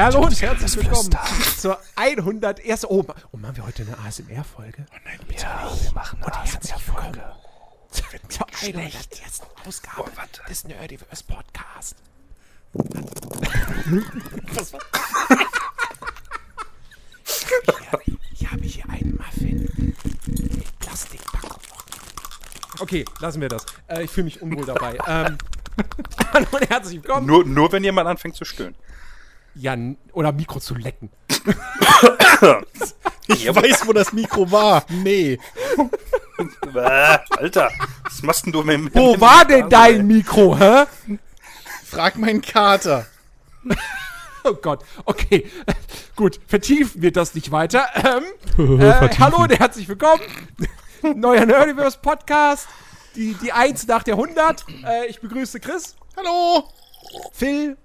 Hallo und herzlich willkommen zur 101. Oh, oh, machen wir heute eine ASMR-Folge? Oh nein, bitte Ja, nicht. wir machen eine ASMR-Folge. zur 101. Ausgabe Oh, warte. des Nerdiverse Podcast. Was war ich, habe, ich habe hier einen Muffin mit Plastikpackung. Okay, lassen wir das. Äh, ich fühle mich unwohl dabei. ähm, hallo und herzlich willkommen. Nur, nur wenn jemand anfängt zu stöhnen. Ja, oder Mikro zu lecken. Ich weiß, wo das Mikro war. Nee. Bäh, Alter, was machst denn du mit dem Wo mit war denn dein Mikro, hä? Frag meinen Kater. Oh Gott, okay. Gut, vertiefen wir das nicht weiter. Ähm, äh, hallo und herzlich willkommen. Neuer Nerdiverse Podcast. Die, die 1 nach der 100. Äh, ich begrüße Chris, Hallo. Phil.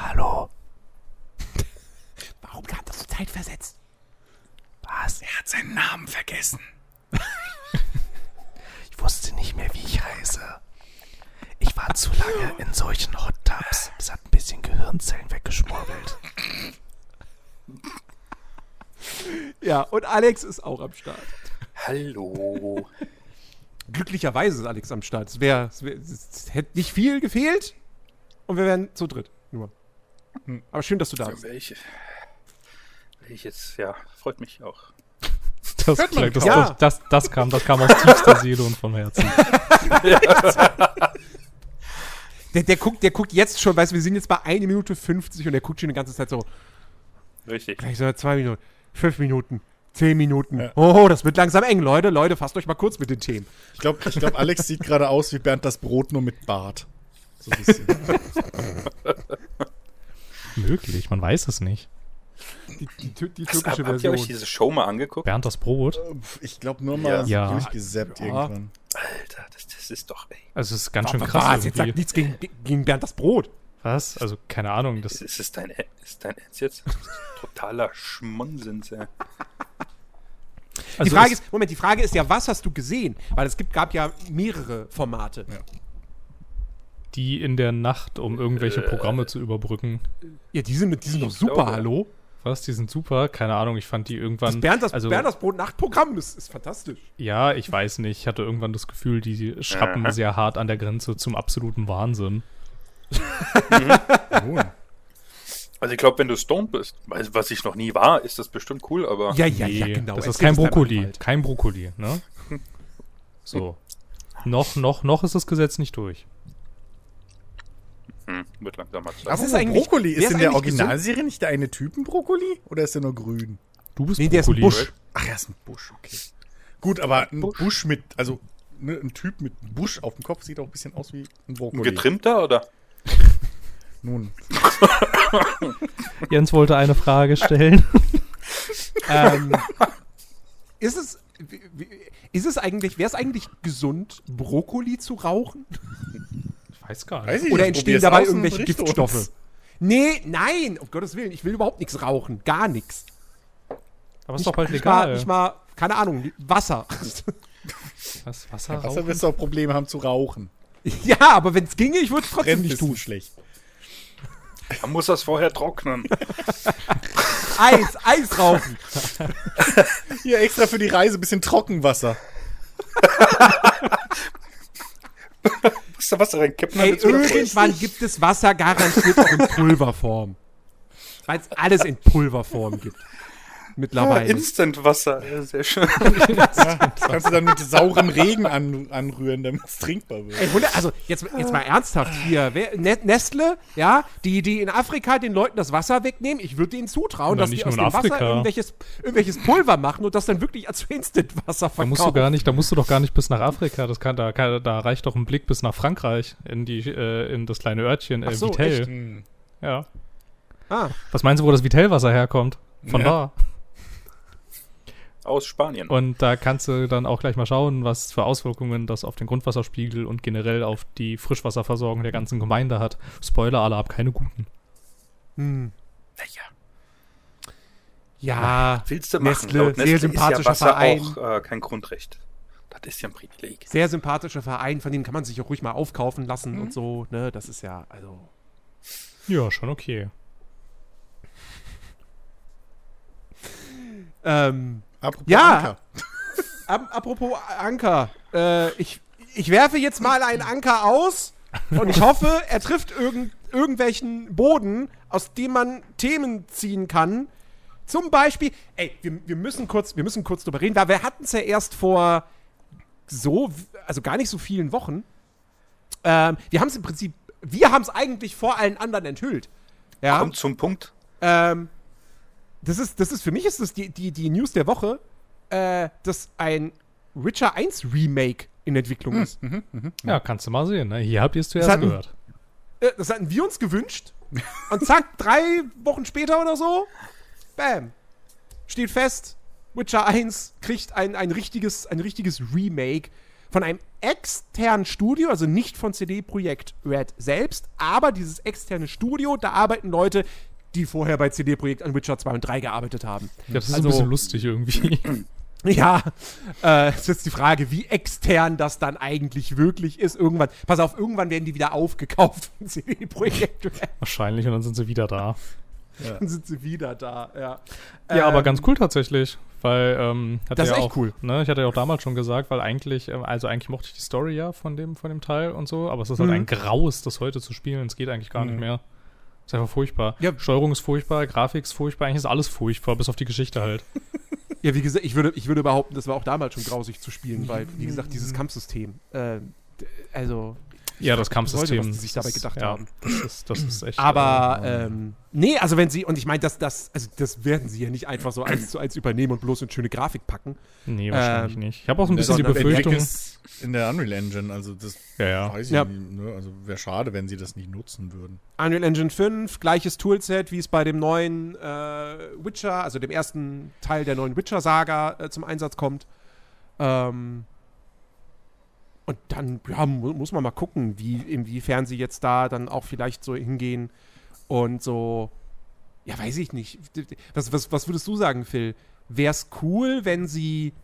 Hallo. Warum kam das so zeitversetzt? Was? Er hat seinen Namen vergessen. Ich wusste nicht mehr, wie ich heiße. Ich war zu lange in solchen Hot Tubs. Es hat ein bisschen Gehirnzellen weggeschmorgelt. Ja, und Alex ist auch am Start. Hallo. Glücklicherweise ist Alex am Start. Es, wär, es, wär, es hätte nicht viel gefehlt. Und wir wären zu dritt. Nur. Aber schön, dass du da bist. Welche? Ich jetzt, ja, freut mich auch. Das, Hört man das, kaum. das, das, das, kam, das kam aus tiefster Seele und vom Herzen. Der, der, guckt, der guckt jetzt schon, weißt du, wir sind jetzt bei 1 Minute 50 und der guckt schon die ganze Zeit so. Richtig. Gleich so zwei Minuten, fünf Minuten, zehn Minuten. Ja. Oh, das wird langsam eng, Leute. Leute, fasst euch mal kurz mit den Themen. Ich glaube, ich glaub, Alex sieht gerade aus wie Bernd das Brot, nur mit Bart. So ein bisschen. Möglich, man weiß es nicht. Die, die, die Hab, türkische habt ihr euch Version. diese Show mal angeguckt? Bernd das Brot. ich glaube nur mal Ja. durchgesäppt Ja. irgendwann. Alter, das, das ist doch, ey. Also es ist ganz schön Was? krass Jetzt irgendwie. sagt nichts gegen, gegen Bernd das Brot. Was? Also keine Ahnung. Das, Ist, ist es dein, ist dein Ernst jetzt? Totaler Schmonsens, ey. Die also Frage es- ist, Moment, die Frage ist ja, was hast du gesehen? Weil es gibt, gab ja mehrere Formate. Die in der Nacht, um irgendwelche Äh. Programme zu überbrücken. Ja, die sind, die sind doch super, glaube. hallo? Was? Die sind super. Keine Ahnung. Ich fand die irgendwann. Das Bernd das, also, Bernd das Brot Nachtprogramm ist, ist fantastisch. Ja, ich weiß nicht. Ich hatte irgendwann das Gefühl, die schrappen Aha. sehr hart an der Grenze zum absoluten Wahnsinn. Oh. Also ich glaube, wenn du stoned bist, was ich noch nie war, ist das bestimmt cool, aber Ja, ja, ja, Nee, genau. Das ist Erzähl kein Brokkoli. Kein Brokkoli, ne? So. noch, noch, noch ist das Gesetz nicht durch. Hm, wird langsam mal Was Zeit. ist ist eigentlich- Brokkoli? wer Ist ist in der? Originalserie nicht der eine Typ ein Brokkoli? Oder ist der nur grün? Du bist Nee, der ist ein Brokkoli. Busch. Ach, er ist ein Busch, okay. Gut, aber ein Busch, mit, also ne, ein Typ mit Busch auf dem Kopf sieht auch ein bisschen aus wie ein Ein Brokkoli. getrimmter oder? Nun, Jens wollte eine Frage stellen. ähm, ist es, ist es eigentlich, wäre es eigentlich gesund, Brokkoli zu rauchen? Weiß gar weiß nicht. ich Oder nicht. entstehen dabei irgendwelche Giftstoffe? uns. Nee, nein, um Gottes Willen, ich will überhaupt nichts rauchen. Gar nichts. Aber ist doch bald nicht mal, legal. nicht mal, keine Ahnung, Wasser. Was, Wasser Wasser rauchen? wirst du auch Probleme haben zu rauchen. ja, aber wenn es ginge, ich würde es trotzdem Brennt nicht tun. schlecht. Man muss das vorher trocknen. Eis, Eis rauchen. Hier extra für die Reise ein bisschen Trockenwasser. Musst du Wasser reinkippen, Ey, irgendwann gibt es Wasser garantiert auch in Pulverform. Weil es alles in Pulverform gibt. Mittlerweile. Instant-Wasser, ja, sehr schön. Ja, das kannst du dann mit saurem Regen an, anrühren, damit es trinkbar wird. Ey, also jetzt, jetzt mal ernsthaft hier. Wer, Ne- Nestle, ja, die, die in Afrika den Leuten das Wasser wegnehmen, ich würde ihnen zutrauen, Na, dass nicht die aus dem in Wasser Afrika. irgendwelches, irgendwelches Pulver machen und das dann wirklich als Instant-Wasser Da musst du verkaufen. gar nicht, da musst du doch gar nicht bis nach Afrika. Das kann, da, kann, da reicht doch ein Blick bis nach Frankreich in die, äh, in das kleine Örtchen äh, Ach so, Vitell. echt? Hm. Ja. Ah, Was meinst du, wo das Vitellwasser herkommt? Von Ja. da aus Spanien. Und da kannst du dann auch gleich mal schauen, was für Auswirkungen das auf den Grundwasserspiegel und generell auf die Frischwasserversorgung der ganzen Gemeinde hat. Spoiler alle ab, keine guten. Hm. Naja. Ja, willst du machen? Nestle, Nestle sehr sympathischer ist ja Verein. auch äh, kein Grundrecht. Das ist ja ein Privileg. Sehr sympathischer Verein, von dem kann man sich auch ruhig mal aufkaufen lassen mhm. und so, ne? Das ist ja, also. Ja, schon okay. ähm, Apropos Ja. Anker. Ap apropos Anker, äh, ich, ich werfe jetzt mal einen Anker aus und ich hoffe, er trifft irgend, irgendwelchen Boden, aus dem man Themen ziehen kann. Zum Beispiel, ey, wir, wir müssen kurz, wir müssen kurz drüber reden, weil wir hatten es ja erst vor so, also gar nicht so vielen Wochen. Ähm, wir haben es im Prinzip, wir haben es eigentlich vor allen anderen enthüllt. Ja. Kommt zum Punkt. Ähm, das ist, das ist für mich ist das die, die, die News der Woche, äh, dass ein Witcher 1 Remake in Entwicklung ist. Ja, kannst du mal sehen. Ne? Hier habt ihr es Das zuerst hatten- gehört. Äh, das hatten wir uns gewünscht. Und zack, drei Wochen später oder so, bam, steht fest, Witcher 1 kriegt ein, ein, richtiges, ein richtiges Remake von einem externen Studio, also nicht von CD Projekt Red selbst, aber dieses externe Studio, da arbeiten Leute, die vorher bei CD Projekt an Witcher 2 und 3 gearbeitet haben. Ja, das ist Also- ein bisschen lustig irgendwie. Ja, äh, ist jetzt die Frage, wie extern das dann eigentlich wirklich ist. Irgendwann, pass auf, irgendwann werden die wieder aufgekauft von CD Projekt Red. Wahrscheinlich und dann sind sie wieder da. Dann sind sie wieder da, ja. Ja, aber Ähm, ganz cool tatsächlich, weil ähm, hatte Das ist ja echt auch, cool. Ne, ich hatte ja auch damals schon gesagt, weil eigentlich, ähm, also eigentlich mochte ich die Story ja von dem von dem Teil und so, aber es ist halt Mhm. ein Graus, das heute zu spielen. Es geht eigentlich gar nicht mehr. Ist einfach furchtbar. Ja. Steuerung ist furchtbar, Grafik ist furchtbar, eigentlich ist alles furchtbar, bis auf die Geschichte halt. Ja, wie gesagt, ich würde, ich würde behaupten, das war auch damals schon grausig zu spielen, weil, wie gesagt, dieses Kampfsystem, äh, also, Ja, das Kampfsystem. was die sich dabei das- gedacht ja, haben. Das ist, das ist echt. aber, äh, ähm, nee, also wenn sie, und ich meine, das, das, also das werden sie ja nicht einfach so eins zu eins übernehmen und bloß in schöne Grafik packen. nee, wahrscheinlich ähm, nicht. Ich habe auch so ein bisschen die Befürchtung. ist in der Unreal Engine, also das Ja, ja. weiß ich Ja. nicht. Ne? Also wäre schade, wenn sie das nicht nutzen würden. Unreal Engine 5, gleiches Toolset, wie es bei dem neuen äh, Witcher, also dem ersten Teil der neuen Witcher-Saga äh, zum Einsatz kommt. Ähm, und dann ja, mu muss man mal gucken, wie, inwiefern sie jetzt da dann auch vielleicht so hingehen und so, ja, weiß ich nicht. Was, was, was würdest du sagen, Phil? Wäre es cool, wenn sie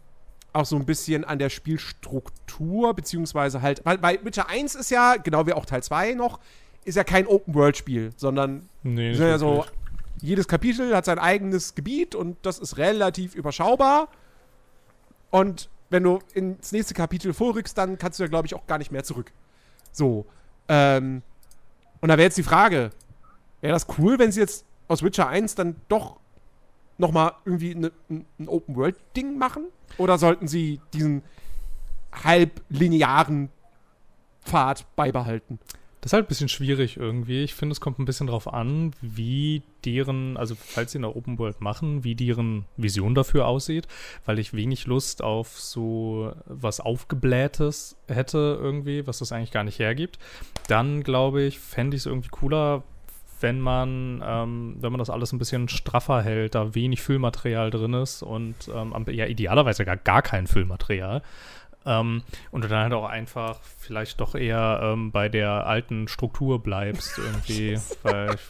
auch so ein bisschen an der Spielstruktur, beziehungsweise halt, weil bei Witcher 1 ist ja, genau wie auch Teil 2 noch, ist ja kein Open-World-Spiel, sondern Nee, sind ja so, jedes Kapitel hat sein eigenes Gebiet und das ist relativ überschaubar. Und wenn du ins nächste Kapitel vorrückst, dann kannst du ja, glaube ich, auch gar nicht mehr zurück. So. Ähm, und da wäre jetzt die Frage, wäre das cool, wenn sie jetzt aus Witcher 1 dann doch nochmal irgendwie ne, ein, Open-World-Ding machen? Oder sollten sie diesen halblinearen Pfad beibehalten? Das ist halt ein bisschen schwierig irgendwie. Ich finde, es kommt ein bisschen drauf an, wie deren, also falls sie eine Open World machen, wie deren Vision dafür aussieht, weil ich wenig Lust auf so was Aufgeblähtes hätte irgendwie, was das eigentlich gar nicht hergibt. Dann glaube ich, fände ich es irgendwie cooler, wenn man, ähm, wenn man das alles ein bisschen straffer hält, da wenig Füllmaterial drin ist und ähm, ja idealerweise gar, gar kein Füllmaterial. Ähm, und du dann halt auch einfach vielleicht doch eher ähm, bei der alten Struktur bleibst irgendwie, weil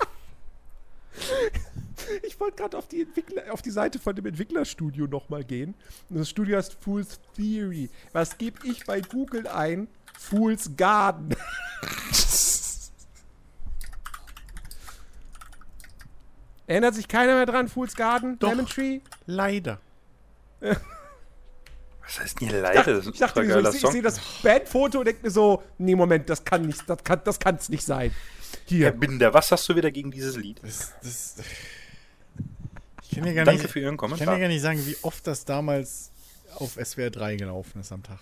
Ich wollte gerade auf die Entwickler, auf die Seite von dem Entwicklerstudio nochmal gehen. Das Studio heißt Fool's Theory. Was gebe ich bei Google ein? Fool's Garden. Erinnert sich keiner mehr dran, Fool's Garden? Doch. Lemon Tree? Leider. Was heißt nie leider? Das ist Ich dachte, ein mir so, ich, ich sehe das Bandfoto und denke mir so, nee, Moment, das kann nicht, das kann das kann's nicht sein. Herr Hier. Binder, was hast du wieder gegen dieses Lied? Das, das, ich kann ja gar Danke nicht, für Ihren ich kann ja Kommentar. gar nicht sagen, wie oft das damals auf SWR 3 gelaufen ist am Tag.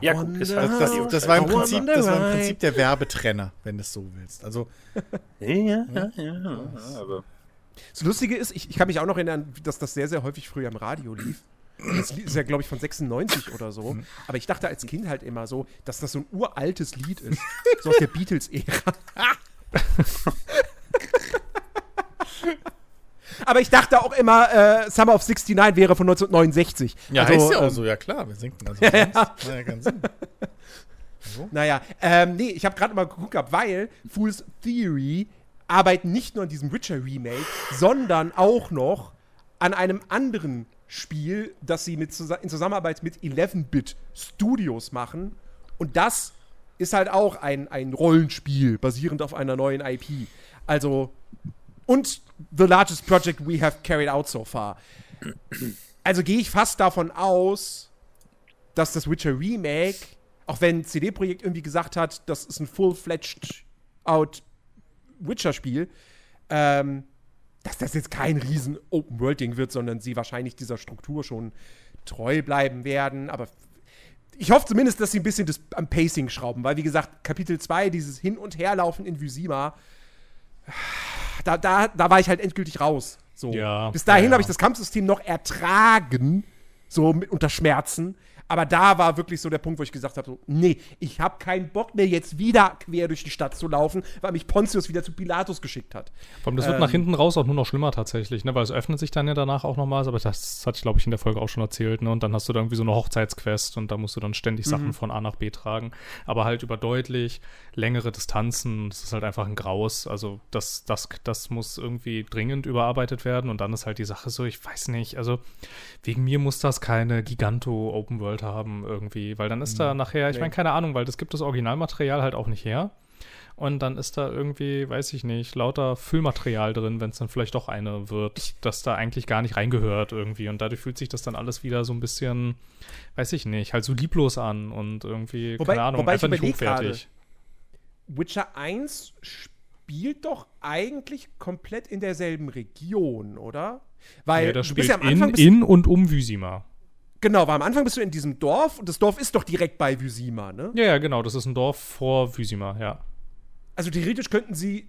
Ja, gut, ist halt Das, das, das, war im Prinzip, das war im. Prinzip der Werbetrenner, wenn du es so willst. Also, Ja, ja, ja, ja, aber Das Lustige ist, ich, ich kann mich auch noch erinnern, dass das sehr, sehr häufig früher im Radio lief. Das Lied ist ja, glaube ich, von 96 oder so. Aber ich dachte als Kind halt immer so, dass das so ein uraltes Lied ist. So aus der Beatles-Ära. Aber ich dachte auch immer, äh, Summer of 69 wäre von 1969. ja, Also, heißt ja auch ähm, so, ja klar, wir sinken. Also, ja, ja. Ja keinen Sinn. Naja, ähm, nee, ich habe gerade mal geguckt, gehabt, weil Fool's Theory arbeiten nicht nur an diesem Witcher Remake, sondern auch noch an einem anderen Spiel, das sie mit, in Zusammenarbeit mit 11-Bit Studios machen. Und das ist halt auch ein, ein Rollenspiel, basierend auf einer neuen IP. Also, und the largest project we have carried out so far. also gehe ich fast davon aus, dass das Witcher Remake, auch wenn CD Projekt irgendwie gesagt hat, das ist ein full-fledged out Witcher-Spiel, ähm, dass das jetzt kein riesen Open-World-Ding wird, sondern sie wahrscheinlich dieser Struktur schon treu bleiben werden. Aber ich hoffe zumindest, dass sie ein bisschen das, am Pacing schrauben, weil, wie gesagt, Kapitel 2, dieses Hin- und Herlaufen in Vysima, da, da, da war ich halt endgültig raus. So. Ja, Bis dahin ja. habe ich das Kampfsystem noch ertragen, so mit, unter Schmerzen. Aber da war wirklich so der Punkt, wo ich gesagt habe: so, nee, ich habe keinen Bock mehr, jetzt wieder quer durch die Stadt zu laufen, weil mich Pontius wieder zu Pilatus geschickt hat. Vor allem, das wird Ähm. nach hinten raus auch nur noch schlimmer tatsächlich, ne? Weil es öffnet sich dann ja danach auch nochmal, aber das hatte ich, glaube ich, in der Folge auch schon erzählt, ne? Und dann hast du da irgendwie so eine Hochzeitsquest und da musst du dann ständig Mhm. Sachen von A nach B tragen. Aber halt über deutlich längere Distanzen. Das ist halt einfach ein Graus. Also das, das, das muss irgendwie dringend überarbeitet werden. Und dann ist halt die Sache so, ich weiß nicht, also wegen mir muss das keine Giganto Open World haben irgendwie, weil dann ist da nachher, ich Nee. meine, keine Ahnung, weil das gibt das Originalmaterial halt auch nicht her. Und dann ist da irgendwie, weiß ich nicht, lauter Füllmaterial drin, wenn es dann vielleicht doch eine wird, das da eigentlich gar nicht reingehört irgendwie. Und dadurch fühlt sich das dann alles wieder so ein bisschen, weiß ich nicht, halt so lieblos an und irgendwie, Wobei- keine Ahnung, wobei ich einfach nicht hochwertig. Witcher 1 spielt doch eigentlich komplett in derselben Region, oder? Weil Ja, das du bist spielt ja am Anfang in, in und um Wysima. Genau, weil am Anfang bist du in diesem Dorf und das Dorf ist doch direkt bei Vysima, ne? Ja, ja, genau, das ist ein Dorf vor Wysima, ja. Also theoretisch könnten sie,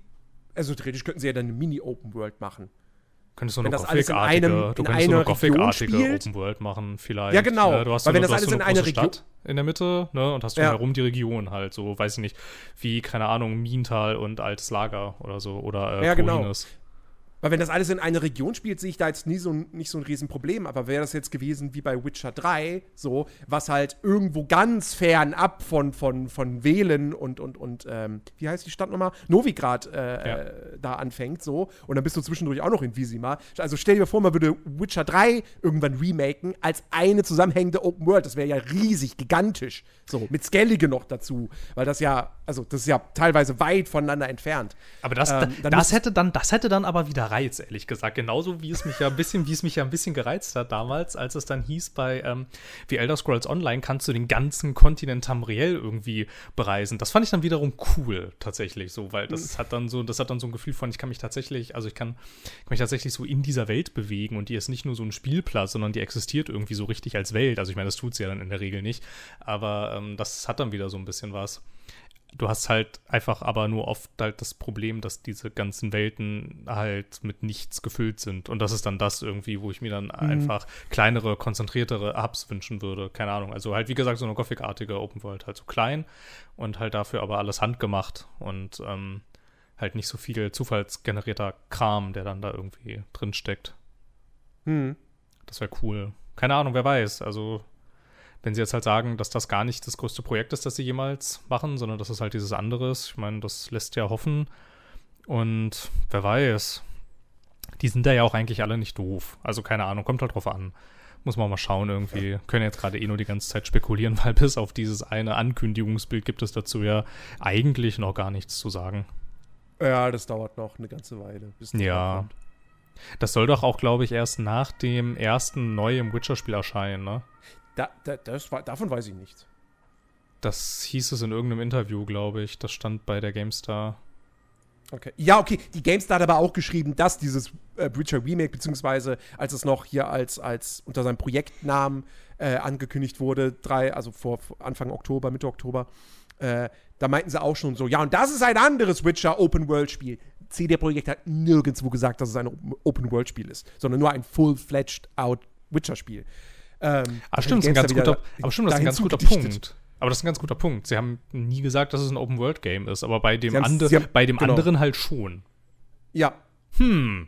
also theoretisch könnten sie ja dann eine Mini-Open World machen. Könntest du eine Gothic-artige, du in könntest eine Gothic-artige. Open World machen, vielleicht. Ja, genau. Ne? Du hast Weil wenn eine, das alles in eine einer Region- Stadt in der Mitte, ne? Und hast Ja. drumherum die Region halt, so, weiß ich nicht, wie, keine Ahnung, Miental und Altes Lager oder so, oder äh, Ja, genau. Weil wenn das alles in einer Region spielt, sehe ich da jetzt nie so, nicht so ein Riesenproblem. Aber wäre das jetzt gewesen wie bei Witcher 3, so, was halt irgendwo ganz fern ab von, von, von Wählen und, und, und ähm, wie heißt die Stadt nochmal? Novigrad äh, Ja. äh, da anfängt, so. Und dann bist du zwischendurch auch noch in Visima. Also stell dir vor, man würde Witcher 3 irgendwann remaken als eine zusammenhängende Open World. Das wäre ja riesig, gigantisch. So, mit Skellige noch dazu. Weil das ja, also das ist ja teilweise weit voneinander entfernt. Aber das, Ähm, das hätte dann, das hätte dann aber wieder Reiz, ehrlich gesagt. Genauso wie es mich ja ein bisschen, wie es mich ja ein bisschen gereizt hat damals, als es dann hieß bei ähm, wie Elder Scrolls Online kannst du den ganzen Kontinent Tamriel irgendwie bereisen. Das fand ich dann wiederum cool, tatsächlich, so, weil das hat dann so, das hat dann so ein Gefühl von, ich kann mich tatsächlich, also ich kann, kann mich tatsächlich so in dieser Welt bewegen und die ist nicht nur so ein Spielplatz, sondern die existiert irgendwie so richtig als Welt. Also ich meine, das tut sie ja dann in der Regel nicht, aber ähm, das hat dann wieder so ein bisschen was du hast halt einfach aber nur oft halt das Problem, dass diese ganzen Welten halt mit nichts gefüllt sind. Und das ist dann das irgendwie, wo ich mir dann einfach kleinere, konzentriertere Hubs wünschen würde. Keine Ahnung. Also halt, wie gesagt, so eine Gothic-artige Open World, halt so klein und halt dafür aber alles handgemacht und ähm, halt nicht so viel zufallsgenerierter Kram, der dann da irgendwie drin steckt. Hm. Das wäre cool. Keine Ahnung, wer weiß. Also, wenn sie jetzt halt sagen, dass das gar nicht das größte Projekt ist, das sie jemals machen, sondern dass es halt dieses anderes, ich meine, das lässt ja hoffen. Und wer weiß. Die sind da ja auch eigentlich alle nicht doof. Also, keine Ahnung, kommt halt drauf an. Muss man mal schauen irgendwie. Können jetzt gerade eh nur die ganze Zeit spekulieren, weil bis auf dieses eine Ankündigungsbild gibt es dazu ja eigentlich noch gar nichts zu sagen. Ja, das dauert noch eine ganze Weile. Bis Ja. kommt. Das soll doch auch, glaube ich, erst nach dem ersten neuen Witcher-Spiel erscheinen, ne? Da, da, das war, davon weiß ich nichts. Das hieß es in irgendeinem Interview, glaube ich. Das stand bei der GameStar. Okay. Ja, okay. Die GameStar hat aber auch geschrieben, dass dieses äh, Witcher Remake, beziehungsweise als es noch hier als, als unter seinem Projektnamen äh, angekündigt wurde, drei, also vor, vor Anfang Oktober, Mitte Oktober, äh, da meinten sie auch schon so, ja, und das ist ein anderes Witcher Open World Spiel. CD Projekt hat nirgendwo gesagt, dass es ein Open World Spiel ist, sondern nur ein full-fledged out Witcher Spiel. Ähm, Ah, stimmt, das ist ein ganz guter, aber stimmt, das ist ein ganz guter. Punkt. Aber das ist ein ganz guter Punkt. Sie haben nie gesagt, dass es ein Open-World-Game ist, aber bei dem, ande haben- bei dem genau. anderen halt schon. Ja, Hm.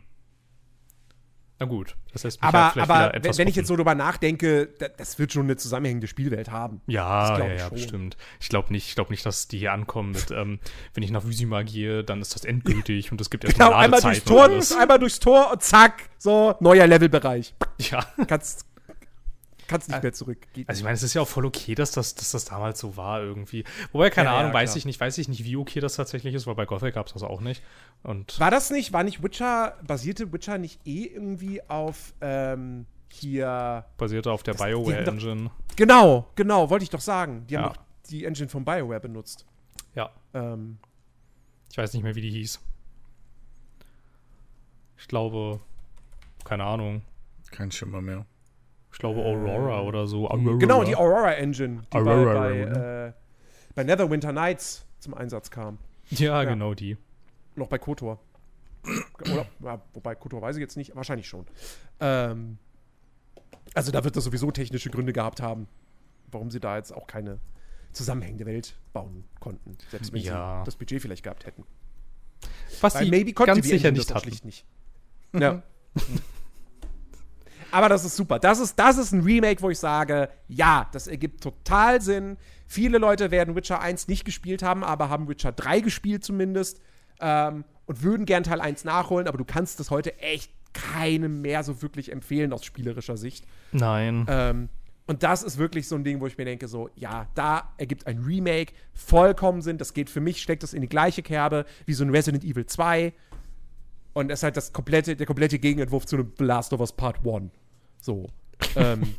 Na gut, das heißt, aber, halt vielleicht aber wieder wenn, wenn ich jetzt so drüber nachdenke, da, das wird schon eine zusammenhängende Spielwelt haben. Ja, ja, ich ja, bestimmt. Ich glaube nicht, ich glaube nicht, dass die hier ankommen mit, ähm, wenn ich nach Wysima gehe, dann ist das endgültig und es gibt erst Genau, einmal durchs Tor, einmal durchs Tor und zack, so, neuer Levelbereich. Ja, Kannst, Kannst nicht mehr zurück. Geht Also ich meine, es ist ja auch voll okay, dass das, dass das damals so war irgendwie. Wobei, keine Ja, ja, Ahnung, weiß klar. ich nicht, weiß ich nicht, wie okay das tatsächlich ist, weil bei Gothic gab es das auch nicht. Und War das nicht, war nicht Witcher, basierte Witcher nicht eh irgendwie auf ähm, hier. basierte auf der die haben BioWare doch- Engine. Genau, genau, wollte ich doch sagen. Die haben Ja. doch die Engine von BioWare benutzt. Ja, Ähm, ich weiß nicht mehr, wie die hieß. Ich glaube, keine Ahnung. Kein Schimmer mehr. Ich glaube Aurora oder so. Aurora. genau, die Aurora Engine, die Aurora, bei, bei, äh, bei Netherwinter Nights zum Einsatz kam. Ja, Ja. genau die. Noch bei KOTOR. Oder, ja, wobei KOTOR weiß ich jetzt nicht, wahrscheinlich schon. Ähm, also da wird das sowieso technische Gründe gehabt haben, warum sie da jetzt auch keine zusammenhängende Welt bauen konnten. Selbst wenn Ja. sie das Budget vielleicht gehabt hätten. Was Weil sie maybe ganz sicher nicht hatten. schlicht nicht. Ja. Aber das ist super. Das ist, das ist ein Remake, wo ich sage, ja, das ergibt total Sinn. Viele Leute werden Witcher 1 nicht gespielt haben, aber haben Witcher 3 gespielt zumindest ähm, und würden gern Teil 1 nachholen, aber du kannst das heute echt keinem mehr so wirklich empfehlen aus spielerischer Sicht. Nein. Ähm, und das ist wirklich so ein Ding, wo ich mir denke, so, ja, da ergibt ein Remake vollkommen Sinn. Das geht für mich, steckt das in die gleiche Kerbe wie so ein Resident Evil 2. Und es ist halt das komplette, der komplette Gegenentwurf zu einem The Last of Us Part 1. So. ähm,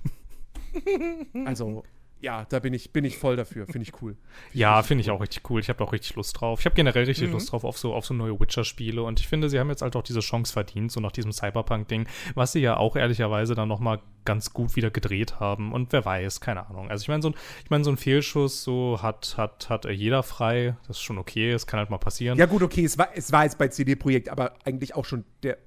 also, ja, da bin ich, bin ich voll dafür. Finde ich cool. Ja, finde ich auch richtig cool. Ich habe auch richtig Lust drauf. Ich habe generell richtig Mhm. Lust drauf auf so, auf so neue Witcher-Spiele. Und ich finde, sie haben jetzt halt auch diese Chance verdient, so nach diesem Cyberpunk-Ding, was sie ja auch ehrlicherweise dann nochmal ganz gut wieder gedreht haben. Und wer weiß, keine Ahnung. Also ich meine, so ein, ich meine, so ein Fehlschuss, so hat, hat, hat jeder frei. Das ist schon okay. Es kann halt mal passieren. Ja, gut, okay, es war, es war jetzt bei CD-Projekt, aber eigentlich auch schon der.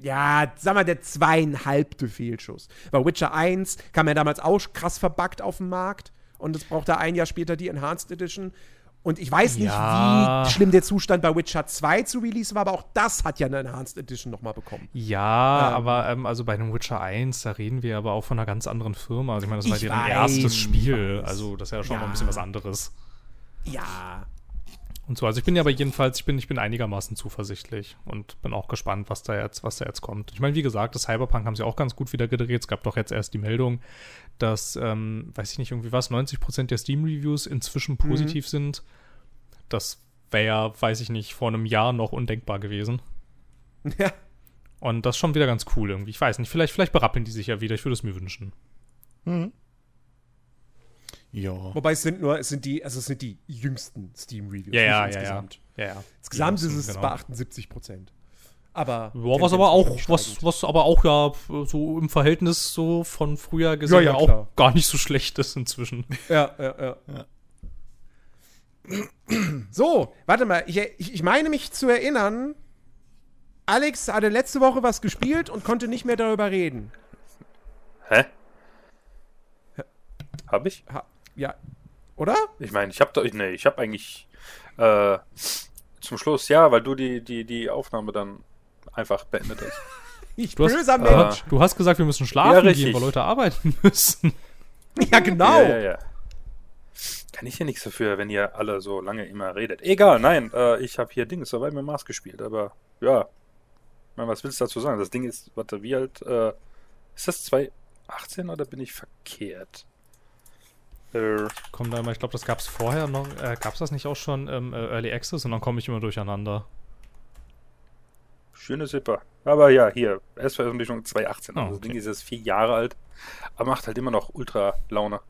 Ja, sag mal, der zweieinhalbte Fehlschuss. Bei Witcher 1 kam ja damals auch krass verbuggt auf den Markt und es brauchte ein Jahr später die Enhanced Edition. Und ich weiß nicht, Ja. wie schlimm der Zustand bei Witcher 2 zu Release war, aber auch das hat ja eine Enhanced Edition nochmal bekommen. Ja, Ähm. aber ähm, also bei einem Witcher 1, da reden wir aber auch von einer ganz anderen Firma. Also ich meine, das war deren erstes Spiel. Also das ist ja schon mal Ja. ein bisschen was anderes. Ja. Und so, also ich bin ja aber jedenfalls, ich bin, ich bin einigermaßen zuversichtlich und bin auch gespannt, was da jetzt, was da jetzt kommt. Ich meine, wie gesagt, das Cyberpunk haben sie auch ganz gut wieder gedreht. Es gab doch jetzt erst die Meldung, dass, ähm, weiß ich nicht, irgendwie was, 90% der Steam-Reviews inzwischen positiv sind. Das wäre ja, weiß ich nicht, vor einem Jahr noch undenkbar gewesen. Ja. Und das ist schon wieder ganz cool irgendwie. Ich weiß nicht, vielleicht, vielleicht berappeln die sich ja wieder. Ich würde es mir wünschen. Ja. Wobei es sind nur, es sind die, also es sind die jüngsten Steam-Reviews. Ja, ja, nicht ja, ja. insgesamt. Ja, ja. Insgesamt Ja, ist es genau. bei 78 Prozent. Aber. Ja, was aber auch, was, was aber auch ja so im Verhältnis so von früher gesehen Ja, ja, ja, auch klar. gar nicht so schlecht ist inzwischen. Ja, ja, ja. So, warte mal. Ich, ich, ich meine mich zu erinnern, Alex hatte letzte Woche was gespielt und konnte nicht mehr darüber reden. Hä? Hab ich? Ha, ja. Oder? Ich meine, ich hab doch, nee, ich hab eigentlich äh, zum Schluss, ja, weil du die, die, die Aufnahme dann einfach beendet hast. Ich Du hast- böser äh, Mensch. Du hast gesagt, wir müssen schlafen Ja, gehen, weil Leute arbeiten müssen. Ja, genau. Ja, ja, ja. Kann ich ja nichts dafür, wenn ihr alle so lange immer redet. Egal, nein, äh, ich habe hier Ding Survival Mars gespielt, aber ja. Ich meine, was willst du dazu sagen? Das Ding ist, warte, wie alt, äh, ist das 2018 oder bin ich verkehrt? Äh, Komm da mal, ich glaube, das gab es vorher noch. Äh, gab es das nicht auch schon im äh, Early Access? Und dann komme ich immer durcheinander. schöne Zipper. Aber ja, hier, Erstveröffentlichung 2018. Ah, Also das okay. Ding ist jetzt vier Jahre alt, aber macht halt immer noch ultra Laune.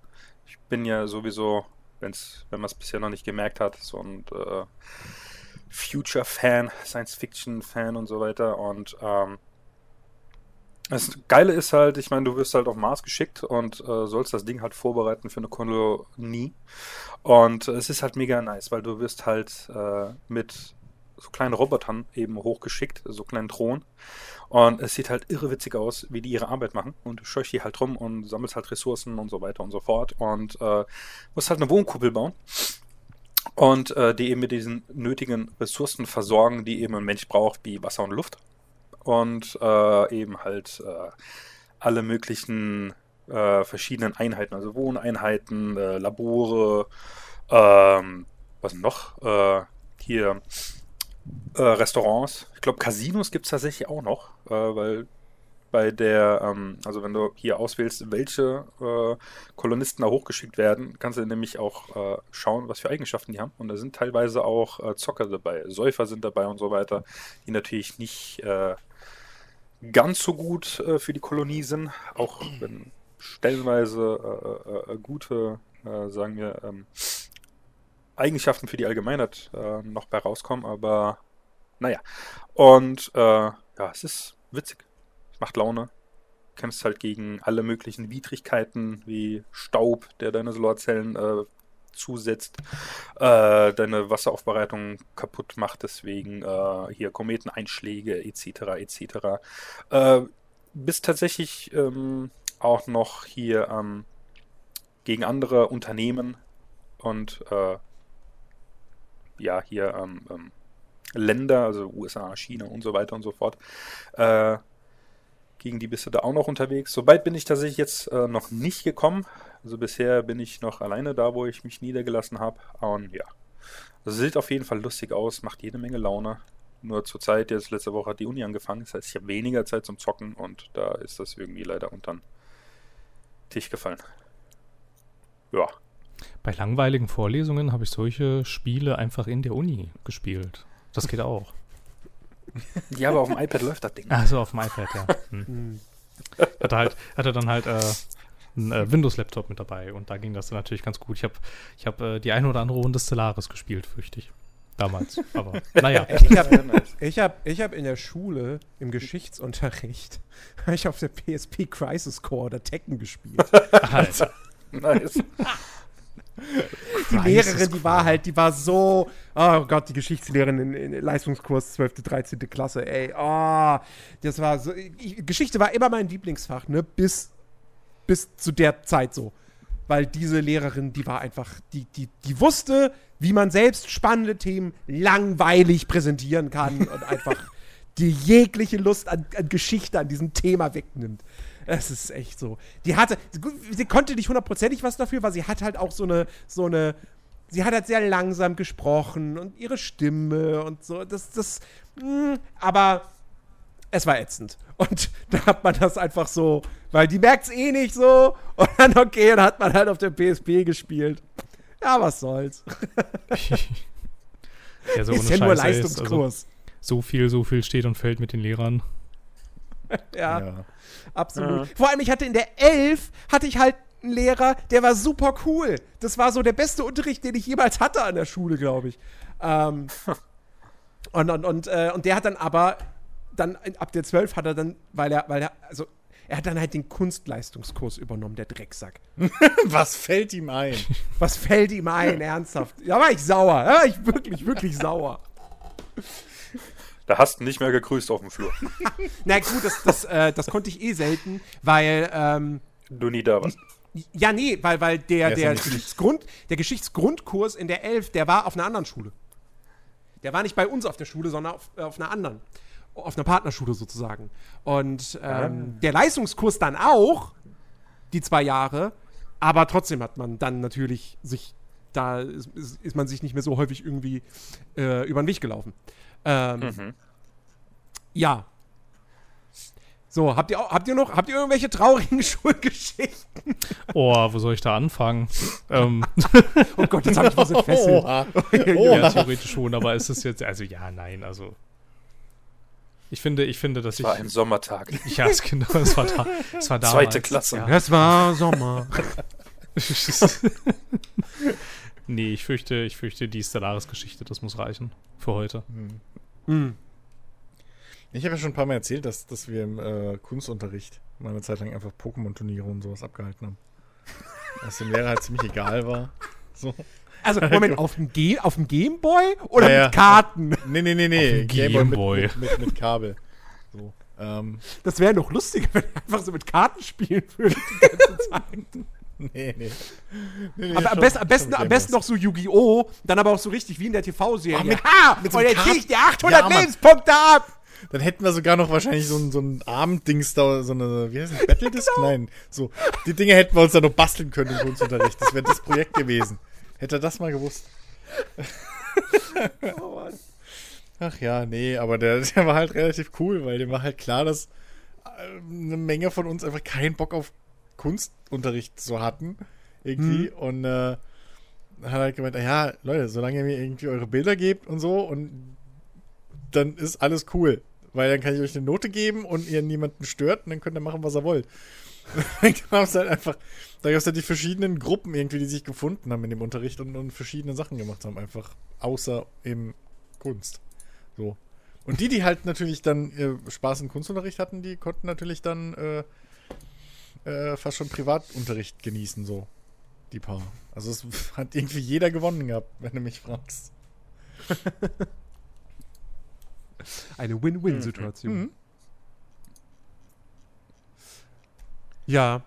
Ich bin ja sowieso, wenn's, wenn man es bisher noch nicht gemerkt hat, so ein äh, Future-Fan, Science-Fiction-Fan und so weiter. Und ähm, das Geile ist halt, ich meine, du wirst halt auf Mars geschickt und äh, sollst das Ding halt vorbereiten für eine Kolonie. Und äh, es ist halt mega nice, weil du wirst halt äh, mit so kleinen Robotern eben hochgeschickt, so kleinen Drohnen. Und es sieht halt irre witzig aus, wie die ihre Arbeit machen. Und du scheuchst die halt rum und sammelst halt Ressourcen und so weiter und so fort. Und äh, musst halt eine Wohnkuppel bauen. Und äh, die eben mit diesen nötigen Ressourcen versorgen, die eben ein Mensch braucht, wie Wasser und Luft. Und äh, eben halt äh, alle möglichen äh, verschiedenen Einheiten, also Wohneinheiten, äh, Labore, ähm, was noch? Äh, hier äh, Restaurants. Ich glaube, Casinos gibt es tatsächlich auch noch, weil bei der, ähm, also wenn du hier auswählst, welche äh, Kolonisten da hochgeschickt werden, kannst du nämlich auch äh, schauen, was für Eigenschaften die haben. Und da sind teilweise auch äh, Zocker dabei, Säufer sind dabei und so weiter, die natürlich nicht ganz so gut äh, für die Kolonie sind, auch wenn stellenweise äh, äh, äh gute, äh, sagen wir, ähm, Eigenschaften für die Allgemeinheit äh, noch bei rauskommen, aber naja. Und ja, es ist witzig. Macht Laune. Kämpfst halt gegen alle möglichen Widrigkeiten wie Staub, der deine Solarzellen zusetzt, äh, deine Wasseraufbereitung kaputt macht, deswegen äh, hier Kometeneinschläge etc. etc. Äh, bist tatsächlich ähm, auch noch hier ähm, gegen andere Unternehmen und äh, ja, hier ähm, ähm, Länder, also USA, China und so weiter und so fort. Äh, gegen die bist du da auch noch unterwegs. Soweit bin ich tatsächlich jetzt äh, noch nicht gekommen. Also bisher bin ich noch alleine da, wo ich mich niedergelassen habe. Und ja, also sieht auf jeden Fall lustig aus, macht jede Menge Laune. Nur zur Zeit, jetzt letzte Woche hat die Uni angefangen. Das heißt, ich habe weniger Zeit zum Zocken und da ist das irgendwie leider unter den Tisch gefallen. Ja. Bei langweiligen Vorlesungen habe ich solche Spiele einfach in der Uni gespielt. Das geht auch. Ja, aber auf dem iPad läuft das Ding. Achso, auf dem iPad, ja. Hm. hatte, halt, hatte dann halt äh, einen äh, Windows-Laptop mit dabei und da ging das dann natürlich ganz gut. Ich habe ich hab, äh, die eine oder andere Runde Stellaris gespielt, fürchte ich. Damals. Aber naja. Ich habe ich hab, ich hab in der Schule im Geschichtsunterricht ich auf der PSP Crisis Core oder Tekken gespielt. Alter. nice. Die Lehrerin, die war halt, die war so, oh Gott, die Geschichtslehrerin in, in Leistungskurs 12., 13. Klasse, ey, oh, das war so, ich, Geschichte war immer mein Lieblingsfach, ne, bis, bis zu der Zeit so. Weil diese Lehrerin, die war einfach, die, die, die wusste, wie man selbst spannende Themen langweilig präsentieren kann und einfach die jegliche Lust an, an Geschichte, an diesem Thema wegnimmt. Es ist echt so. Die hatte, sie konnte nicht hundertprozentig was dafür, weil sie hat halt auch so eine, so eine, sie hat halt sehr langsam gesprochen und ihre Stimme und so. Das, das, mh, hm, aber es war ätzend. Und da hat man das einfach so, weil die merkt es eh nicht so. Und dann, okay, dann hat man halt auf der PSP gespielt. Ja, was soll's. ja, so ist ja nur Leistungskurs. Ist, also, so viel, so viel steht und fällt mit den Lehrern. ja. ja. Absolut. Ja. Vor allem, ich hatte in der 11 hatte ich halt einen Lehrer, der war super cool. Das war so der beste Unterricht, den ich jemals hatte an der Schule, glaube ich. Ähm, und, und, und, äh, und der hat dann aber dann ab der 12 hat er dann, weil er, weil er, also er hat dann halt den Kunstleistungskurs übernommen, der Drecksack. Was fällt ihm ein? Was fällt ihm ein, ernsthaft? Da war ich sauer. Da war ich wirklich, wirklich sauer. Da hast du nicht mehr gegrüßt auf dem Flur. Na gut, das, das, äh, das konnte ich eh selten, weil. Ähm, du nie da warst. Ja, nee, weil, weil der, der, Geschichtsgrund, der Geschichtsgrundkurs in der 11, der war auf einer anderen Schule. Der war nicht bei uns auf der Schule, sondern auf, äh, auf einer anderen. Auf einer Partnerschule sozusagen. Und ähm, ah. der Leistungskurs dann auch, die zwei Jahre, aber trotzdem hat man dann natürlich sich, da ist, ist man sich nicht mehr so häufig irgendwie äh, über den Weg gelaufen. Ähm, mhm. Ja. So, habt ihr, habt ihr noch, habt ihr irgendwelche traurigen Schulgeschichten? Oh, wo soll ich da anfangen? ähm. oh Gott, jetzt habe ich was entfesselt. Oha. Oha. Ja, theoretisch schon, aber ist es jetzt, also ja, nein, also. Ich finde, ich finde, dass es ich. war ein Sommertag. Ja, es, genau, es war, da, es war damals. Zweite Klasse. Ja. Es war Sommer. nee, ich fürchte, ich fürchte, die Stellaris-Geschichte, das muss reichen für heute. Hm. Hm. Ich habe ja schon ein paar Mal erzählt, dass, dass wir im äh, Kunstunterricht mal eine Zeit lang einfach Pokémon-Turniere und sowas abgehalten haben. Was dem Lehrer halt ziemlich egal war. So. Also, Moment, auf dem, Ge auf dem Gameboy oder ja, mit Karten? Nee, nee, nee, nee. Gameboy. Mit, mit, mit, Kabel. So, ähm. Das wäre noch lustiger, wenn er einfach so mit Karten spielen würde die ganze Zeit. Nee, nee. nee, nee aber am, best, am, besten, am besten noch so Yu-Gi-Oh! Dann aber auch so richtig wie in der TV-Serie. Mit, ha! Mit so und jetzt ich dir 800 ja, Lebenspunkte ab! Dann hätten wir sogar noch wahrscheinlich so ein, so ein Abenddings da, so eine, wie heißt das, Battle Disc? genau. Nein, so. Die Dinge hätten wir uns dann noch basteln können im Kunstunterricht. Das wäre das Projekt gewesen. Hätte er das mal gewusst. oh Mann. Ach ja, nee, aber der, der war halt relativ cool, weil dem war halt klar, dass äh, eine Menge von uns einfach keinen Bock auf Kunstunterricht so hatten. Irgendwie. Und äh, hat halt gemeint, ja, Leute, solange ihr mir irgendwie eure Bilder gebt und so und dann ist alles cool. Weil dann kann ich euch eine Note geben und ihr niemanden stört und dann könnt ihr machen, was ihr wollt. dann gab es halt einfach, da gab es halt die verschiedenen Gruppen irgendwie, die sich gefunden haben in dem Unterricht und, und verschiedene Sachen gemacht haben, einfach außer eben Kunst. So. Und die, die halt natürlich dann äh, Spaß im Kunstunterricht hatten, die konnten natürlich dann äh, äh, fast schon Privatunterricht genießen, so. Die paar. Also es hat irgendwie jeder gewonnen gehabt, wenn du mich fragst. Eine Win-Win-Situation. Mhm. Ja.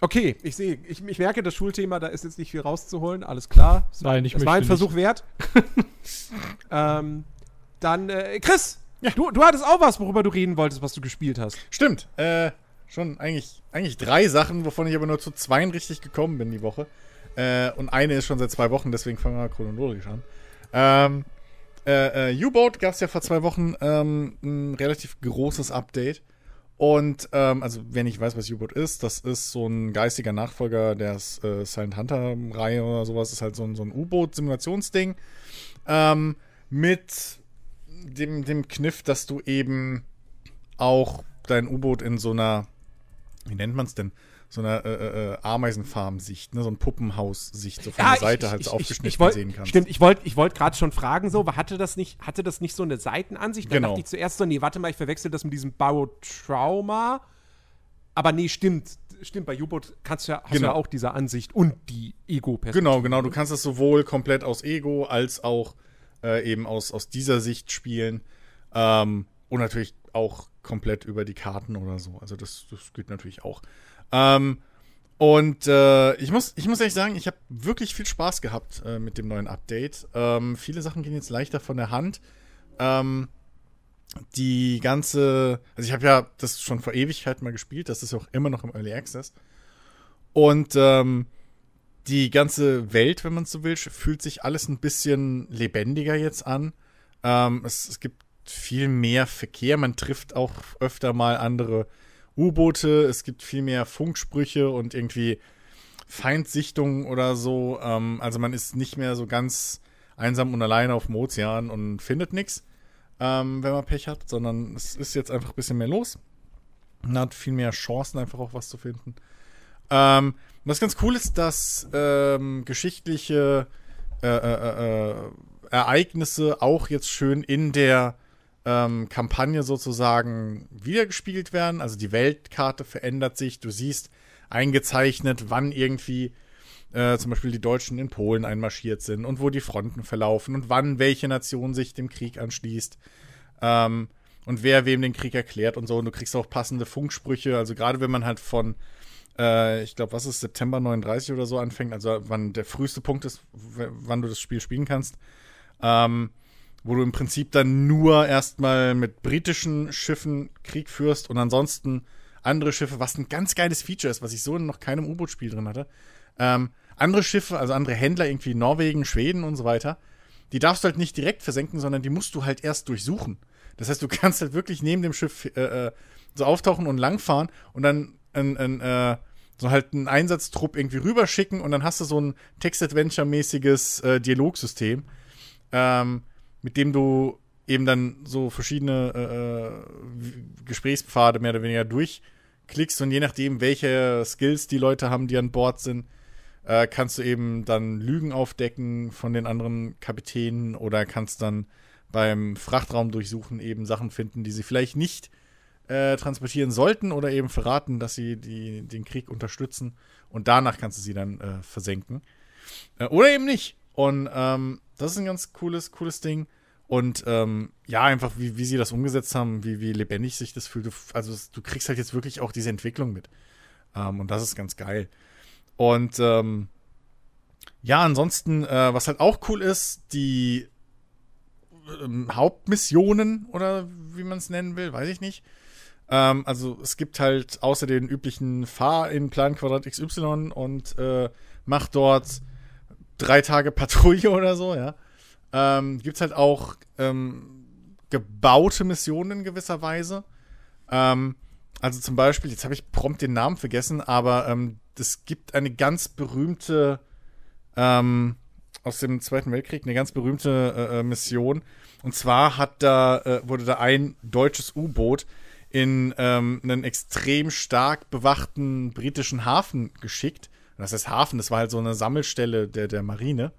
Okay, ich sehe, ich, ich merke das Schulthema, da ist jetzt nicht viel rauszuholen, alles klar. Es war, Nein, ich es war ein Versuch wert. ähm, dann, äh, Chris, du, du hattest auch was, worüber du reden wolltest, was du gespielt hast. Stimmt. Äh, schon eigentlich, eigentlich drei Sachen, wovon ich aber nur zu zweien richtig gekommen bin die Woche. Äh, und eine ist schon seit zwei Wochen, deswegen fangen wir chronologisch an. Ähm, äh, äh, U-Boat gab es ja vor zwei Wochen ähm, ein relativ großes Update. Und, ähm, also, wer nicht weiß, was U-Boat ist, das ist so ein geistiger Nachfolger der äh, Silent Hunter-Reihe oder sowas. Ist halt so ein, so ein U-Boot-Simulationsding. Ähm, mit dem, dem Kniff, dass du eben auch dein U-Boot in so einer, wie nennt man es denn? So einer äh, äh, Ameisenfarm-Sicht, ne? so ein Puppenhaus-Sicht, so von der Seite halt so aufgeschnitten ich wollt, sehen kannst. Stimmt, ich wollte ich wollt gerade schon fragen, so, hatte das nicht, hatte das nicht so eine Seitenansicht? Dann Genau. dachte ich zuerst so, nee, warte mal, ich verwechsel das mit diesem Barotrauma. Aber nee, stimmt. Stimmt, bei U-Boot kannst du ja, hast Genau. du ja auch diese Ansicht und die Ego-Perspektive. Genau, genau. Du kannst das sowohl komplett aus Ego als auch äh, eben aus, aus dieser Sicht spielen. Ähm, und natürlich auch komplett über die Karten oder so. Also das, das geht natürlich auch. Ähm, und äh, ich, muss, ich muss ehrlich sagen, ich habe wirklich viel Spaß gehabt äh, mit dem neuen Update. Ähm, viele Sachen gehen jetzt leichter von der Hand. Ähm, die ganze, also ich habe ja das schon vor Ewigkeit mal gespielt, das ist auch immer noch im Early Access. Und ähm, die ganze Welt, wenn man so will, fühlt sich alles ein bisschen lebendiger jetzt an. Ähm, es, es gibt viel mehr Verkehr, man trifft auch öfter mal andere U-Boote, es gibt viel mehr Funksprüche und irgendwie Feindsichtungen oder so. Ähm, also man ist nicht mehr so ganz einsam und alleine auf dem Ozean und findet nichts, ähm, wenn man Pech hat, sondern es ist jetzt einfach ein bisschen mehr los. Man hat viel mehr Chancen, einfach auch was zu finden. Ähm, was ganz cool ist, dass ähm, geschichtliche äh, äh, äh, Ereignisse auch jetzt schön in der ähm, Kampagne sozusagen wiedergespiegelt werden. Also die Weltkarte verändert sich. Du siehst eingezeichnet, wann irgendwie äh, zum Beispiel die Deutschen in Polen einmarschiert sind und wo die Fronten verlaufen und wann welche Nation sich dem Krieg anschließt. Ähm, und wer wem den Krieg erklärt und so. Und du kriegst auch passende Funksprüche. Also gerade wenn man halt von äh, ich glaube, was ist September 39 oder so anfängt, also wann der früheste Punkt ist, wann du das Spiel spielen kannst, ähm, wo du im Prinzip dann nur erstmal mit britischen Schiffen Krieg führst und ansonsten andere Schiffe, was ein ganz geiles Feature ist, was ich so in noch keinem U-Boot-Spiel drin hatte. Ähm, andere Schiffe, also andere Händler, irgendwie Norwegen, Schweden und so weiter, die darfst du halt nicht direkt versenken, sondern die musst du halt erst durchsuchen. Das heißt, du kannst halt wirklich neben dem Schiff äh, äh, so auftauchen und langfahren und dann ein, ein, äh, so halt einen Einsatztrupp irgendwie rüberschicken und dann hast du so ein Text-Adventure-mäßiges äh, Dialogsystem, ähm, mit dem du eben dann so verschiedene äh, äh, Gesprächspfade mehr oder weniger durchklickst und je nachdem, welche Skills die Leute haben, die an Bord sind, äh, kannst du eben dann Lügen aufdecken von den anderen Kapitänen oder kannst dann beim Frachtraum durchsuchen eben Sachen finden, die sie vielleicht nicht äh, transportieren sollten oder eben verraten, dass sie die, den Krieg unterstützen und danach kannst du sie dann äh, versenken. Äh, oder eben nicht. Und ähm, das ist ein ganz cooles, cooles Ding. Und ähm, ja, einfach wie, wie sie das umgesetzt haben, wie, wie lebendig sich das fühlt. Also du kriegst halt jetzt wirklich auch diese Entwicklung mit. Ähm, und das ist ganz geil. Und ähm, ja, ansonsten, äh, was halt auch cool ist, die ähm, Hauptmissionen oder wie man es nennen will, weiß ich nicht. Ähm, also es gibt halt außer den üblichen Fahr in Plan Quadrat XY und äh, mach dort drei Tage Patrouille oder so, ja. Ähm, gibt es halt auch ähm, gebaute Missionen in gewisser Weise. Ähm, also zum Beispiel, jetzt habe ich prompt den Namen vergessen, aber ähm, es gibt eine ganz berühmte ähm, aus dem Zweiten Weltkrieg, eine ganz berühmte äh, äh, Mission. Und zwar hat da, äh, wurde da ein deutsches U-Boot in ähm, einen extrem stark bewachten britischen Hafen geschickt. Das heißt Hafen, das war halt so eine Sammelstelle der, der Marine.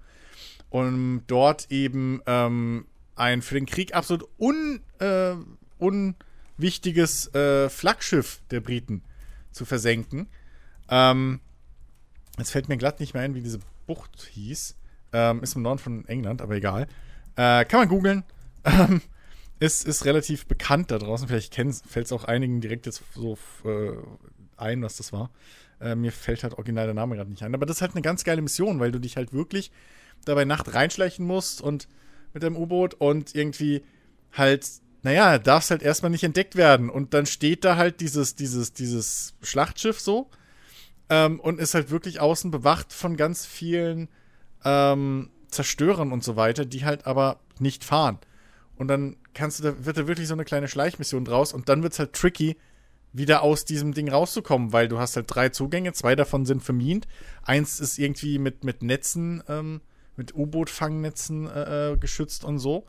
Um dort eben ähm, ein für den Krieg absolut un, äh, unwichtiges äh, Flaggschiff der Briten zu versenken. Ähm, jetzt fällt mir glatt nicht mehr ein, wie diese Bucht hieß. Ähm, ist im Norden von England, aber egal. Äh, kann man googeln. Ähm, ist, ist relativ bekannt da draußen. Vielleicht fällt es auch einigen direkt jetzt so äh, ein, was das war. Äh, mir fällt halt original der Name gerade nicht ein. Aber das ist halt eine ganz geile Mission, weil du dich halt wirklich dabei Nacht reinschleichen musst und mit dem U-Boot und irgendwie halt, naja, darfst halt erstmal nicht entdeckt werden. Und dann steht da halt dieses, dieses, dieses Schlachtschiff so ähm, und ist halt wirklich außen bewacht von ganz vielen ähm, Zerstörern und so weiter, die halt aber nicht fahren. Und dann kannst du, da wird da wirklich so eine kleine Schleichmission draus und dann wird es halt tricky, wieder aus diesem Ding rauszukommen, weil du hast halt drei Zugänge, zwei davon sind vermint. Eins ist irgendwie mit, mit Netzen, ähm, mit U-Boot-Fangnetzen äh, äh, geschützt und so.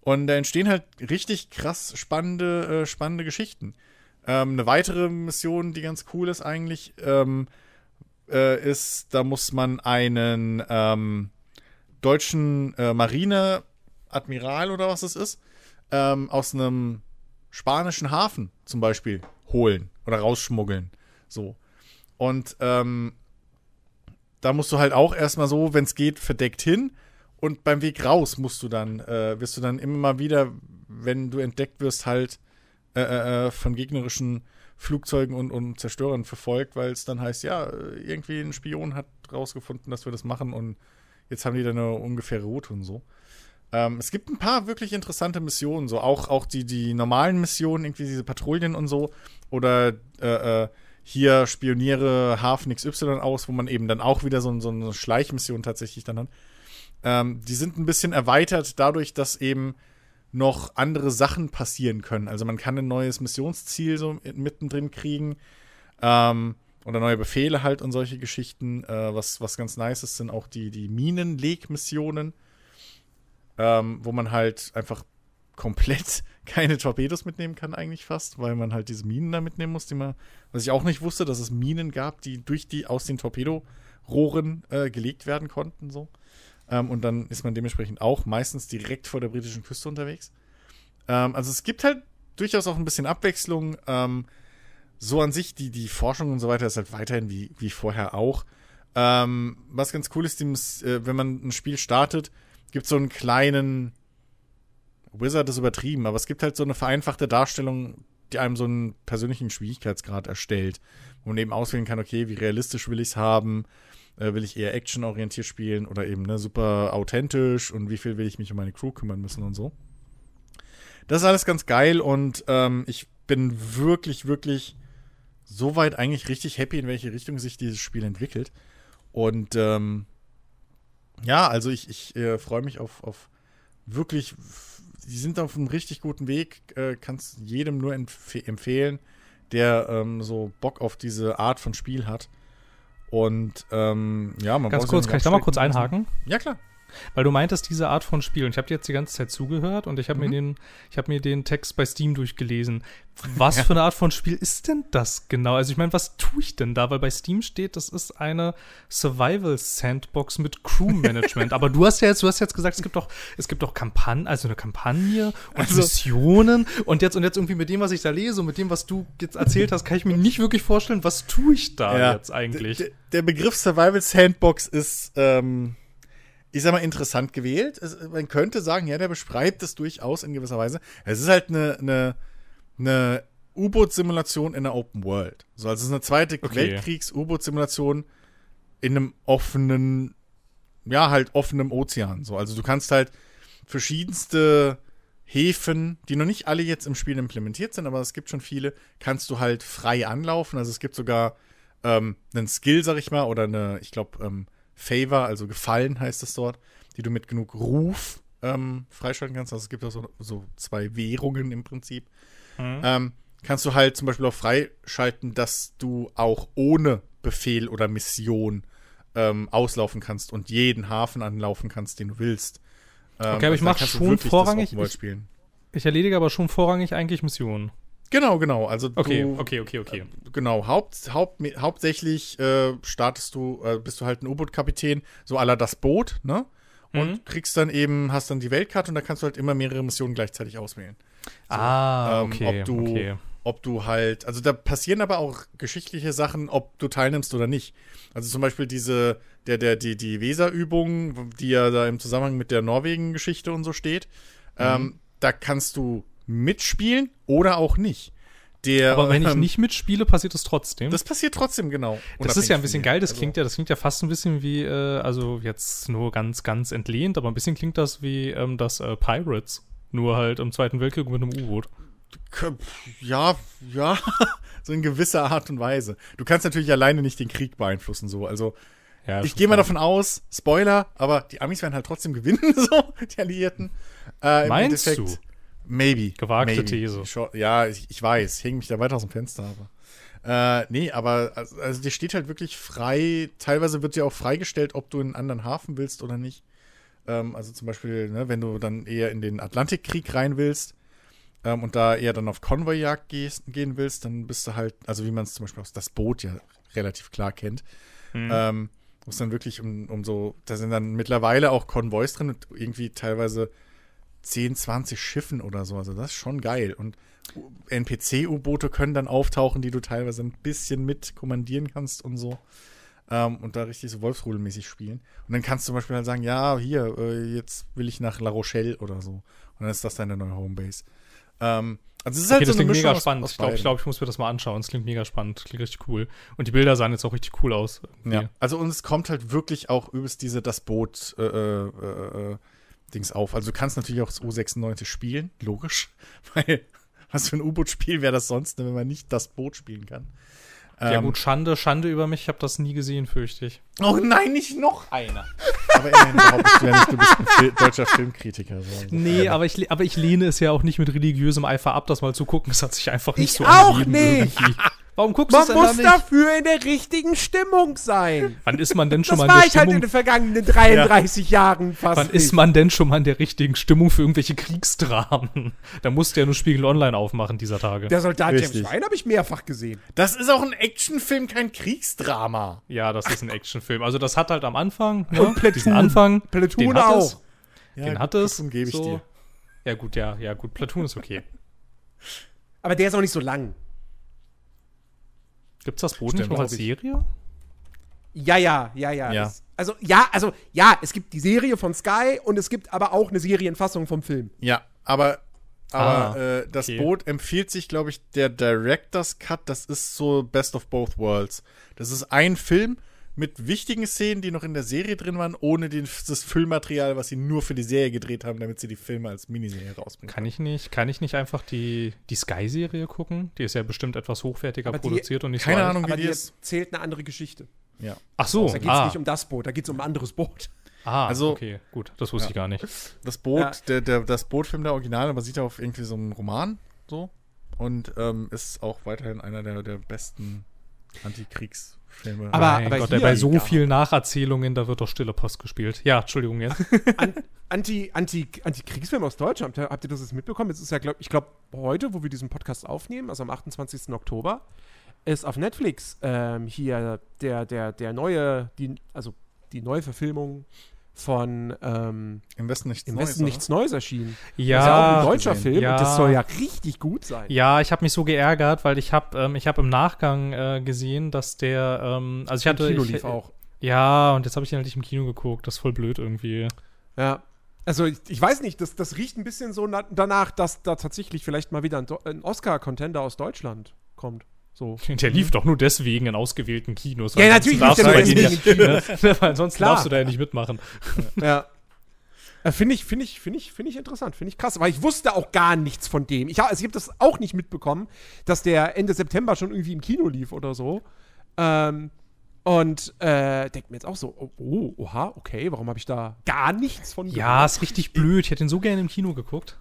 Und da entstehen halt richtig krass spannende, äh, spannende Geschichten. Ähm, eine weitere Mission, die ganz cool ist eigentlich, ähm, äh, ist, da muss man einen ähm, deutschen äh, Marine-Admiral oder was es ist, ähm, aus einem spanischen Hafen zum Beispiel holen oder rausschmuggeln. So. Und ähm, da musst du halt auch erstmal so, wenn es geht, verdeckt hin. Und beim Weg raus musst du dann, äh, wirst du dann immer wieder, wenn du entdeckt wirst, halt äh, äh, äh von gegnerischen Flugzeugen und, und Zerstörern verfolgt, weil es dann heißt, ja, irgendwie ein Spion hat rausgefunden, dass wir das machen und jetzt haben die da eine ungefähre Route und so. Ähm, es gibt ein paar wirklich interessante Missionen, so auch, auch die, die normalen Missionen, irgendwie diese Patrouillen und so. Oder äh, äh, hier spioniere Hafen XY aus, wo man eben dann auch wieder so, so eine Schleichmission tatsächlich dann hat. Ähm, die sind ein bisschen erweitert dadurch, dass eben noch andere Sachen passieren können. Also man kann ein neues Missionsziel so mittendrin kriegen. Ähm, oder neue Befehle halt und solche Geschichten. Äh, was, was ganz nice ist, sind auch die, die Minenleg-Missionen ähm, wo man halt einfach komplett keine Torpedos mitnehmen kann, eigentlich fast, weil man halt diese Minen da mitnehmen muss, die man, was ich auch nicht wusste, dass es Minen gab, die durch die aus den Torpedorohren äh, gelegt werden konnten, so. Ähm, und dann ist man dementsprechend auch meistens direkt vor der britischen Küste unterwegs. Ähm, also es gibt halt durchaus auch ein bisschen Abwechslung. Ähm, so an sich, die, die Forschung und so weiter ist halt weiterhin wie, wie vorher auch. Ähm, was ganz cool ist, äh, wenn man ein Spiel startet, gibt so einen kleinen Wizard ist übertrieben, aber es gibt halt so eine vereinfachte Darstellung, die einem so einen persönlichen Schwierigkeitsgrad erstellt, wo man eben auswählen kann, okay, wie realistisch will ich es haben, äh, will ich eher actionorientiert spielen oder eben ne, super authentisch und wie viel will ich mich um meine Crew kümmern müssen und so. Das ist alles ganz geil und ähm, ich bin wirklich, wirklich soweit eigentlich richtig happy, in welche Richtung sich dieses Spiel entwickelt. Und ähm, ja, also ich, ich äh, freue mich auf, auf wirklich, die sind auf einem richtig guten Weg, äh, kannst jedem nur empf empfehlen, der ähm, so Bock auf diese Art von Spiel hat. Und ähm, ja, man Ganz kurz, kann ich da mal kurz einhaken? Ja, klar. Weil du meintest, diese Art von Spiel, und ich habe dir jetzt die ganze Zeit zugehört und ich habe mhm. mir, den, hab mir den Text bei Steam durchgelesen. Was ja. für eine Art von Spiel ist denn das genau? Also ich meine, was tue ich denn da? Weil bei Steam steht, das ist eine Survival-Sandbox mit Crew-Management. Aber du hast ja jetzt, du hast jetzt gesagt, es gibt doch, es gibt doch Kampagnen, also eine Kampagne und also, Missionen. Und jetzt, und jetzt irgendwie mit dem, was ich da lese und mit dem, was du jetzt erzählt hast, kann ich mir nicht wirklich vorstellen, was tue ich da ja, jetzt eigentlich? Der Begriff Survival-Sandbox ist, ähm ich sag mal, interessant gewählt. Es, man könnte sagen, ja, der beschreibt es durchaus in gewisser Weise. Es ist halt eine, eine, eine U-Boot-Simulation in der Open World. So, also es ist eine zweite okay. Weltkriegs-U-Boot-Simulation in einem offenen, ja, halt offenem Ozean. So, also du kannst halt verschiedenste Häfen, die noch nicht alle jetzt im Spiel implementiert sind, aber es gibt schon viele, kannst du halt frei anlaufen. Also es gibt sogar ähm, einen Skill, sag ich mal, oder eine, ich glaube, ähm, Favor, also Gefallen heißt es dort, die du mit genug Ruf ähm, freischalten kannst. Also es gibt auch so, so zwei Währungen im Prinzip. Mhm. Ähm, kannst du halt zum Beispiel auch freischalten, dass du auch ohne Befehl oder Mission ähm, auslaufen kannst und jeden Hafen anlaufen kannst, den du willst. Ähm, Okay, aber ich da mach kannst du schon vorrangig- ich-. Ich erledige aber schon vorrangig eigentlich Missionen. Genau, genau. Also Okay, du, okay, okay, okay. Genau, Haupt, Haupt, hauptsächlich äh, startest du, äh, bist du halt ein U-Boot-Kapitän, so aller das Boot, ne? Und Mhm. kriegst dann eben, hast dann die Weltkarte und da kannst du halt immer mehrere Missionen gleichzeitig auswählen. ah, ähm, okay, ob du- okay. Ob du halt, also da passieren aber auch geschichtliche Sachen, ob du teilnimmst oder nicht. Also zum Beispiel diese, der, der, die, die Weser-Übung, die ja da im Zusammenhang mit der Norwegen-Geschichte und so steht, Mhm. ähm, da kannst du mitspielen oder auch nicht. Der, Aber wenn ich ähm, nicht mitspiele, passiert es trotzdem. Das passiert trotzdem, genau. Das ist ja ein bisschen geil, das Also- klingt ja, das klingt ja fast ein bisschen wie, äh, also jetzt nur ganz, ganz entlehnt, aber ein bisschen klingt das wie ähm, das äh, Pirates. Nur halt im Zweiten Weltkrieg mit einem U-Boot. Ja, ja, so in gewisser Art und Weise. Du kannst natürlich alleine nicht den Krieg beeinflussen, so. Also, Ja, ich gehe mal davon aus, Spoiler, aber die Amis werden halt trotzdem gewinnen, so, die Alliierten. Äh, Meinst du? Maybe. Gewagte maybe. These. Ja, ich, ich weiß, hänge mich da weiter aus dem Fenster, aber. Äh, nee, aber also, also dir steht halt wirklich frei, teilweise wird dir auch freigestellt, ob du in einen anderen Hafen willst oder nicht. Ähm, also zum Beispiel, ne, wenn du dann eher in den Atlantikkrieg rein willst ähm, und da eher dann auf Konvojjagd gehen willst, dann bist du halt, also wie man es zum Beispiel aus das Boot ja relativ klar kennt, Mhm. ähm, wo es dann wirklich um, um so, da sind dann mittlerweile auch Konvois drin und irgendwie teilweise 10, 20 Schiffen oder so. Also das ist schon geil. Und NPC-U-Boote können dann auftauchen, die du teilweise ein bisschen mit kommandieren kannst und so. Ähm, und da richtig so Wolfsrudelmäßig spielen. Und dann kannst du zum Beispiel halt sagen, ja, hier, äh, jetzt will ich nach La Rochelle oder so. Und dann ist das deine neue Homebase. Ähm, also es ist halt Okay, das so eine klingt mega aus- spannend. aus ich glaube, ich, glaub, ich muss mir das mal anschauen. Es klingt mega spannend. Klingt richtig cool. Und die Bilder sahen jetzt auch richtig cool aus. irgendwie. Ja, also und es kommt halt wirklich auch übelst diese das Boot äh, äh, äh, Dings auf. Also du kannst natürlich auch das U96 spielen, logisch, weil was für ein U-Boot-Spiel wäre das sonst, wenn man nicht das Boot spielen kann. Ja Ähm, gut, Schande, Schande über mich. Ich habe das nie gesehen, fürchte ich. Oh nein, nicht noch einer. Aber immerhin behauptest du ja nicht, du bist ein Fil deutscher Filmkritiker. So. Nee, aber ich, aber ich lehne es ja auch nicht mit religiösem Eifer ab, das mal zu gucken. Es hat sich einfach nicht Ich so auch angegeben nicht. irgendwie. Warum guckst du es Man muss dafür in der richtigen Stimmung sein. Wann ist man denn schon Das mal in war der ich halt in Stimmung? den vergangenen 33 Jahren fast. Wann ist man denn schon mal in der richtigen Stimmung für irgendwelche Kriegsdramen? Da musst du ja nur Spiegel Online aufmachen dieser Tage. Der Soldat Richtig. James Ryan habe ich mehrfach gesehen. Das ist auch ein Actionfilm, kein Kriegsdrama. ja, das ist ein Actionfilm. Also das hat halt am Anfang, ne, Und Platoon. diesen Anfang, Platoon den hat auch. es. Ja, Den hat es. Platoon gebe ich so. dir. Ja gut, ja, ja gut. Platoon ist okay. Aber der ist auch nicht so lang. Gibt's das Boot Stimmt, nicht noch als. Serie? Ja, ja, ja, ja. Ja. Das, also, ja, also, ja, es gibt die Serie von Sky und es gibt aber auch eine Serienfassung vom Film. Ja, aber, aber Ah, äh, das okay. Boot empfiehlt sich, glaube ich, der Director's Cut. Das ist so Best of Both Worlds. Das ist ein Film mit wichtigen Szenen, die noch in der Serie drin waren, ohne den, das Füllmaterial, was sie nur für die Serie gedreht haben, damit sie die Filme als Miniserie rausbringen. Kann ich nicht, kann ich nicht einfach die, die Sky-Serie gucken? Die ist ja bestimmt etwas hochwertiger Aber die- produziert und nicht keine so alt. Ahnung, wie Aber die die ist. erzählt eine andere Geschichte. Ja. Ach so, Da geht es ah, nicht um das Boot, da geht es um ein anderes Boot. ah, Also- okay, gut, das wusste Ja. ich gar nicht. Das Boot, Ja. der, der, das Bootfilm der Originale basiert auf irgendwie so einem Roman, so. Und ähm, ist auch weiterhin einer der, der besten Antikriegsfilme. Aber- mein aber Gott, hier- bei so Ja. vielen Nacherzählungen, da wird doch stille Post gespielt. Ja, Entschuldigung jetzt. An, Anti, Anti, Anti-Kriegsfilm aus Deutschland, habt ihr, habt ihr das jetzt mitbekommen? Es ist ja, glaub, ich glaube, heute, wo wir diesen Podcast aufnehmen, also am 28. Oktober, ist auf Netflix ähm, hier der, der, der neue, die, also die neue Verfilmung von ähm, Im Westen nichts Im Neues. Westen nichts Neues erschienen. Ja, das ist ja auch ein deutscher gesehen. Film Ja. und das soll ja richtig gut sein. Ja, ich habe mich so geärgert, weil ich habe ähm, ich habe im Nachgang äh, gesehen, dass der ähm, also ich Im hatte Kino ich, lief auch. Ja, und jetzt habe ich den halt nicht im Kino geguckt. Das ist voll blöd irgendwie. Ja. Also ich, ich weiß nicht, das, das riecht ein bisschen so na, danach, dass da tatsächlich vielleicht mal wieder ein, ein Oscar-Contender aus Deutschland kommt. So. Der lief doch nur deswegen in ausgewählten Kinos. Ja, natürlich darfst du bei denen ja- ne, Weil sonst Klar. darfst du da ja nicht mitmachen. Ja. Äh, Finde ich, finde ich, finde ich, finde ich interessant, finde ich krass. Aber ich wusste auch gar nichts von dem. Ich, also ich habe das auch nicht mitbekommen, dass der Ende September schon irgendwie im Kino lief oder so. Ähm, und äh, denke mir jetzt auch so, oh, oh, oha, okay, warum habe ich da gar nichts von Ja, ist richtig blöd. Ich hätte ihn so gerne im Kino geguckt.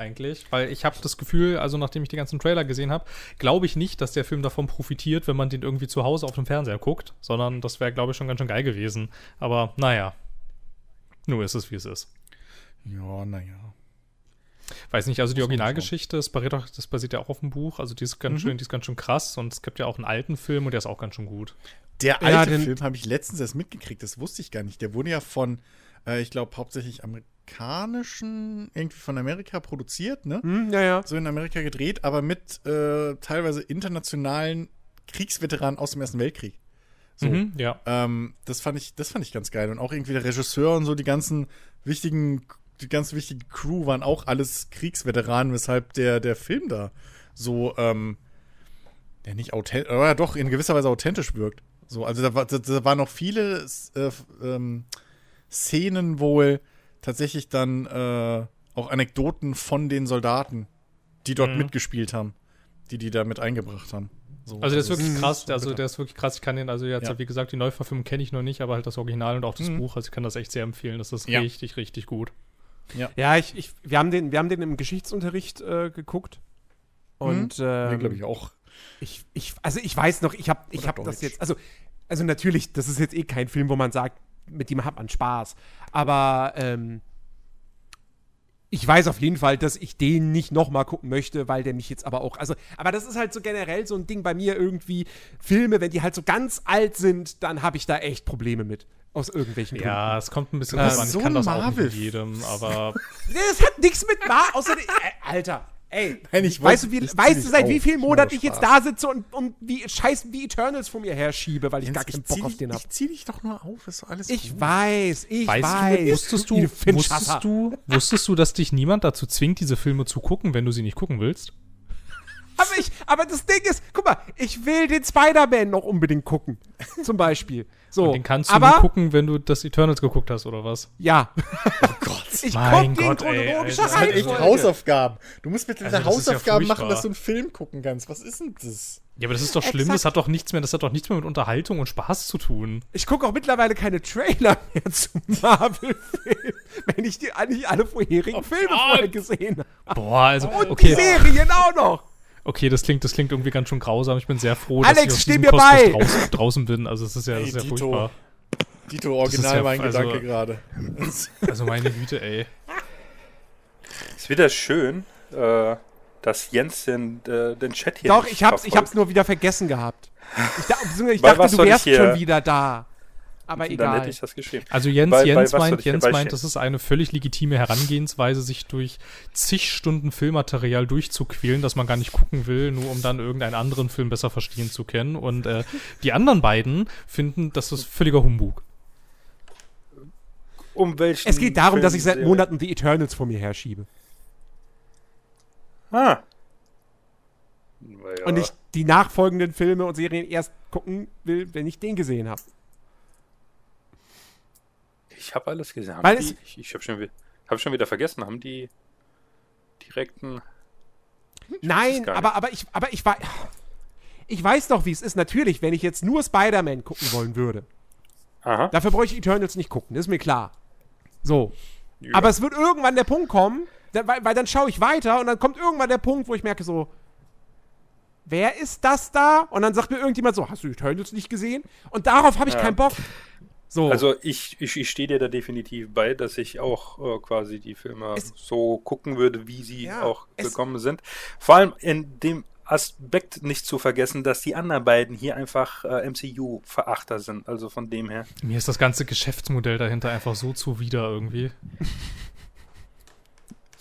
Eigentlich, weil ich habe das Gefühl, also nachdem ich die ganzen Trailer gesehen habe, glaube ich nicht, dass der Film davon profitiert, wenn man den irgendwie zu Hause auf dem Fernseher guckt, sondern das wäre, glaube ich, schon ganz schön geil gewesen. Aber naja, nur ist es, wie es ist. Ja, naja. Weiß nicht, also die Originalgeschichte, das basiert, auch, das basiert ja auch auf dem Buch, also die ist ganz Mhm. schön, die ist ganz schön krass und es gibt ja auch einen alten Film und der ist auch ganz schön gut. Der Ja, alte den- Film habe ich letztens erst mitgekriegt, das wusste ich gar nicht. Der wurde ja von, äh, ich glaube, hauptsächlich amerikanischen, irgendwie von Amerika produziert, ne? Hm, ja, ja. So in Amerika gedreht, aber mit äh, teilweise internationalen Kriegsveteranen aus dem Ersten Weltkrieg. So. Mhm, ja. Ähm, das fand ich, das fand ich ganz geil. Und auch irgendwie der Regisseur und so, die ganzen wichtigen, die ganz wichtige Crew waren auch alles Kriegsveteranen, weshalb der, der Film da so, ähm, ja, nicht authentisch, aber doch in gewisser Weise authentisch wirkt. So, also da, war, da, da waren noch viele äh, ähm, Szenen wohl tatsächlich dann äh, auch Anekdoten von den Soldaten, die dort Mhm. mitgespielt haben, die die da mit eingebracht haben. So, Also der ist wirklich krass, so also der ist wirklich krass. Ich kann den, also jetzt, Ja. wie gesagt, die Neuverfilmung kenne ich noch nicht, aber halt das Original und auch das Mhm. Buch, also ich kann das echt sehr empfehlen. Das ist Ja. richtig, richtig gut. Ja, ich, ich, wir, haben den, wir haben den im Geschichtsunterricht äh, geguckt. Und Ja, ähm, glaube ich auch. ich, ich, also ich weiß noch, ich habe ich Oder hab das jetzt, also, also natürlich, das ist jetzt eh kein Film, wo man sagt, mit dem hat man Spaß. Aber ähm, ich weiß auf jeden Fall, dass ich den nicht nochmal gucken möchte, weil der mich jetzt aber auch, also, aber das ist halt so generell so ein Ding bei mir irgendwie, Filme, wenn die halt so ganz alt sind, dann habe ich da echt Probleme mit. Aus irgendwelchen Ja, es kommt ein bisschen Ähm, drauf an. Ich so kann das auch nicht Marvel- mit jedem, aber Nee, das hat nichts mit Mar außerdem. Äh, Alter, ey. Nein, ich weißt weiß- du, wie, weißt du, seit auf. wie vielen Monaten ich jetzt da sitze und, und wie scheiß wie Eternals vor mir herschiebe, weil ich Jens, gar keinen Bock zieh auf den habe. Ich zieh dich doch nur auf, ist doch alles Ich gut. weiß, ich weißt weiß. du, wusstest du, wusstest du, wusstest du, dass dich niemand dazu zwingt, diese Filme zu gucken, wenn du sie nicht gucken willst? Aber, ich, aber das Ding ist, guck mal, ich will den Spider-Man noch unbedingt gucken. Zum Beispiel. So. Und den kannst du aber, nur gucken, wenn du das Eternals geguckt hast, oder was? Ja. Oh Gott. Ich Mein guck Gott, den ey, chronologischer. Das sind echt. Hausaufgaben. Du musst bitte Also deine ist ja Hausaufgaben machen, dass du einen Film gucken kannst. Was ist denn das? Ja, aber das ist doch schlimm, Exakt. das hat doch nichts mehr, das hat doch nichts mehr mit Unterhaltung und Spaß zu tun. Ich gucke auch mittlerweile keine Trailer mehr zu Marvel-Filmen, wenn ich die nicht alle vorherigen Filme vorher gesehen habe. Boah, also, Und die okay, Serien auch noch. Okay, das klingt, das klingt irgendwie ganz schön grausam. Ich bin sehr froh, Alex, dass ich aus steh diesem mir bei. Draußen, draußen bin. Also es ist ja, das ist ja Dito. furchtbar. Dito, original ja- mein also- Gedanke gerade. Also meine Güte, ey. Ist wieder schön, äh, dass Jens den, äh, den Chat hier Doch, nicht ich hab's, ich hab's nur wieder vergessen gehabt. Ich, da, ich dachte, du wärst schon wieder da. Aber Dann egal. hätte ich das geschrieben. Also Jens, Bei- bei Jens soll meint, Jens meint, das ist eine völlig legitime Herangehensweise, sich durch zig Stunden Filmmaterial durchzuquälen, das man gar nicht gucken will, nur um dann irgendeinen anderen Film besser verstehen zu können. Und äh, die anderen beiden finden, das ist völliger Humbug. Um welchen es geht darum, dass ich seit Film- Monaten The Eternals vor mir herschiebe. Ah. Naja. Und ich die nachfolgenden Filme und Serien erst gucken will, wenn ich den gesehen habe. Ich habe alles gesehen. Haben die, ich ich habe schon, hab schon wieder vergessen. Haben die direkten. Nein, aber, aber ich, aber ich weiß. Ich weiß doch, wie es ist. Natürlich, wenn ich jetzt nur Spider-Man gucken wollen würde, Aha. dafür bräuchte ich Eternals nicht gucken, ist mir klar. So. Ja. Aber es wird irgendwann der Punkt kommen, weil, weil dann schaue ich weiter und dann kommt irgendwann der Punkt, wo ich merke so, wer ist das da? Und dann sagt mir irgendjemand so, hast du Eternals nicht gesehen? Und darauf habe ich Ja. keinen Bock. So. Also ich, ich, ich stehe dir da definitiv bei, dass ich auch äh, quasi die Filme Es- so gucken würde, wie sie Ja, auch es- gekommen sind. Vor allem in dem Aspekt nicht zu vergessen, dass die anderen beiden hier einfach äh, MCU-Verachter sind. Also von dem her. Mir ist das ganze Geschäftsmodell dahinter einfach so zuwider irgendwie.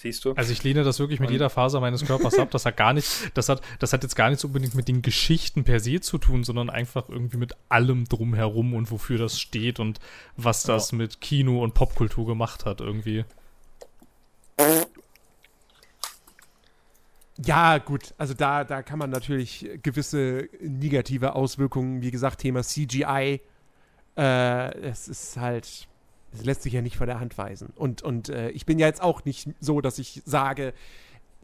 Siehst du? Also ich lehne das wirklich mit Und- jeder Faser meines Körpers ab. Das hat gar nicht, das hat, das hat jetzt gar nichts unbedingt mit den Geschichten per se zu tun, sondern einfach irgendwie mit allem drumherum und wofür das steht und was das mit Kino und Popkultur gemacht hat irgendwie. Ja, gut, also da, da kann man natürlich gewisse negative Auswirkungen, wie gesagt, Thema CGI, äh, es ist halt, es lässt sich ja nicht von der Hand weisen. Und, und äh, ich bin ja jetzt auch nicht so, dass ich sage,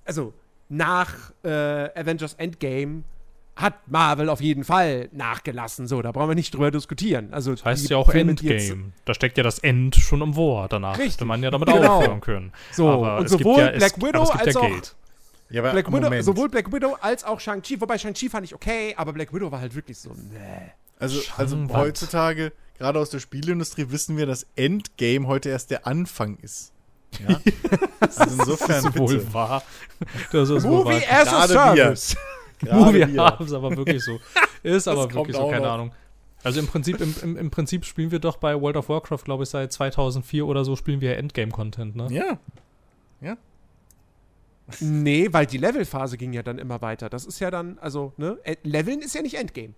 also nach äh, Avengers Endgame hat Marvel auf jeden Fall nachgelassen. So, da brauchen wir nicht drüber diskutieren. Also Das heißt ja auch Filme, Endgame. Da steckt ja das End schon im Wort. Danach Richtig, hätte man ja damit genau. aufhören können. So, aber und es sowohl gibt ja, Black Widow aber es gibt als ja auch-. Ja, aber Black Widow, sowohl Black Widow als auch Shang-Chi. Wobei Shang-Chi fand ich okay, aber Black Widow war halt wirklich so, nee. Also, also heutzutage, gerade aus der Spieleindustrie, wissen wir, dass Endgame heute erst der Anfang ist. Ja? also insofern Das ist bitte. wohl wahr. Das ist Movie wahr. as a Service. Movie haben es aber wirklich so. Ist aber wirklich so, auch keine noch. Ahnung. Also im Prinzip, im, im, im Prinzip spielen wir doch bei World of Warcraft, glaube ich, seit 2004 oder so spielen wir Endgame-Content, ne? Ja. Nee, weil die Levelphase ging ja dann immer weiter. Das ist ja dann, also, ne? Leveln ist ja nicht Endgame.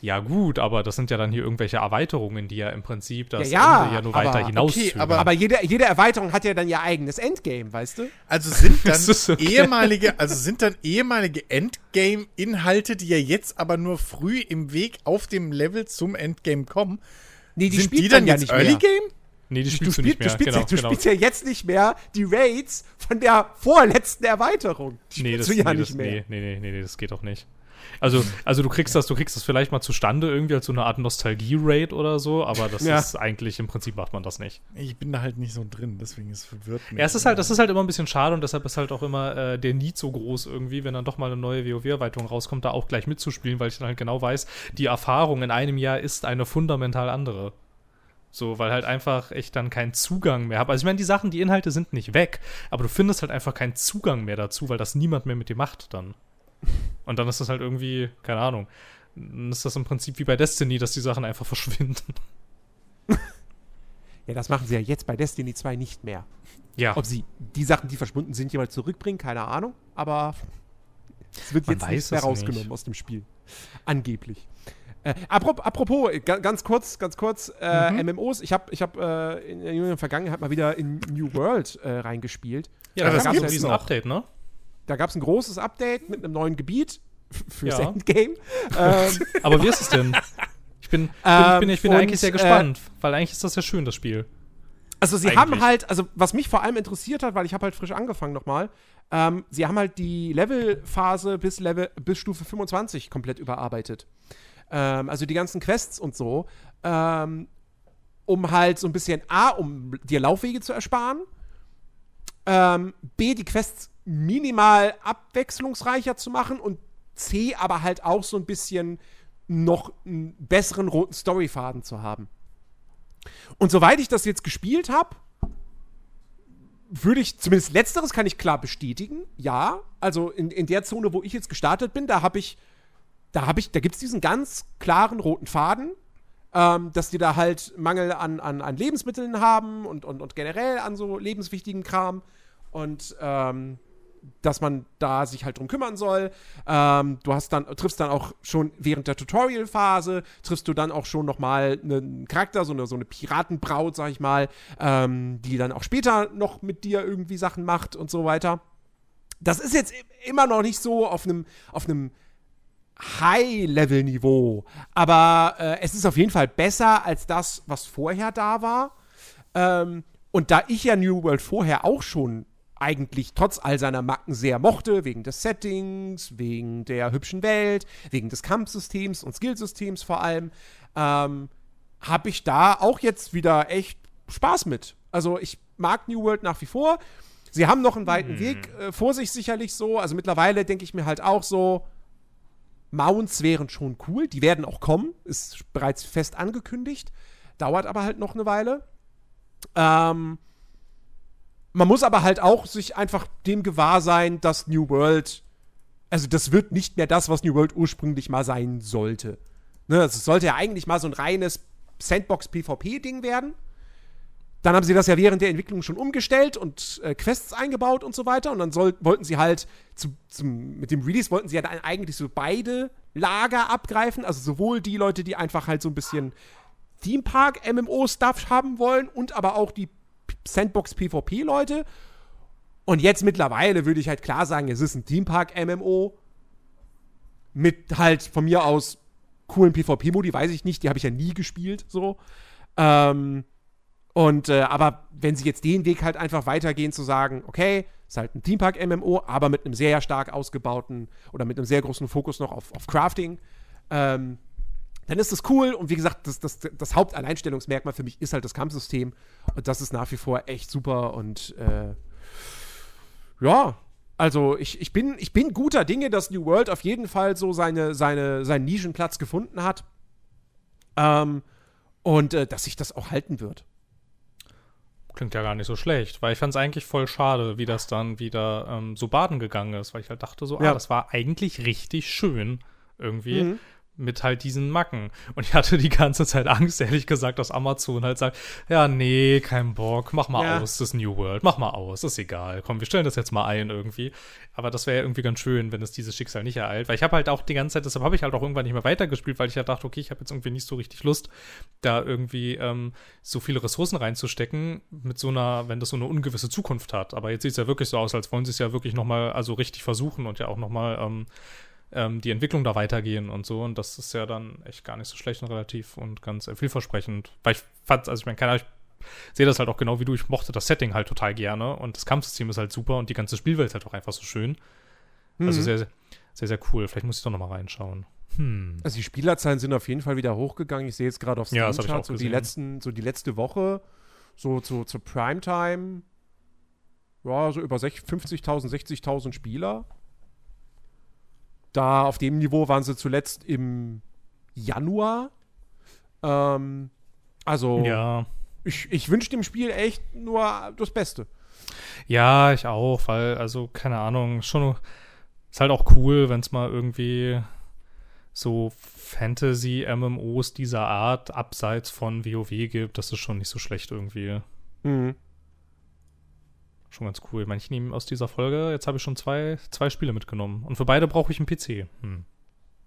Ja, gut, aber das sind ja dann hier irgendwelche Erweiterungen, die ja im Prinzip das Ja, ja, Ende ja nur aber- weiter hinaus okay, aber- Aber jede, jede Erweiterung hat ja dann ihr eigenes Endgame, weißt du? Also sind dann okay. ehemalige, also sind dann ehemalige Endgame-Inhalte, die ja jetzt aber nur früh im Weg auf dem Level zum Endgame kommen, Nee, die sind spielt die dann man ja nicht Early mehr. Game? Nee, die Du, spielst du, spielst, nicht mehr. du, spielst, genau, ja, du genau. spielst ja jetzt nicht mehr die Raids von der vorletzten Erweiterung. Die Nee, das, du ja nee, nicht das, mehr. nee, nee, nee, nee, nee, das geht doch nicht. Also, also du kriegst das, du kriegst das vielleicht mal zustande irgendwie als so eine Art Nostalgie-Raid oder so, aber das Ja. ist eigentlich im Prinzip macht man das nicht. Ich bin da halt nicht so drin, deswegen ist es verwirrt mich. Ja, es ist halt, das ist halt immer ein bisschen schade und deshalb ist halt auch immer äh, der Need so groß irgendwie, wenn dann doch mal eine neue WoW-Erweiterung rauskommt, da auch gleich mitzuspielen, weil ich dann halt genau weiß, die Erfahrung in einem Jahr ist eine fundamental andere. So, weil halt einfach ich dann keinen Zugang mehr habe. Also ich meine, die Sachen, die Inhalte sind nicht weg, aber du findest halt einfach keinen Zugang mehr dazu, weil das niemand mehr mit dir macht dann. Und dann ist das halt irgendwie, keine Ahnung, dann ist das im Prinzip wie bei Destiny, dass die Sachen einfach verschwinden. Ja, das machen sie ja jetzt bei Destiny 2 nicht mehr. Ja, Ob sie die Sachen, die verschwunden sind, jeweils zurückbringen, keine Ahnung. Aber es wird Man jetzt nicht mehr es rausgenommen nicht. aus dem Spiel. Angeblich. Äh, apropos, apropos äh, ga- ganz kurz, ganz kurz, äh, Mhm. MMOs. Ich habe ich hab, äh, in der jüngeren Vergangenheit mal wieder in New World äh, reingespielt. ja das das gab gibt's ein. Update, ne? Da gab es ein großes Update mit einem neuen Gebiet fürs Ja. Endgame. ähm, Aber wie ist es denn? Ich bin, ich bin, ich Ähm, bin, ich bin und, eigentlich sehr äh, gespannt, weil eigentlich ist das ja schön, das Spiel. Also sie Eigentlich. haben halt, also was mich vor allem interessiert hat, weil ich habe halt frisch angefangen nochmal, ähm, sie haben halt die Levelphase bis Level bis Stufe 25 komplett überarbeitet. Ähm, also die ganzen Quests und so, ähm, um halt so ein bisschen A, um dir Laufwege zu ersparen, ähm, B, die Quests minimal abwechslungsreicher zu machen und C, aber halt auch so ein bisschen noch einen besseren roten Storyfaden zu haben. Und soweit ich das jetzt gespielt habe, würde ich, zumindest letzteres kann ich klar bestätigen, ja. Also in, in der Zone, wo ich jetzt gestartet bin, da habe ich, da habe ich, da gibt es diesen ganz klaren roten Faden, ähm, dass die da halt Mangel an, an, an Lebensmitteln haben und, und, und generell an so lebenswichtigen Kram. Und ähm, dass man da sich halt drum kümmern soll. Ähm, du hast dann, triffst dann auch schon während der Tutorial-Phase, triffst du dann auch schon nochmal einen Charakter, so eine, so eine Piratenbraut, sag ich mal, ähm, die dann auch später noch mit dir irgendwie Sachen macht und so weiter. Das ist jetzt immer noch nicht so auf einem, auf einem High-Level-Niveau, aber äh, es ist auf jeden Fall besser als das, was vorher da war. Ähm, und da ich ja New World vorher auch schon eigentlich trotz all seiner Macken sehr mochte, wegen des Settings, wegen der hübschen Welt, wegen des Kampfsystems und Skillsystems vor allem, ähm, habe ich da auch jetzt wieder echt Spaß mit. Also ich mag New World nach wie vor. Sie haben noch einen weiten Weg äh, vor sich sicherlich so. Also mittlerweile denke ich mir halt auch so, Mounts wären schon cool. Die werden auch kommen. Ist bereits fest angekündigt. Dauert aber halt noch eine Weile. Ähm, man muss aber halt auch sich einfach dem gewahr sein, dass New World, also das wird nicht mehr das, was New World ursprünglich mal sein sollte. Ne, also es sollte ja eigentlich mal so ein reines Sandbox-PvP-Ding werden. Dann haben sie das ja während der Entwicklung schon umgestellt und äh, Quests eingebaut und so weiter. Und dann soll, wollten sie halt zu, zum, mit dem Release wollten sie ja dann eigentlich so beide Lager abgreifen. Also sowohl die Leute, die einfach halt so ein bisschen Theme Park MMO-Stuff haben wollen und aber auch die Sandbox PvP-Leute. Und jetzt mittlerweile würde ich halt klar sagen, es ist ein Theme Park MMO mit halt von mir aus coolen PvP-Modi, weiß ich nicht, die habe ich ja nie gespielt, so. Ähm, Und äh, aber wenn sie jetzt den Weg halt einfach weitergehen, zu sagen, okay, ist halt ein Teampark-MMO, aber mit einem sehr stark ausgebauten oder mit einem sehr großen Fokus noch auf, auf Crafting, ähm, dann ist das cool. Und wie gesagt, das, das, das Hauptalleinstellungsmerkmal für mich ist halt das Kampfsystem. Und das ist nach wie vor echt super. Und äh, ja, also ich, ich, bin, ich bin guter Dinge, dass New World auf jeden Fall so seine, seine, seinen Nischenplatz gefunden hat. Ähm, und äh, dass sich das auch halten wird. Klingt ja gar nicht so schlecht, weil ich fand es eigentlich voll schade, wie das dann wieder ähm, so baden gegangen ist, weil ich halt dachte so, Ja. ah, das war eigentlich richtig schön irgendwie. Mhm. Mit halt diesen Macken. Und ich hatte die ganze Zeit Angst, ehrlich gesagt, dass Amazon halt sagt, ja, nee, kein Bock, mach mal Ja. aus, das New World, mach mal aus, ist egal. Komm, wir stellen das jetzt mal ein irgendwie. Aber das wäre ja irgendwie ganz schön, wenn es dieses Schicksal nicht ereilt. Weil ich habe halt auch die ganze Zeit, deshalb habe ich halt auch irgendwann nicht mehr weitergespielt, weil ich halt dachte, okay, ich habe jetzt irgendwie nicht so richtig Lust, da irgendwie ähm, so viele Ressourcen reinzustecken mit so einer, wenn das so eine ungewisse Zukunft hat. Aber jetzt sieht es ja wirklich so aus, als wollen sie es ja wirklich nochmal, also richtig versuchen und ja auch nochmal ähm, ähm, die Entwicklung da weitergehen und so. Und das ist ja dann echt gar nicht so schlecht und relativ und ganz äh, vielversprechend. Weil ich fand, also ich meine, keine Ahnung, ich sehe das halt auch genau wie du. Ich mochte das Setting halt total gerne und das Kampfsystem ist halt super und die ganze Spielwelt ist halt auch einfach so schön. Also Mhm. sehr, sehr, sehr, sehr cool. Vielleicht muss ich doch nochmal reinschauen. Hm. Also die Spielerzahlen sind auf jeden Fall wieder hochgegangen. Ich sehe jetzt gerade auf Ja, ich Steamcharts auch so die letzten, so die letzte Woche, so zu, zur Primetime, ja, so über sech- 50.000, 60.000 Spieler. Da auf dem Niveau waren sie zuletzt im Januar. Ähm, also Ja. ich, ich wünsche dem Spiel echt nur das Beste. Ja, ich auch, weil, also, keine Ahnung, schon ist halt auch cool, wenn es mal irgendwie so Fantasy-MMOs dieser Art abseits von WoW gibt. Das ist schon nicht so schlecht irgendwie. Mhm. Schon ganz cool. Ich meine, ich nehme aus dieser Folge, jetzt habe ich schon zwei, zwei Spiele mitgenommen. Und für beide brauche ich einen PC. Hm.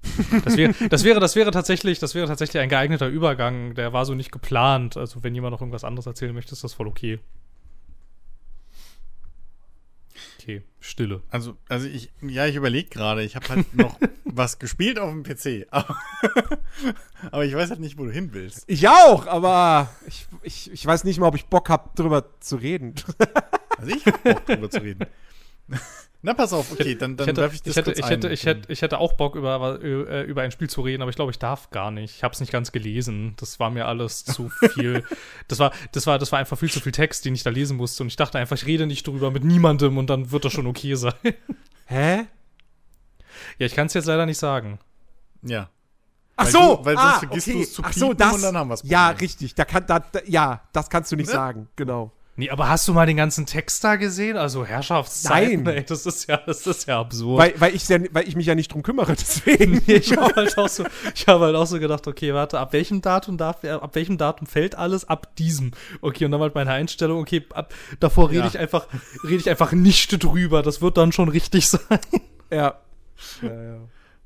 Das, wär, das, wäre, das wäre tatsächlich, das wäre tatsächlich ein geeigneter Übergang. Der war so nicht geplant. Also, wenn jemand noch irgendwas anderes erzählen möchte, ist das voll okay. Okay, Stille. Also, also ich, ja, ich überlege gerade, ich habe halt noch was gespielt auf dem PC. Aber, aber ich weiß halt nicht, wo du hin willst. Ich auch, aber ich, ich, ich weiß nicht mal, ob ich Bock habe, drüber zu reden. Also ich hab Bock drüber zu reden. Na, pass auf, okay, dann, dann ich hätte, ich das ich, hätte, kurz ich, ein. hätte, ich, hätte, ich hätte auch Bock, über, äh, über ein Spiel zu reden, aber ich glaube, ich darf gar nicht. Ich habe es nicht ganz gelesen. Das war mir alles zu viel. Das war, das, war, das war einfach viel zu viel Text, den ich da lesen musste. Und ich dachte einfach, ich rede nicht drüber mit niemandem und dann wird das schon okay sein. Hä? ja, ich kann es jetzt leider nicht sagen. Ja. Ach Weil so, du- weil sonst ah, vergisst okay. du es zu Ach so, piepen das, und dann haben wir's Ja, Problem. richtig. Da kann, da, da, ja, das kannst du nicht Ne? sagen. Genau. Nee, aber hast du mal den ganzen Text da gesehen? Also Herrschaftszeiten, Nein. ey, das ist ja, das ist ja absurd. Weil, weil, ich, sehr- weil ich mich ja nicht drum kümmere, deswegen. ich habe halt auch so, ich habe halt auch so gedacht, okay, warte, ab welchem Datum darf, ab welchem Datum fällt alles? Ab diesem. Okay, und dann halt meine Einstellung, okay, ab, davor rede Ja. ich einfach, rede ich einfach nicht drüber. Das wird dann schon richtig sein. ja. ja, ja.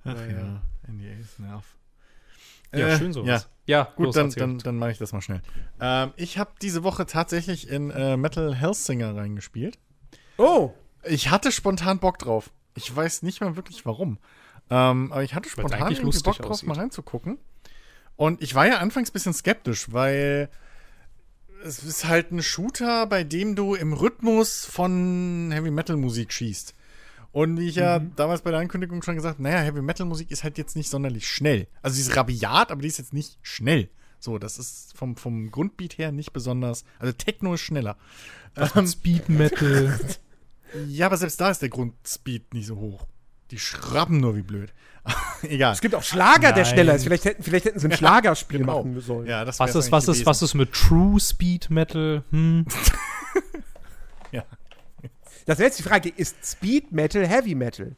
Ach ja, NDAs, nerv. Ja, Äh, schön sowas. Ja, Ja, gut, los, dann, dann, dann mache ich das mal schnell. Ähm, ich habe diese Woche tatsächlich in äh, Metal Hellsinger reingespielt. Oh, Ich hatte spontan Bock drauf. Ich weiß nicht mal wirklich warum. Ähm, aber ich hatte spontan irgendwie Bock drauf, aussieht. mal reinzugucken. Und ich war ja anfangs ein bisschen skeptisch, weil es ist halt ein Shooter, bei dem du im Rhythmus von Heavy Metal Musik schießt. Und wie ich ja Mhm. damals bei der Ankündigung schon gesagt, naja, Heavy Metal Musik ist halt jetzt nicht sonderlich schnell. Also sie ist rabiat, aber die ist jetzt nicht schnell. So, das ist vom, vom Grundbeat her nicht besonders. Also Techno ist schneller. Ähm, Speed Metal. ja, aber selbst da ist der Grundspeed nicht so hoch. Die schrappen nur wie blöd. Egal. es gibt auch Schlager, der Nein. schneller ist. Vielleicht hätten, vielleicht hätten sie ein Schlagerspiel Genau. machen sollen. Ja, das was ist, was ist, was ist mit True Speed Metal? Hm? Das wäre jetzt die Frage, ist Speed Metal Heavy Metal?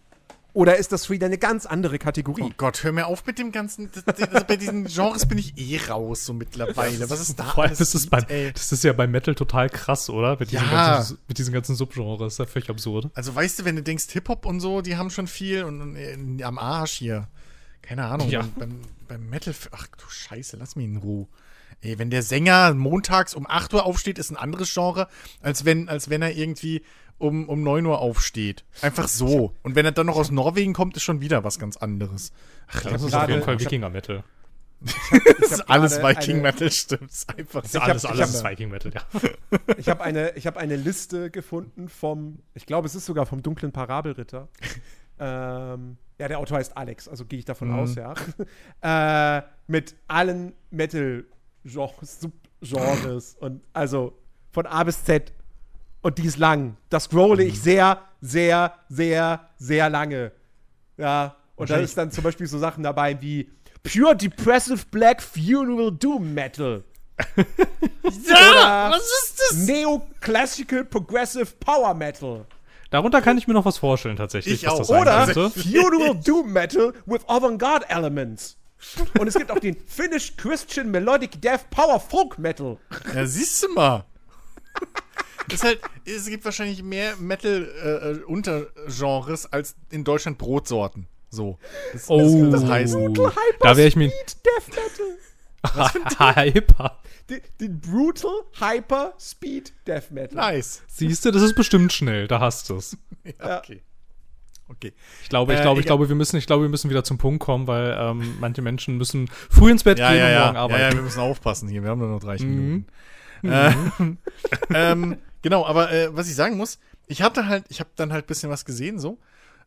Oder ist das wieder eine ganz andere Oh Kategorie? Gott, hör mir auf mit dem ganzen. Das, das, bei diesen Genres bin ich eh raus, so mittlerweile. Was ist da? Vor allem alles ist das, bei, gibt, ey? das ist ja bei Metal total krass, oder? Mit diesen, Ja. ganzen, mit diesen ganzen Subgenres. Das ist ja völlig absurd. Also, weißt du, wenn du denkst, Hip-Hop und so, die haben schon viel und, und äh, am Arsch hier. Keine Ahnung. Ja. Beim, beim, beim Metal. Ach du Scheiße, lass mich in Ruhe. Ey, wenn der Sänger montags um 8 Uhr aufsteht, ist ein anderes Genre, als wenn, als wenn er irgendwie um, um 9 Uhr aufsteht. Einfach so. Und wenn er dann noch aus Norwegen kommt, ist schon wieder was ganz anderes. Ach, das ist auf jeden Fall ich hab- Wikinger Metal. Das ist alles Viking Metal, stimmt. Ist einfach Das ist hab- alles, ich alles hab- ist Viking Metal, ja. Ich habe eine, ich hab eine Liste gefunden vom, ich glaube, es ist sogar vom dunklen Parabelritter. ähm, ja, der Autor heißt Alex, also gehe ich davon Mhm. aus, ja. äh, mit allen Metal-Genres, Subgenres und also von A bis Z. Und die ist lang. Das scrolle Mhm. ich sehr, sehr, sehr, sehr lange. Ja. Und da ist dann zum Beispiel so Sachen dabei wie Pure Depressive Black Funeral Doom Metal. Ja, was ist das? Neoclassical Progressive Power Metal. Darunter kann ich mir noch was vorstellen, tatsächlich. Ich was auch. Oder. Funeral Doom Metal with Avantgarde Elements. Und es gibt auch den Finnish Christian Melodic Death Power Folk Metal. Ja, siehst du mal. Ist halt, es gibt wahrscheinlich mehr Metal-Untergenres als in Deutschland Brotsorten. So. Das, Oh, das das heißen. da wäre ich mir. Speed Death Metal. Hyper. Den, den Brutal Hyper Speed Death Metal. Nice. Siehst du, das ist bestimmt schnell. Da hast du es. Ja, okay. Okay. Ich glaube, ich Äh, glaube, ich glaube, wir müssen, ich glaube, wir müssen wieder zum Punkt kommen, weil ähm, manche Menschen müssen früh ins Bett Ja, gehen ja, und ja. morgen ja, ja. arbeiten. Wir müssen aufpassen hier. Wir haben nur noch 30 Mhm. Minuten. Äh, ähm, genau, aber äh, was ich sagen muss, ich hatte halt, ich habe dann halt ein bisschen was gesehen so.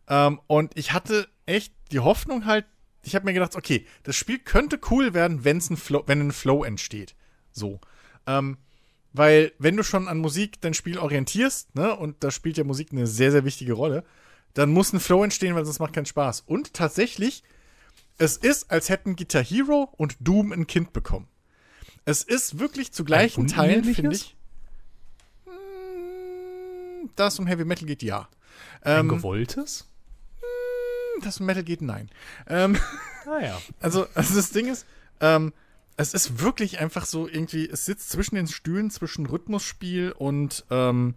Ähm, und ich hatte echt die Hoffnung halt, ich habe mir gedacht, okay, das Spiel könnte cool werden, wenn's ein Flow, wenn ein Flow entsteht. So. Ähm, weil, wenn du schon an Musik dein Spiel orientierst, ne, und da spielt ja Musik eine sehr, sehr wichtige Rolle, dann muss ein Flow entstehen, weil sonst macht keinen Spaß. Und tatsächlich, es ist, als hätten Guitar Hero und Doom ein Kind bekommen. Es ist wirklich zu gleichen Teilen, finde ich. Da es um Heavy Metal geht, ja. Ein Ähm, gewolltes? das um Metal geht, nein. Ähm, Naja. also, also das Ding ist, ähm, es ist wirklich einfach so irgendwie, es sitzt zwischen den Stühlen, zwischen Rhythmusspiel und ähm,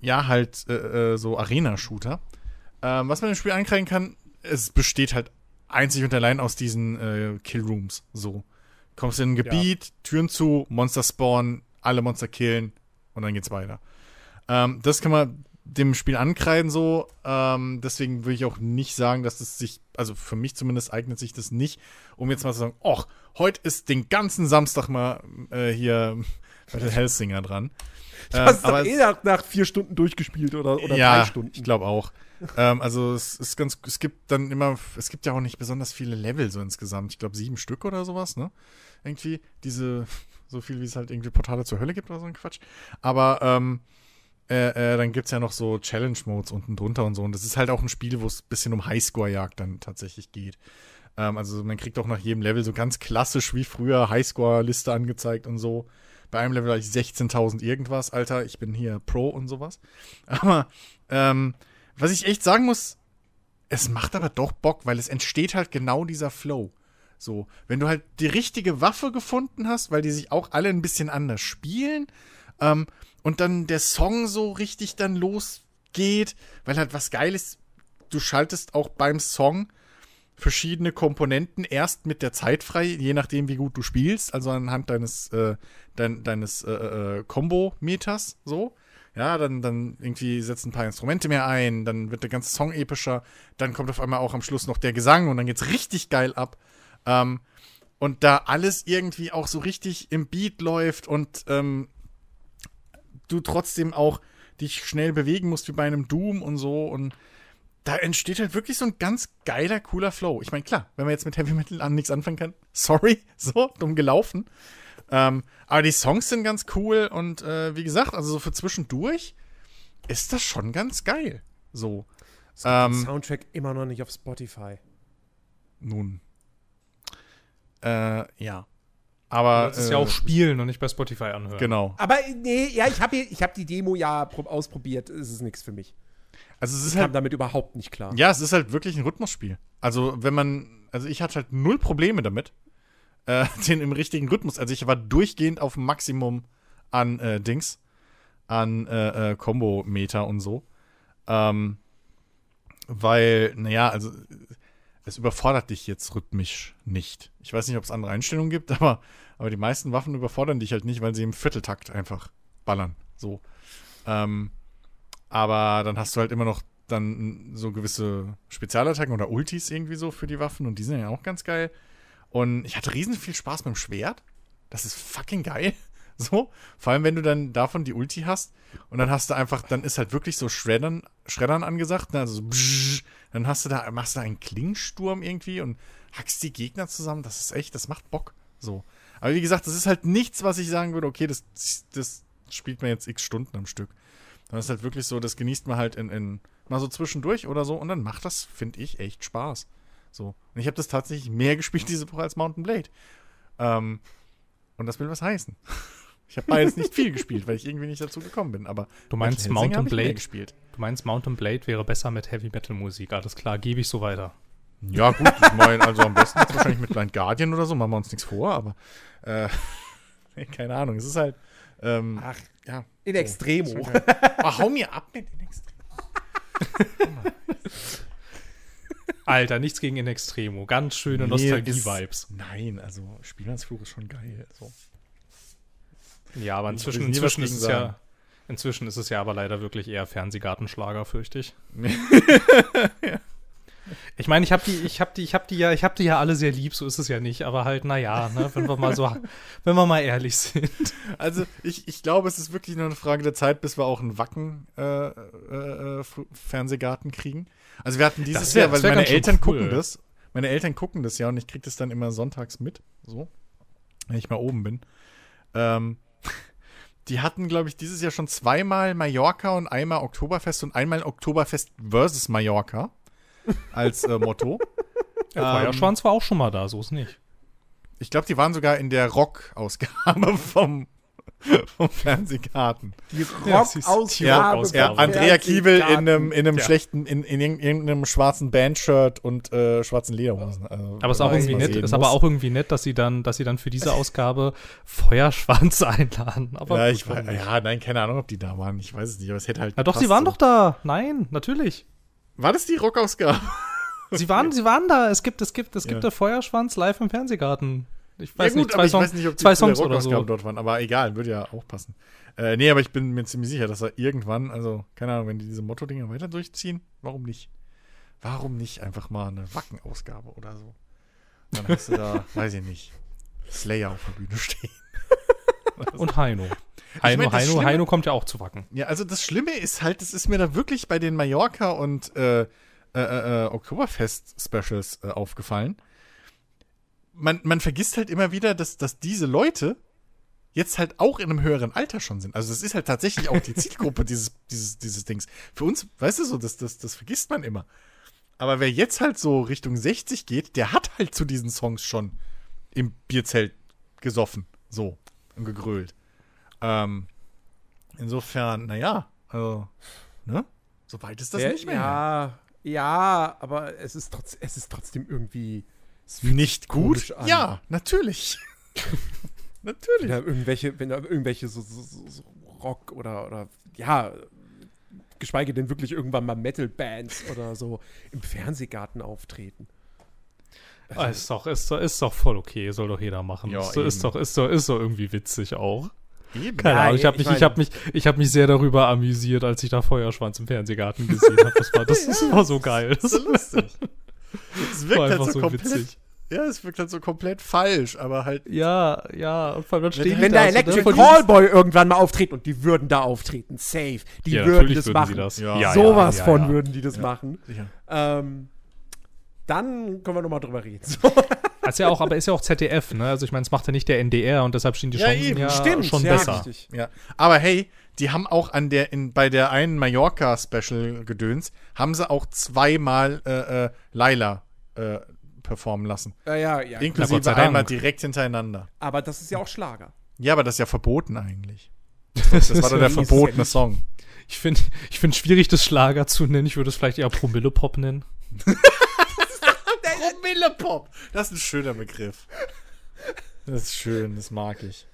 ja, halt äh, äh, so Arena-Shooter. Ähm, was man im Spiel ankreiden kann, es besteht halt einzig und allein aus diesen äh, Killrooms. So. Kommst in ein Gebiet, Türen zu, Monster spawnen, alle Monster killen und dann geht's weiter. Ähm, das kann man dem Spiel ankreiden so. Ähm, deswegen würde ich auch nicht sagen, dass es sich, also für mich zumindest eignet sich das nicht, um jetzt mal zu sagen, ach, heute ist den ganzen Samstag mal äh, hier Metal Hellsinger dran. Hast es Ähm, doch aber eh nach, nach vier Stunden durchgespielt oder, oder ja, drei Stunden. ich glaube auch. ähm, also es ist ganz, es gibt dann immer, es gibt ja auch nicht besonders viele Level so insgesamt. Ich glaube sieben Stück oder sowas, ne? Irgendwie diese, so viel wie es halt irgendwie Portale zur Hölle gibt oder so ein Quatsch. Aber ähm, äh, äh, dann gibt es ja noch so Challenge-Modes unten drunter und so. Und das ist halt auch ein Spiel, wo es ein bisschen um Highscore-Jagd dann tatsächlich geht. Ähm, also man kriegt auch nach jedem Level so ganz klassisch wie früher Highscore-Liste angezeigt und so. Bei einem Level habe ich 16.000 irgendwas, Alter. Ich bin hier Pro und sowas. Aber ähm, was ich echt sagen muss, es macht aber doch Bock, weil es entsteht halt genau dieser Flow. So, wenn du halt die richtige Waffe gefunden hast, weil die sich auch alle ein bisschen anders spielen, ähm, und dann der Song so richtig dann losgeht, weil halt was geil ist, du schaltest auch beim Song verschiedene Komponenten erst mit der Zeit frei, je nachdem, wie gut du spielst, also anhand deines, äh, dein, deines äh, äh, Combo-Meters, so. Ja, dann, dann irgendwie setzen ein paar Instrumente mehr ein, dann wird der ganze Song epischer, dann kommt auf einmal auch am Schluss noch der Gesang und dann geht's richtig geil ab. Ähm, und da alles irgendwie auch so richtig im Beat läuft und ähm, du trotzdem auch dich schnell bewegen musst wie bei einem Doom und so und da entsteht halt wirklich so ein ganz geiler, cooler Flow. Ich meine, klar, wenn man jetzt mit Heavy Metal an nichts anfangen kann, sorry, so dumm gelaufen. Ähm, aber die Songs sind ganz cool und äh, wie gesagt, also so für zwischendurch ist das schon ganz geil. So. Ähm, Soundtrack immer noch nicht auf Spotify. nun. Äh, ja. Aber. Das ist äh, ja auch spielen und nicht bei Spotify anhören. Genau. Aber nee, ja, ich habe ich hab die Demo ja pro- ausprobiert. Es ist nichts für mich. Also es ist Ich kam halt. damit überhaupt nicht klar. Ja, es ist halt wirklich ein Rhythmusspiel. Also, wenn man. Also, ich hatte halt null Probleme damit, äh, den im richtigen Rhythmus. Also, ich war durchgehend auf Maximum an äh, Dings, an äh, äh, Combo-Meter und so. Ähm, weil, naja, also. Es überfordert dich jetzt rhythmisch nicht. Ich weiß nicht, ob es andere Einstellungen gibt, aber, aber die meisten Waffen überfordern dich halt nicht, weil sie im Vierteltakt einfach ballern. So. Ähm, aber dann hast du halt immer noch dann so gewisse Spezialattacken oder Ultis irgendwie so für die Waffen und die sind ja auch ganz geil. Und ich hatte riesen viel Spaß mit dem Schwert. Das ist fucking geil. So. Vor allem, wenn du dann davon die Ulti hast und dann hast du einfach, dann ist halt wirklich so Schreddern, Schreddern angesagt. Ne? Also so bzzz, dann hast du da, machst du einen Klingensturm irgendwie und hackst die Gegner zusammen. Das ist echt, das macht Bock. So. Aber wie gesagt, das ist halt nichts, was ich sagen würde, okay, das, das spielt man jetzt x Stunden am Stück. Dann ist halt wirklich so, das genießt man halt in, in mal so zwischendurch oder so und dann macht das, finde ich, echt Spaß. So. Und ich habe das tatsächlich mehr gespielt diese Woche als Mountain Blade. Ähm, und das will was heißen. Ich habe beides nicht viel gespielt, weil ich irgendwie nicht dazu gekommen bin. Aber Du meinst Mountain Blade? gespielt. Du meinst Mountain Blade wäre besser mit Heavy Metal Musik. Alles klar, gebe ich so weiter. Ja, gut, ich meine, also am besten jetzt wahrscheinlich mit Blind Guardian oder so, machen wir uns nichts vor, aber äh, keine Ahnung, es ist halt. Ähm, Ach, ja. in Extremo. Ach, hau mir ab mit den Extremo. Alter, nichts gegen In Extremo. Ganz schöne Nee, Nostalgie-Vibes. Nein, also Spielmannsflug ist schon geil. So. Ja, aber inzwischen, inzwischen ist es ja. Inzwischen ist es ja aber leider wirklich eher Fernsehgartenschlager, fürchte ich. Ich meine, ich habe die, ich habe die, ich habe die ja, ich habe die ja alle sehr lieb, so ist es ja nicht, aber halt, naja, ne, wenn wir mal so, wenn wir mal ehrlich sind. Also ich, ich glaube, es ist wirklich nur eine Frage der Zeit, bis wir auch einen Wacken äh, äh, äh, Fernsehgarten kriegen. Also wir hatten dieses wär- Jahr, weil meine Eltern cool. gucken das. Meine Eltern gucken das ja und ich kriege das dann immer sonntags mit, so, wenn ich mal oben bin. Ähm, die hatten, glaube ich, dieses Jahr schon zweimal Mallorca und einmal Oktoberfest und einmal Oktoberfest versus Mallorca als äh, Motto. Der Ähm, Feuerschwanz war auch schon mal da, so ist nicht. Ich glaube, die waren sogar in der Rock-Ausgabe vom, vom Fernsehgarten. Die Rock-Ausgabe. Ja, ja Andrea Kiewel in einem, in einem Ja. schlechten, in, in, irg- irgendeinem schwarzen Bandshirt und äh, schwarzen Lederhosen. Also, Aber ist auch irgendwie nett, ist aber auch irgendwie nett, dass sie dann, dass sie dann für diese Ausgabe Feuerschwanz einladen. Aber Ja, gut, ich, ja, nein, keine Ahnung, ob die da waren. Ich weiß es nicht, aber es hätte halt. Na doch, sie waren so. doch da. Nein, natürlich. War das die Rockausgabe? Sie waren, sie waren da. Es gibt, es gibt, es gibt Ja. der Feuerschwanz live im Fernsehgarten. Ich weiß ja, gut, nicht, aber zwei, ich Songs, weiß nicht, zwei Songs oder so. dort waren. Aber egal, würde ja auch passen. Äh, nee, aber ich bin mir ziemlich sicher, dass er irgendwann, also, keine Ahnung, wenn die diese Motto-Dinger weiter durchziehen, warum nicht? Warum nicht einfach mal eine Wacken-Ausgabe oder so? Dann hast du da, weiß ich nicht, Slayer auf der Bühne stehen. Und Heino. Heino, mein, das Heino, Schlimme- Heino kommt ja auch zu Wacken. Ja, also das Schlimme ist halt, das ist mir da wirklich bei den Mallorca und äh, äh, äh, Oktoberfest-Specials äh, aufgefallen. Man, man vergisst halt immer wieder, dass, dass diese Leute jetzt halt auch in einem höheren Alter schon sind. Also das ist halt tatsächlich auch die Zielgruppe dieses, dieses, dieses Dings. Für uns, weißt du so, das, das, das vergisst man immer. Aber wer jetzt halt so Richtung 60 geht, der hat halt zu diesen Songs schon im Bierzelt gesoffen. So. Und gegrölt. Ähm, insofern, naja, also, ne? So weit ist das ja, nicht mehr. Ja, ja, aber es ist, trotz, es ist trotzdem irgendwie. Es fühlt Nicht sich gut? an. Ja, natürlich. Wenn natürlich. da irgendwelche, wenn da irgendwelche so, so, so, so Rock oder, oder ja, geschweige denn wirklich irgendwann mal Metal-Bands oder so im Fernsehgarten auftreten. Ah, ist doch, ist doch, ist doch voll okay, soll doch jeder machen. Ja, ist, doch- ist doch, ist doch, ist doch irgendwie witzig auch. Eben. Keine Ja, Ahnung, ich habe ich mich, ich meine- habe mich, ich habe mich sehr darüber amüsiert, als ich da Feuerschwanz im Fernsehgarten gesehen habe. Das war, das, das war so geil. Das so lustig. Es wirkt halt einfach so so komplett. witzig. Ja, es wirkt halt so komplett falsch, aber halt. Ja, ja, und vor allem dann stehen die Wenn da Electric ne, diesem- Callboy irgendwann mal auftreten und die würden da auftreten, safe. Die Ja, würden das würden machen. sie das. Ja. Ja, Sowas ja, von ja. würden die das Ja. machen. Ähm, dann können wir nochmal drüber reden. So. Ist ja auch, aber ist ja auch ZDF, ne? Also ich meine, es macht ja nicht der NDR und deshalb stehen die Ja, Chancen eben. ja Stimmt, schon ja, besser. richtig. Ja. Aber hey, die haben auch an der, in, bei der einen Mallorca-Special-Gedöns, haben sie auch zweimal äh, äh, Laila äh, performen lassen. Ja, ja, ja. Na, Inklusive Dank. einmal direkt hintereinander. Aber das ist ja auch Schlager. Ja, aber das ist ja verboten eigentlich. Das war doch der verbotene Song. Ich finde ich find schwierig, das Schlager zu nennen. Ich würde es vielleicht eher Promille-Pop nennen. Promillepop. Das ist ein schöner Begriff. Das ist schön, das mag ich.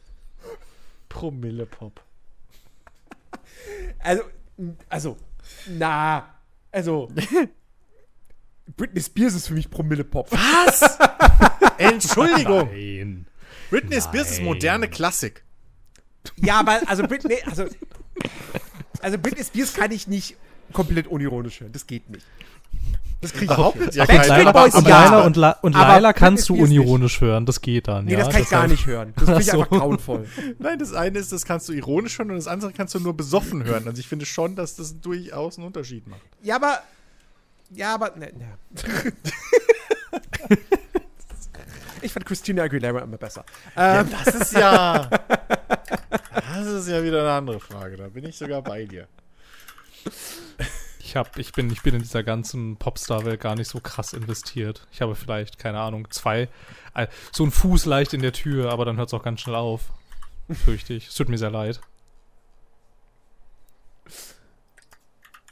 Promillepop. Also, also, na, also. Britney Spears ist für mich Promille-Pop. Was? Entschuldigung. Nein. Britney Spears ist Nein. moderne Klassik. Ja, aber, also Britney, also. Also Britney Spears kann ich nicht komplett unironisch hören. Das geht nicht. Das kriegt behauptet ja Backstreet keiner. Boys, und ja. Laila, und, La und Aber Laila kannst du nicht. unironisch hören, das geht dann. Nee, ja, das kann ich gar nicht hören. Das finde ich einfach grauenvoll. Nein, das eine ist, das kannst du ironisch hören und das andere kannst du nur besoffen hören. Also ich finde schon, dass das durchaus einen Unterschied macht. Ja, aber. Ja, aber. Ne, ne. ich fand Christina Aguilera immer besser. Ähm, das ist ja. Das ist ja wieder eine andere Frage. Da bin ich sogar bei dir. Ich, hab, ich, bin, ich bin in dieser ganzen Popstar-Welt gar nicht so krass investiert. Ich habe vielleicht, keine Ahnung, zwei, äh, so einen Fuß leicht in der Tür, aber dann hört es auch ganz schnell auf. Fürchte ich. Es tut mir sehr leid.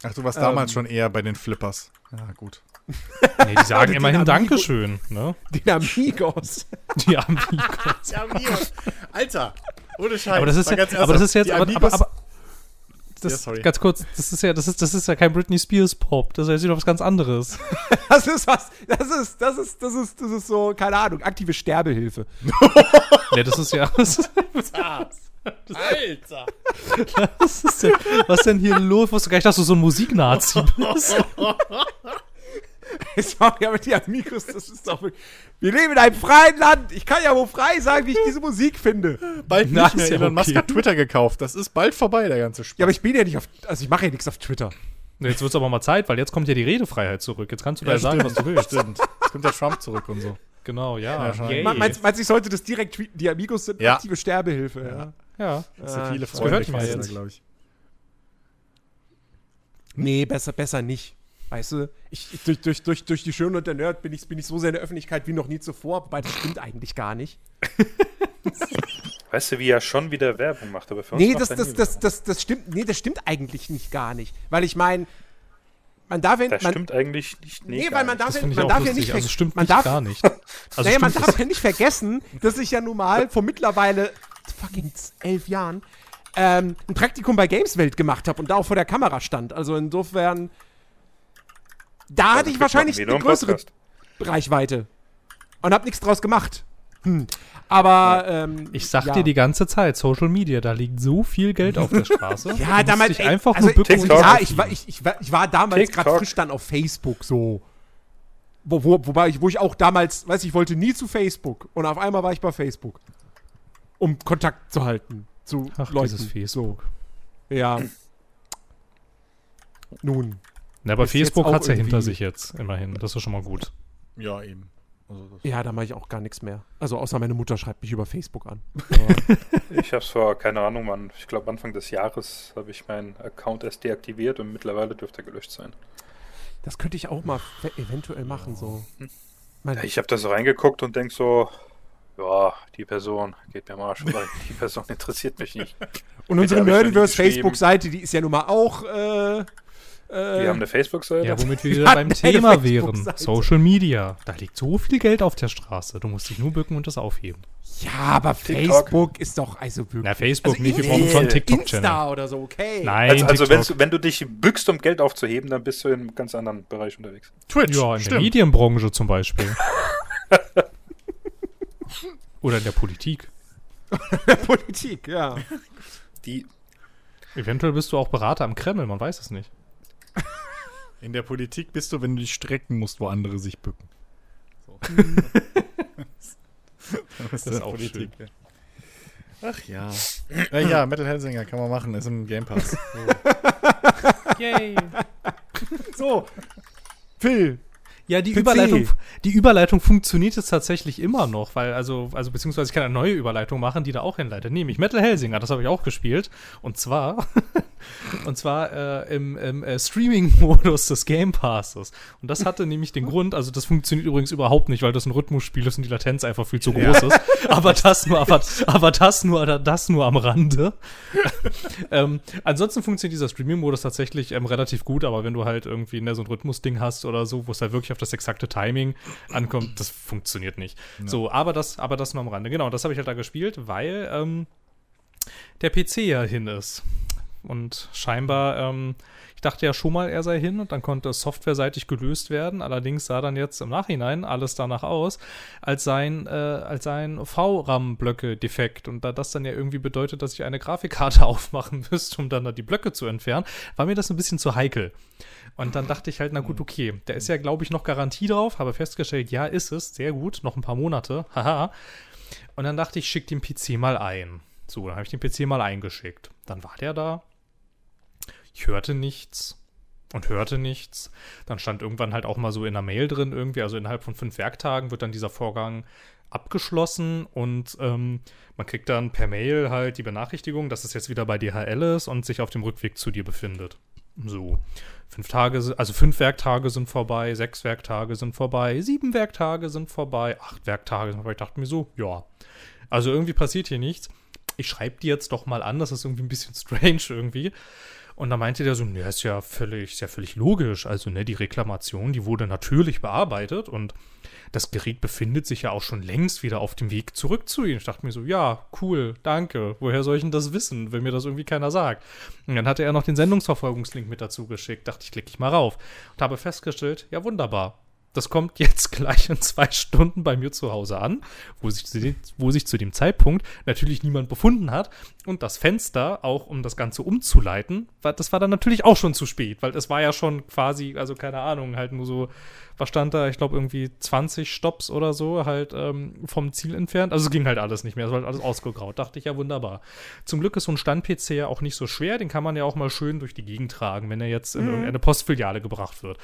Ach, du warst damals Ähm. schon eher bei den Flippers. Ja, gut. Nee, die sagen immerhin Amigo- Dankeschön, ne? die Amigos. Die Amigos. Ja, Amigos. Alter, ohne Scheiß. Aber das ist ja, ganz aber das ist jetzt, die aber, aber, aber das, Ja, sorry. ganz kurz, das ist ja, das ist, das ist ja kein Britney Spears Pop, das ist ja wieder was ganz anderes. Das ist was. Das ist, das ist, das ist, das ist so, keine Ahnung, aktive Sterbehilfe. nee, das ist ja, das ist, Alter. das ist ja, was denn hier los? Ich wusste gar nicht, dass du so ein Musiknazi bist. Sorry, aber die Amigos, das ist doch wirklich. Wir leben in einem freien Land. Ich kann ja wohl frei sagen, wie ich diese Musik finde. Bald Na, nicht mehr. ist ja Elon Musk okay. hat Twitter gekauft. Das ist bald vorbei, der ganze Spaß. Ja, aber ich bin ja nicht auf. Also, ich mache ja nichts auf Twitter. Jetzt wird es aber mal Zeit, weil jetzt kommt ja die Redefreiheit zurück. Jetzt kannst du da sagen, was du willst. Stimmt. Jetzt kommt der Trump zurück und so. Genau, ja. Ja. Me- Meinst, meinst du, ich sollte das direkt tweeten? Die Amigos sind Ja. aktive Sterbehilfe, ja. ja. Das sind viele das Freunde glaube ich. Nee, besser, besser nicht. Weißt du, ich, ich, durch, durch, durch, durch die Schöne und der Nerd bin ich, bin ich so sehr in der Öffentlichkeit wie noch nie zuvor, wobei das stimmt eigentlich gar nicht. Weißt du, wie er schon wieder Werbung macht, aber für uns Nee, macht das, er das, nie das, das, das stimmt, nee, das stimmt eigentlich nicht gar nicht. Weil ich meine, man darf ja, Das man, stimmt eigentlich nicht. nee, gar weil man darf, Das ja, man darf ja nicht, also stimmt man darf, gar nicht. Also naja, man darf es- ja nicht vergessen, dass ich ja nun mal vor mittlerweile fucking elf Jahren ähm, ein Praktikum bei Gameswelt gemacht habe und da auch vor der Kamera stand. Also insofern, da hatte ich wahrscheinlich eine größere Podcast. Reichweite und habe nichts draus gemacht. Hm. Aber ähm, Ich sag ja. dir die ganze Zeit, Social Media, da liegt so viel Geld auf der Straße. Ja, damals ey, einfach also, nur TikTok. Ja, ich war, ich, ich war, ich war damals gerade frisch dann auf Facebook so. Wo, wo, wobei ich, wo ich auch damals, weiß ich, wollte nie zu Facebook und auf einmal war ich bei Facebook. Um Kontakt zu halten zu Ach, Leuten. dieses Facebook. So. Ja. Nun. Na, aber Facebook auch hat's ja hinter sich jetzt, immerhin. Das ist schon mal gut. Ja, eben. Also das Ja, da mache ich auch gar nichts mehr. Also außer meine Mutter schreibt mich über Facebook an. Ich habe es vor, keine Ahnung, wann, ich glaube Anfang des Jahres habe ich meinen Account erst deaktiviert und mittlerweile dürfte er gelöscht sein. Das könnte ich auch mal eventuell machen, so. Mein, Ich habe da so reingeguckt und denk so, ja, die Person geht mir am Arsch vorbei. Die Person interessiert mich nicht. und unsere Nerdiverse. Facebook-Seite, die ist ja nun mal auch, äh, Wir haben eine Facebook-Seite. Ja, womit wir wieder beim Thema wären. Social Media. Da liegt so viel Geld auf der Straße. Du musst dich nur bücken und das aufheben. Ja, aber TikTok. Facebook ist doch also wirklich. Na, Facebook also nicht. Wir brauchen schon einen TikTok-Channel. Insta oder so, okay. Nein, also, also wenn, TikTok. wenn du dich bückst, um Geld aufzuheben, dann bist du in einem ganz anderen Bereich unterwegs. Twitch, Ja, in der stimmt. Medienbranche zum Beispiel. Oder in der Politik. Politik, ja. Die, Eventuell bist du auch Berater am Kreml, man weiß es nicht. In der Politik bist du, wenn du dich strecken musst, wo andere sich bücken. So. das ist auch schön. ja. Ach ja. äh, ja, Metal Hellsinger kann man machen, ist im Game Pass. Yay. So. Phil. Ja, die PC. Überleitung, die Überleitung funktioniert jetzt tatsächlich immer noch, weil, also, also, beziehungsweise ich kann eine neue Überleitung machen, die da auch hinleitet. Nämlich Metal Hellsinger, das habe ich auch gespielt. Und zwar, und zwar äh, im, im äh, Streaming-Modus des Game Passes. Und das hatte nämlich den Grund, also das funktioniert übrigens überhaupt nicht, weil das ein Rhythmusspiel ist und die Latenz einfach viel zu groß ist. Aber das nur, aber, aber das nur, das nur am Rande. ähm, ansonsten funktioniert dieser Streaming-Modus tatsächlich ähm, relativ gut, aber wenn du halt irgendwie ne, so ein Rhythmus-Ding hast oder so, wo es halt wirklich auf das exakte Timing ankommt, das funktioniert nicht. So, aber das, aber das nur am Rande. Genau, das habe ich halt da gespielt, weil ähm, der PC ja hin ist. Und scheinbar, ähm, ich dachte ja schon mal, er sei hin und dann konnte es softwareseitig gelöst werden. Allerdings sah dann jetzt im Nachhinein alles danach aus, als seien, äh, als seien VRAM-Blöcke defekt. Und da das dann ja irgendwie bedeutet, dass ich eine Grafikkarte aufmachen müsste, um dann da die Blöcke zu entfernen, war mir das ein bisschen zu heikel. Und dann dachte ich halt, na gut, okay, der ist ja, glaube ich, noch Garantie drauf, habe festgestellt, ja, ist es, sehr gut, noch ein paar Monate, haha. Und dann dachte ich, schick den PC mal ein. So, dann habe ich den PC mal eingeschickt. Dann war der da. Ich hörte nichts und hörte nichts. Dann stand irgendwann halt auch mal so in der Mail drin irgendwie, also innerhalb von fünf Werktagen wird dann dieser Vorgang abgeschlossen und ähm, man kriegt dann per Mail halt die Benachrichtigung, dass es jetzt wieder bei DHL ist und sich auf dem Rückweg zu dir befindet. So, fünf Tage, also fünf Werktage sind vorbei, sechs Werktage sind vorbei, sieben Werktage sind vorbei, acht Werktage sind vorbei. Ich dachte mir so, ja, also irgendwie passiert hier nichts. Ich schreibe die jetzt doch mal an, das ist irgendwie ein bisschen strange irgendwie. Und da meinte der so, ne, ist ja völlig, ist ja völlig logisch. Also, ne, die Reklamation, die wurde natürlich bearbeitet und das Gerät befindet sich ja auch schon längst wieder auf dem Weg zurück zu Ihnen. Ich dachte mir so, ja, cool, danke. Woher soll ich denn das wissen, wenn mir das irgendwie keiner sagt? Und dann hatte er noch den Sendungsverfolgungslink mit dazu geschickt. Dachte ich, klicke ich mal rauf. Und habe festgestellt, ja, wunderbar. Das kommt jetzt gleich in zwei Stunden bei mir zu Hause an, wo sich, zu dem, wo sich zu dem Zeitpunkt natürlich niemand befunden hat. Und das Fenster, auch um das Ganze umzuleiten, war, das war dann natürlich auch schon zu spät, weil es war ja schon quasi, also keine Ahnung, halt nur so was stand da? Ich glaube irgendwie 20 Stops oder so halt ähm, vom Ziel entfernt. Also es ging halt alles nicht mehr, es war halt alles ausgegraut. Dachte ich ja wunderbar. Zum Glück ist so ein Stand-PC ja auch nicht so schwer, den kann man ja auch mal schön durch die Gegend tragen, wenn er jetzt in mhm. irgendeine Postfiliale gebracht wird.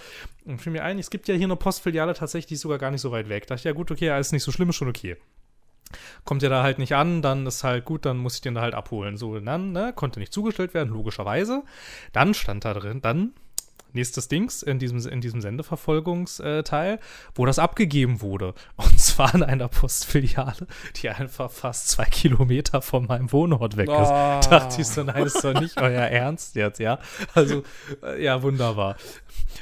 Und fiel mir ein, es gibt ja hier eine Postfiliale tatsächlich sogar gar nicht so weit weg. Dachte ich, ja gut, okay, alles nicht so schlimm, ist schon okay kommt ja da halt nicht an, dann ist halt gut, dann muss ich den da halt abholen. So, dann, ne, konnte nicht zugestellt werden, logischerweise. Dann stand da drin, dann nächstes Dings in diesem, in diesem Sendeverfolgungsteil, wo das abgegeben wurde. Und zwar in einer Postfiliale, die einfach fast zwei Kilometer von meinem Wohnort weg ist. Oh. Dachte ich so, nein, ist doch nicht euer Ernst jetzt, ja? Also, äh, ja, wunderbar.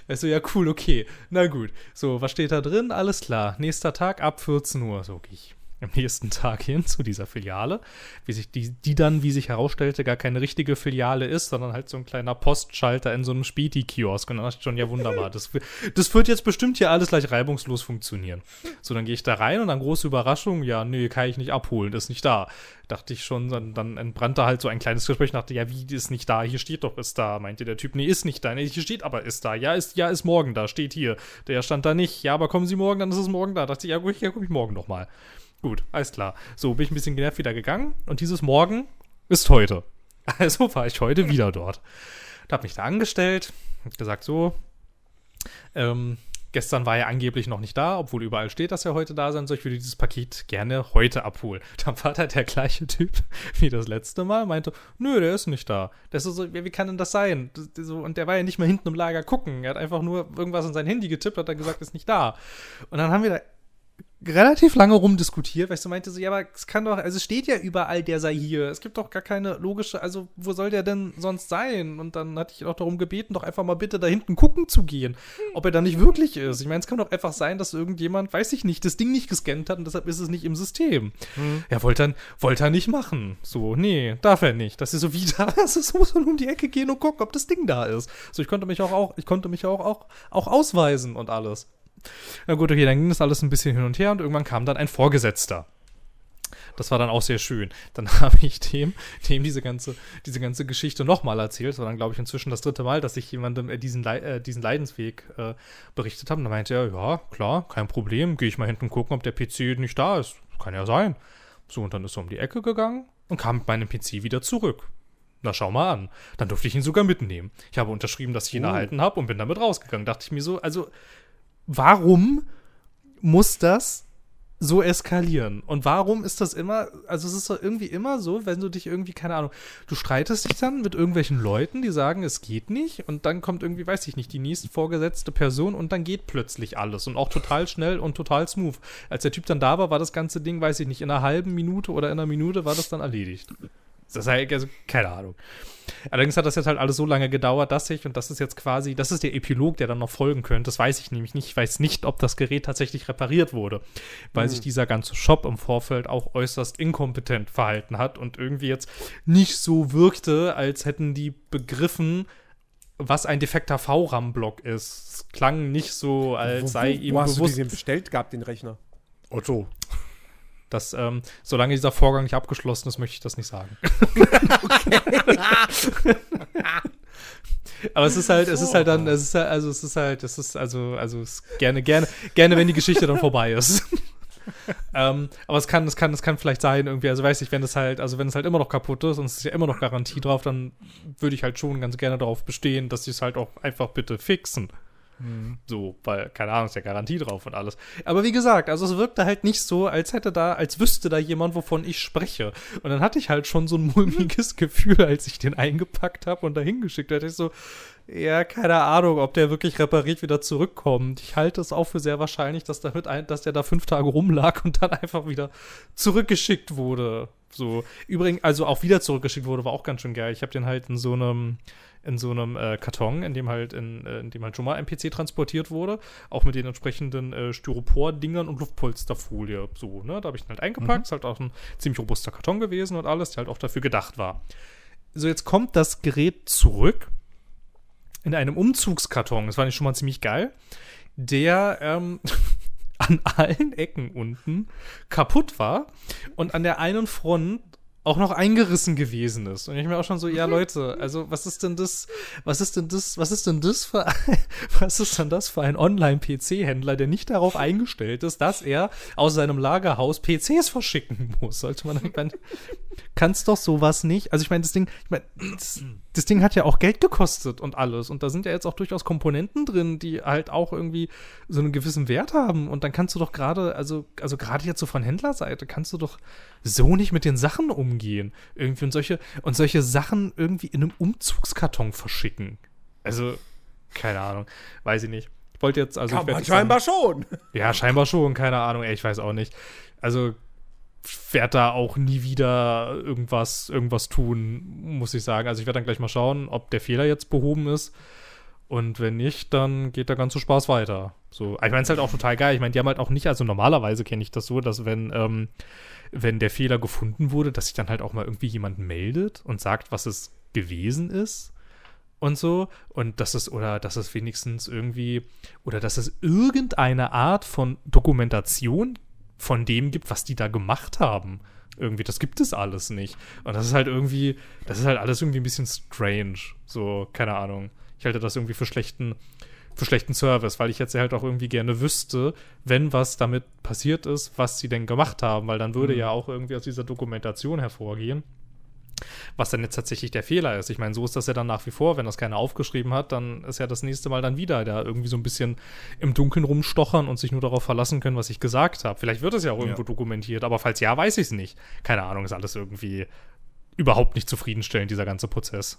Also, ja, cool, okay. Na gut. So, was steht da drin? Alles klar. Nächster Tag ab 14 Uhr. So, ich am nächsten Tag hin zu dieser Filiale, wie sich die, die dann, wie sich herausstellte, gar keine richtige Filiale ist, sondern halt so ein kleiner Postschalter in so einem Späti-Kiosk. Und dann dachte ich schon, ja wunderbar, das, das wird jetzt bestimmt hier alles gleich reibungslos funktionieren. So, dann gehe ich da rein und dann große Überraschung, ja, nee, kann ich nicht abholen, ist nicht da. Dachte ich schon, dann, dann entbrannte halt so ein kleines Gespräch, dachte, ja, wie, ist nicht da, hier steht doch, ist da. Meinte der Typ, nee, ist nicht da, nee, hier steht aber, ist da. Ja, ist, ja, ist morgen da, steht hier. Der stand da nicht, ja, aber kommen Sie morgen, dann ist es morgen da. Dachte ich, ja, gut, ja, guck ich morgen nochmal. Gut, alles klar. So, bin ich ein bisschen genervt wieder gegangen und dieses Morgen ist heute. Also war ich heute wieder dort. Da hab mich da angestellt, hab gesagt, so, ähm, gestern war er angeblich noch nicht da, obwohl überall steht, dass er heute da sein soll. Ich würde dieses Paket gerne heute abholen. Dann war da der gleiche Typ wie das letzte Mal, meinte, nö, der ist nicht da. Der ist so, wie kann denn das sein? und der war ja nicht mal hinten im Lager gucken. Er hat einfach nur irgendwas in sein Handy getippt, hat er gesagt, ist nicht da. Und dann haben wir da relativ lange rumdiskutiert, weil ich so meinte, so, ja, aber es kann doch, also es steht ja überall, der sei hier. Es gibt doch gar keine logische, also wo soll der denn sonst sein? Und dann hatte ich ihn auch darum gebeten, doch einfach mal bitte da hinten gucken zu gehen, ob er da nicht wirklich ist. Ich meine, es kann doch einfach sein, dass irgendjemand, weiß ich nicht, das Ding nicht gescannt hat und deshalb ist es nicht im System. Mhm. Ja, wollte er, wollte er nicht machen. So, nee, darf er nicht. Das ist so wieder, das ist, muss man um die Ecke gehen und gucken, ob das Ding da ist. So, ich konnte mich auch, auch ich konnte mich auch, auch, auch ausweisen und alles. Na gut, okay, dann ging das alles ein bisschen hin und her und irgendwann kam dann ein Vorgesetzter. Das war dann auch sehr schön. Dann habe ich dem, dem diese ganze, diese ganze Geschichte nochmal erzählt. Das war dann, glaube ich, inzwischen das dritte Mal, dass ich jemandem äh, diesen, Le äh, diesen Leidensweg äh, berichtet habe. Und da meinte er, ja, klar, kein Problem. Gehe ich mal hinten gucken, ob der PC nicht da ist. Kann ja sein. So, und dann ist er um die Ecke gegangen und kam mit meinem PC wieder zurück. Na, schau mal an. Dann durfte ich ihn sogar mitnehmen. Ich habe unterschrieben, dass ich ihn oh. erhalten habe und bin damit rausgegangen. Dachte ich mir so, also warum muss das so eskalieren? Und warum ist das immer, also es ist doch irgendwie immer so, wenn du dich irgendwie, keine Ahnung, du streitest dich dann mit irgendwelchen Leuten, die sagen, es geht nicht und dann kommt irgendwie, weiß ich nicht, die nächste vorgesetzte Person und dann geht plötzlich alles und auch total schnell und total smooth. Als der Typ dann da war, war das ganze Ding, weiß ich nicht, in einer halben Minute oder in einer Minute war das dann erledigt. Das ist halt, also, keine Ahnung. Allerdings hat das jetzt halt alles so lange gedauert, dass ich, und das ist jetzt quasi, das ist der Epilog, der dann noch folgen könnte. Das weiß ich nämlich nicht. Ich weiß nicht, ob das Gerät tatsächlich repariert wurde, weil sich dieser ganze Shop im Vorfeld auch äußerst inkompetent verhalten hat und irgendwie jetzt nicht so wirkte, als hätten die begriffen, was ein defekter VRAM-Block ist. Es klang nicht so, als Wo- sei wo, ihm wo hast du bewusst, den bestellt gehabt, den Rechner? Otto. Dass, ähm, solange dieser Vorgang nicht abgeschlossen ist, möchte ich das nicht sagen. Aber es ist halt, es ist halt dann, es ist halt, also es ist halt, es ist also, also es ist gerne, gerne, gerne, wenn die Geschichte dann vorbei ist. ähm, aber es kann, es kann, es kann vielleicht sein, irgendwie, also weiß ich, wenn es halt, also wenn es halt immer noch kaputt ist und es ist ja immer noch Garantie drauf, dann würde ich halt schon ganz gerne darauf bestehen, dass sie es halt auch einfach bitte fixen. So, weil, keine Ahnung, ist ja Garantie drauf und alles. Aber wie gesagt, also es wirkte halt nicht so, als hätte da, als wüsste da jemand, wovon ich spreche. Und dann hatte ich halt schon so ein mulmiges Gefühl, als ich den eingepackt habe und dahin geschickt hatte. Ich so, ja, keine Ahnung, ob der wirklich repariert wieder zurückkommt. Ich halte es auch für sehr wahrscheinlich, dass, damit ein, dass der da fünf Tage rumlag und dann einfach wieder zurückgeschickt wurde. So, übrigens, also auch wieder zurückgeschickt wurde, war auch ganz schön geil. Ich habe den halt in so einem in so einem äh, Karton, in dem halt in, äh, in dem halt schon mal ein PC transportiert wurde, auch mit den entsprechenden äh, Styropor-Dingern und Luftpolsterfolie. So, ne? Da habe ich den halt eingepackt. Ist halt auch ein ziemlich robuster Karton gewesen und alles, der halt auch dafür gedacht war. So, jetzt kommt das Gerät zurück in einem Umzugskarton. Das war nicht schon mal ziemlich geil. Der ähm, an allen Ecken unten kaputt war und an der einen Front auch noch eingerissen gewesen ist. Und ich mir auch schon so, ja Leute, also was ist denn das, was ist denn das, was ist denn das für, was ist denn das für ein Online-PC-Händler, der nicht darauf eingestellt ist, dass er aus seinem Lagerhaus PCs verschicken muss? Sollte man, ich meine, kannst doch sowas nicht. Also ich meine, das Ding, ich meine, das, Ding hat ja auch Geld gekostet und alles. Und da sind ja jetzt auch durchaus Komponenten drin, die halt auch irgendwie so einen gewissen Wert haben. Und dann kannst du doch gerade, also, also gerade jetzt so von Händlerseite, kannst du doch so nicht mit den Sachen umgehen. Irgendwie und solche, und solche Sachen irgendwie in einem Umzugskarton verschicken. Also, keine Ahnung. Weiß ich nicht. Ich wollte jetzt, also. Kann ich man nicht sagen- scheinbar schon. ja, scheinbar schon, keine Ahnung, ey, ich weiß auch nicht. Also werde da auch nie wieder irgendwas, irgendwas tun, muss ich sagen. Also ich werde dann gleich mal schauen, ob der Fehler jetzt behoben ist. Und wenn nicht, dann geht der ganze Spaß weiter. So, ich meine, es halt auch total geil. Ich meine, die haben halt auch nicht, also normalerweise kenne ich das so, dass wenn, ähm, wenn der Fehler gefunden wurde, dass sich dann halt auch mal irgendwie jemand meldet und sagt, was es gewesen ist und so. Und dass es, oder dass es wenigstens irgendwie, oder dass es irgendeine Art von Dokumentation von dem gibt, was die da gemacht haben. Irgendwie, das gibt es alles nicht. Und das ist halt irgendwie, das ist halt alles irgendwie ein bisschen strange. So, keine Ahnung. Ich halte das irgendwie für schlechten, für schlechten Service, weil ich jetzt halt auch irgendwie gerne wüsste, wenn was damit passiert ist, was sie denn gemacht haben, weil dann würde ja auch irgendwie aus dieser Dokumentation hervorgehen, was dann jetzt tatsächlich der Fehler ist. Ich meine, so ist das ja dann nach wie vor. Wenn das keiner aufgeschrieben hat, dann ist ja das nächste Mal dann wieder da irgendwie so ein bisschen im Dunkeln rumstochern und sich nur darauf verlassen können, was ich gesagt habe. Vielleicht wird es ja auch irgendwo Ja. dokumentiert, aber falls ja, weiß ich es nicht. Keine Ahnung, ist alles irgendwie überhaupt nicht zufriedenstellend, dieser ganze Prozess.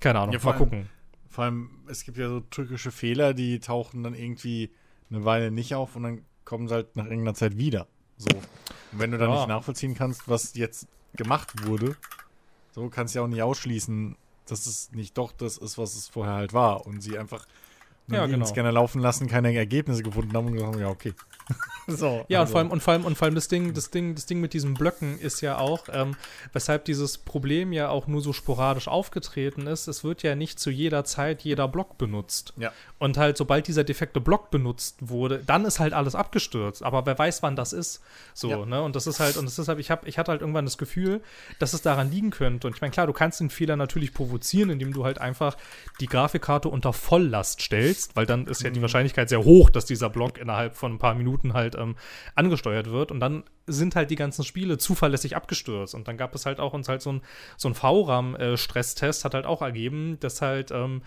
Keine Ahnung, Ja, mal allem- gucken. Vor allem, es gibt ja so tückische Fehler, die tauchen dann irgendwie eine Weile nicht auf und dann kommen sie halt nach irgendeiner Zeit wieder. So. Und wenn du dann Ja. nicht nachvollziehen kannst, was jetzt gemacht wurde, so kannst du ja auch nicht ausschließen, dass es nicht doch das ist, was es vorher halt war. Und sie einfach Ja, einen genau. Scanner laufen lassen, keine Ergebnisse gefunden haben und gesagt haben, ja, okay. so, Ja, und also- vor allem, und vor allem, und vor allem das Ding, das Ding, das Ding mit diesen Blöcken ist ja auch, ähm, weshalb dieses Problem ja auch nur so sporadisch aufgetreten ist. Es wird ja nicht zu jeder Zeit jeder Block benutzt. Ja. Und halt, sobald dieser defekte Block benutzt wurde, dann ist halt alles abgestürzt. Aber wer weiß, wann das ist. So, Ja. ne? Und das ist halt, und das ist halt, ich hab, ich hatte halt irgendwann das Gefühl, dass es daran liegen könnte. Und ich meine, klar, du kannst den Fehler natürlich provozieren, indem du halt einfach die Grafikkarte unter Volllast stellst, weil dann ist ja die Wahrscheinlichkeit sehr hoch, dass dieser Block innerhalb von ein paar Minuten halt ähm, angesteuert wird. Und dann sind halt die ganzen Spiele zuverlässig abgestürzt. Und dann gab es halt auch uns halt so ein, so ein VRAM-Stresstest, hat halt auch ergeben, dass halt ähm,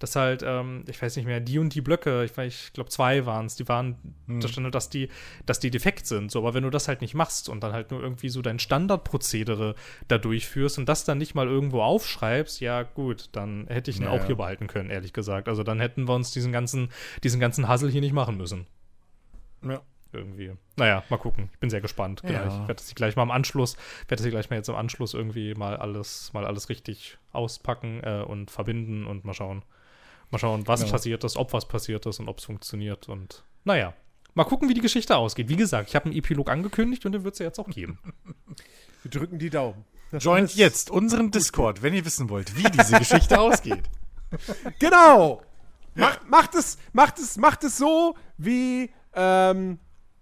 dass halt, ähm, ich weiß nicht mehr, die und die Blöcke, ich, ich glaube zwei waren es, die waren, da stand dass die, dass die defekt sind. So, aber wenn du das halt nicht machst und dann halt nur irgendwie so dein Standardprozedere da durchführst und das dann nicht mal irgendwo aufschreibst, ja gut, dann hätte ich ihn Ja, auch hier behalten können, ehrlich gesagt. Also dann hätten wir uns diesen ganzen, diesen ganzen Hassel hier nicht machen müssen. Ja. irgendwie. Naja, mal gucken. Ich bin sehr gespannt. Gleich. Ja. Ich werde das gleich mal am Anschluss, werde das hier gleich mal jetzt im Anschluss irgendwie mal alles, mal alles richtig auspacken äh, und verbinden und mal schauen. Mal schauen, was Ja. passiert ist, ob was passiert ist und ob es funktioniert. Und naja. Mal gucken, wie die Geschichte ausgeht. Wie gesagt, ich habe einen Epilog angekündigt und den wird es ja jetzt auch geben. Wir drücken die Daumen. Das Joint jetzt unseren Discord, wenn ihr wissen wollt, wie diese Geschichte ausgeht. Genau. Macht, macht, es, macht, es, macht es so wie, ähm,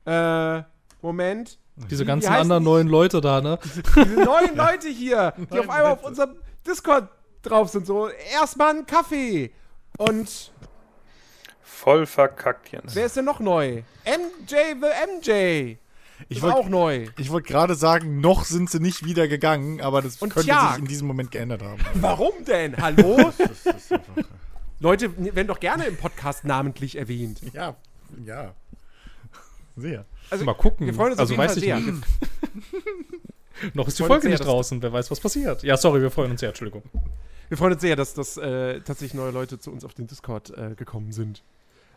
äh, Moment. Diese Wie- ganzen anderen die? neuen Leute da, ne? Diese neuen Leute hier, die auf einmal auf unserem Discord drauf sind. So, erstmal einen Kaffee. Und Voll verkackt, Jens. wer ist denn noch neu? MJ the MJ. Ich Ist wollte auch neu. ich wollt gerade sagen, noch sind sie nicht wieder gegangen, aber das Und könnte Tjag. sich in diesem Moment geändert haben. Warum denn? Hallo? Leute werden doch gerne im Podcast namentlich erwähnt. Ja, ja. Sehr. Also, Mal gucken. Wir freuen uns also auf jeden weiß Fall ich sehr. nicht. Noch ist die Folge sehr, nicht draußen. Wer weiß, was passiert. Ja, sorry, wir freuen uns sehr. Entschuldigung. Wir freuen uns sehr, dass, dass äh, tatsächlich neue Leute zu uns auf den Discord äh, gekommen sind.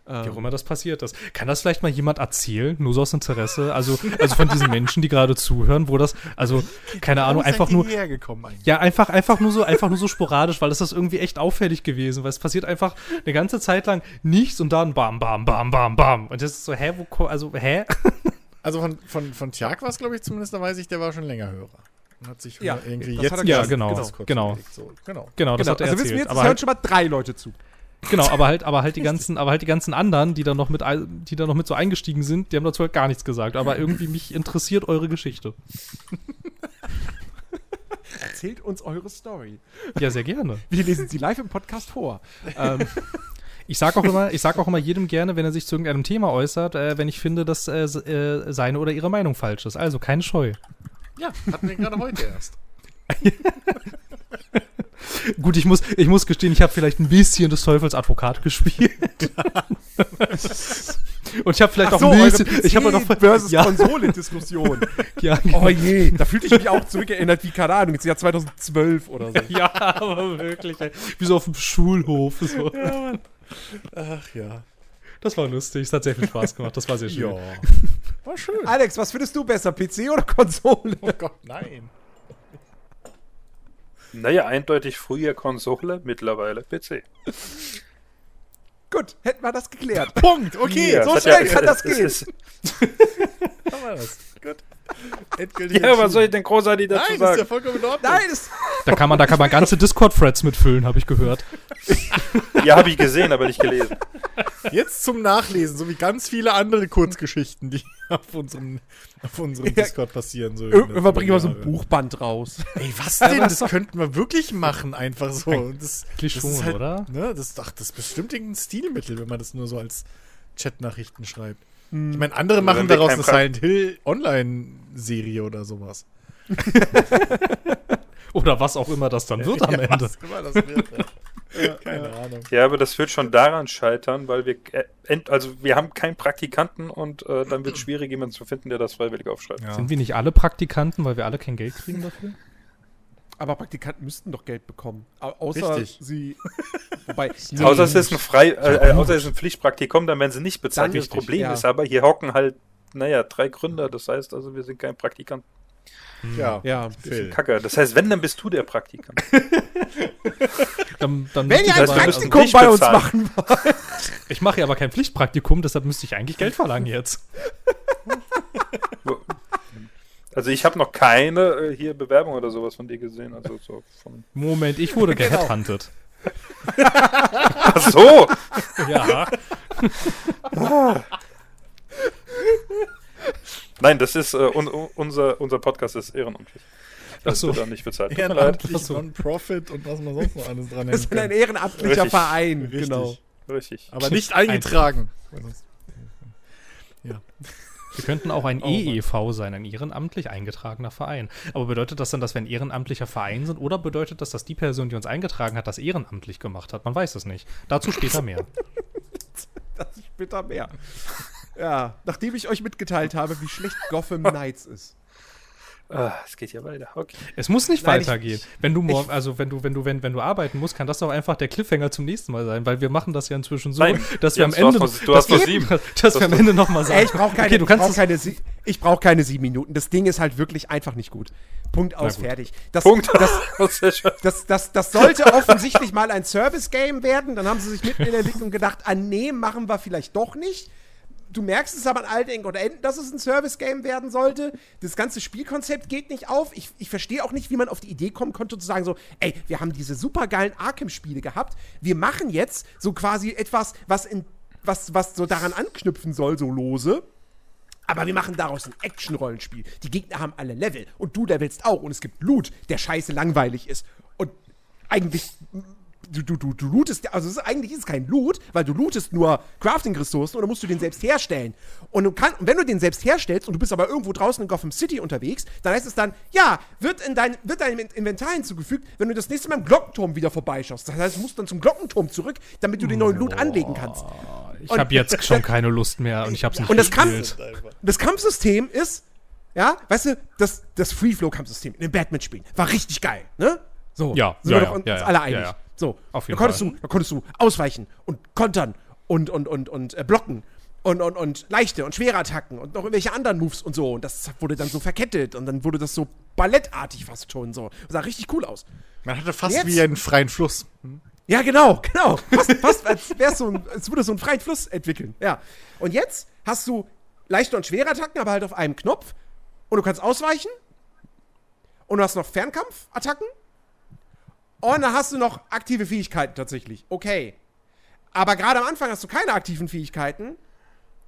Ähm, Wie auch immer das passiert ist. Kann das vielleicht mal jemand erzählen? Nur so aus Interesse? Also, also von diesen Menschen, die gerade zuhören, wo das, also, keine Ahnung, einfach nur, hergekommen eigentlich. ja, einfach, einfach nur so, einfach nur so sporadisch, weil das ist irgendwie echt auffällig gewesen, weil es passiert einfach eine ganze Zeit lang nichts und dann bam, bam, bam, bam, bam. Und das ist so, hä, wo, also, hä? Also von, von, von Tjag war es, glaube ich, zumindest, da weiß ich, der war schon länger Hörer. Hat sich Ja, irgendwie das jetzt hat er Ja, gesagt. genau, genau. So, genau. Genau, das Genau, hat er also wissen wir erzählt. jetzt, es aber hören halt, schon mal drei Leute zu. Genau, aber halt, aber halt die ganzen, aber halt die ganzen anderen, die da noch mit, die da noch mit so eingestiegen sind, die haben dazu halt gar nichts gesagt. Aber irgendwie mich interessiert eure Geschichte. Erzählt uns eure Story. Ja, sehr gerne. Wir lesen sie live im Podcast vor. ähm, Ich sag auch immer, ich sag auch immer jedem gerne, wenn er sich zu irgendeinem Thema äußert, äh, wenn ich finde, dass äh, äh, seine oder ihre Meinung falsch ist. Also keine Scheu. Ja, hatten wir gerade heute erst. Gut, ich muss, ich muss gestehen, ich habe vielleicht ein bisschen des Teufels Advokat gespielt. Und ich habe vielleicht auch ein bisschen, ich habe noch versus ja, Konsole-Diskussion. ja, Oh je, da fühlte ich mich auch zurückerinnert wie, keine Ahnung, ins Jahr 2012 oder so. ja, aber wirklich, ey. wie so auf dem Schulhof. So. Ach ja. Das war lustig, es hat sehr viel Spaß gemacht, das war sehr schön. Ja. War schön. Alex, was findest du besser, PC oder Konsole? Oh Gott, nein. Naja, eindeutig früher Konsole, mittlerweile PC. Gut, hätten wir das geklärt. Punkt. Okay, Ja, so schnell hat kann das gehen. Ist, haben wir das. Gut. Endgültig ja, was soll ich denn großartig dazu Nein, das ist ja sagen? vollkommen in Ordnung. Nein, das, Da kann man, da kann man ganze Discord-Threads mitfüllen, habe ich gehört. Ja, habe ich gesehen, aber nicht gelesen. Jetzt zum Nachlesen, so wie ganz viele andere Kurzgeschichten, die auf unserem, auf unserem Ja. Discord passieren. So irgendwann bringen wir so ein. Buchband raus. Ey, was denn? Das könnten wir wirklich machen, einfach so. Das, Eigentlich das schon, ist halt, oder? Ne, das, ach, das ist bestimmt irgendein Stilmittel, wenn man das nur so als Chatnachrichten schreibt. Ich meine, andere machen daraus eine Silent Hill Online-Serie oder sowas. Oder was auch immer das dann wird am Ja, Ende. Was immer das wird. Ja. Keine Ahnung. Ja, aber das wird schon daran scheitern, weil wir, äh, also wir haben keinen Praktikanten und äh, dann wird es schwierig, jemanden zu finden, der das freiwillig aufschreibt. Ja. Sind wir nicht alle Praktikanten, weil wir alle kein Geld kriegen dafür? Aber Praktikanten müssten doch Geld bekommen. Au- Außer Richtig. sie. Wobei. Außer es ist ein frei, äh, äh, außer es ist ein Pflichtpraktikum, dann werden sie nicht bezahlt. Dann das richtig, Problem ja. ist aber, hier hocken halt, naja, drei Gründer, das heißt also, wir sind kein Praktikant. Ja. Ja. Phil. Kacke. Das heißt, wenn, dann bist du der Praktikant. Dann, dann Wenn ihr ein Praktikum dich bei uns bezahlen. machen wollt. Ich mache ja aber kein Pflichtpraktikum, deshalb müsste ich eigentlich Geld verlangen jetzt. Also ich habe noch keine äh, hier Bewerbung oder sowas von dir gesehen. Also so von. Moment, ich wurde Genau. geheadhuntet. Ach so! Ja. Nein, das ist äh, un, un, unser, unser Podcast ist ehrenamtlich. Das Ach so. wird dann nicht bezahlt. Ehrenamtlich. Non-Profit und was man sonst noch alles dran Das ist ein ehrenamtlicher Richtig. Verein. Richtig. Genau. Richtig. Aber nicht eingetragen. Sonst- Wir könnten auch ein Oh. EEV sein, ein ehrenamtlich eingetragener Verein. Aber bedeutet das dann, dass wir ein ehrenamtlicher Verein sind oder bedeutet das, dass die Person, die uns eingetragen hat, das ehrenamtlich gemacht hat? Man weiß es nicht. Dazu später mehr. Ist später mehr. Ja, nachdem ich euch mitgeteilt habe, wie schlecht Gotham Knights ist. Ah, es geht ja weiter. Okay. Es muss nicht Nein, ich- weitergehen. wenn du morgen, also wenn du, wenn du, wenn, wenn du arbeiten musst, kann das doch einfach der Cliffhanger zum nächsten Mal sein, weil wir machen das ja inzwischen so, Nein, dass wir am Ende, noch- du hast dass wir- sieben. dass wir am Ende noch mal sagen. Ey, ich brauche keine, okay, du ich kannst brauch keine, ich brauch keine sieben Minuten. Das Ding ist halt wirklich einfach nicht gut. Punkt aus, gut. fertig. Das, Punkt. Das, das, das, das sollte offensichtlich mal ein Service-Game werden. Dann haben sie sich mitten in der Entwicklung gedacht, ah nee, machen wir vielleicht doch nicht. Du merkst es aber an allen Ecken und Enden, dass es ein Service-Game werden sollte. Das ganze Spielkonzept geht nicht auf. Ich, ich verstehe auch nicht, wie man auf die Idee kommen konnte, zu sagen so, ey, wir haben diese supergeilen Arkham-Spiele gehabt. Wir machen jetzt so quasi etwas, was in was, was so daran anknüpfen soll, so lose. Aber wir machen daraus ein Action-Rollenspiel. Die Gegner haben alle Level und du levelst auch und es gibt Loot, der scheiße langweilig ist. Und eigentlich, du, du, du, du lootest, also es ist, eigentlich ist es kein Loot, weil du lootest nur Crafting-Ressourcen oder musst du den selbst herstellen. Und, du kann, wenn du den selbst herstellst und du bist aber irgendwo draußen in Gotham City unterwegs, dann heißt es dann, ja, wird, in dein, wird deinem Inventar hinzugefügt, wenn du das nächste Mal im Glockenturm wieder vorbeischaust. Das heißt, du musst dann zum Glockenturm zurück, damit du den neuen Loot anlegen kannst. Ich habe jetzt schon keine Lust mehr und ich habe es nicht Und das. Kampf, das Kampfsystem ist, ja, weißt du, das, das Free-Flow-Kampfsystem in den Batman-Spielen war richtig geil, ne? So, Ja, sind ja, wir ja, uns ja, ja, alle einig. ja, ja. So, Auf jeden da konntest, Fall. Du, da konntest du ausweichen und kontern und, und, und, und äh, blocken und, und, und leichte und schwere Attacken und noch irgendwelche anderen Moves und so. Und das wurde dann so verkettet und dann wurde das so ballettartig fast schon so. Das sah richtig cool aus. Man hatte fast Jetzt? wie einen freien Fluss. Ja, genau, genau. Fast, fast als, wär's so ein, als würde so einen freien Fluss entwickeln. Ja. Und jetzt hast du leichte und schwere Attacken, aber halt auf einem Knopf. Und du kannst ausweichen. Und du hast noch Fernkampfattacken. Und dann hast du noch aktive Fähigkeiten tatsächlich. Okay. Aber gerade am Anfang hast du keine aktiven Fähigkeiten.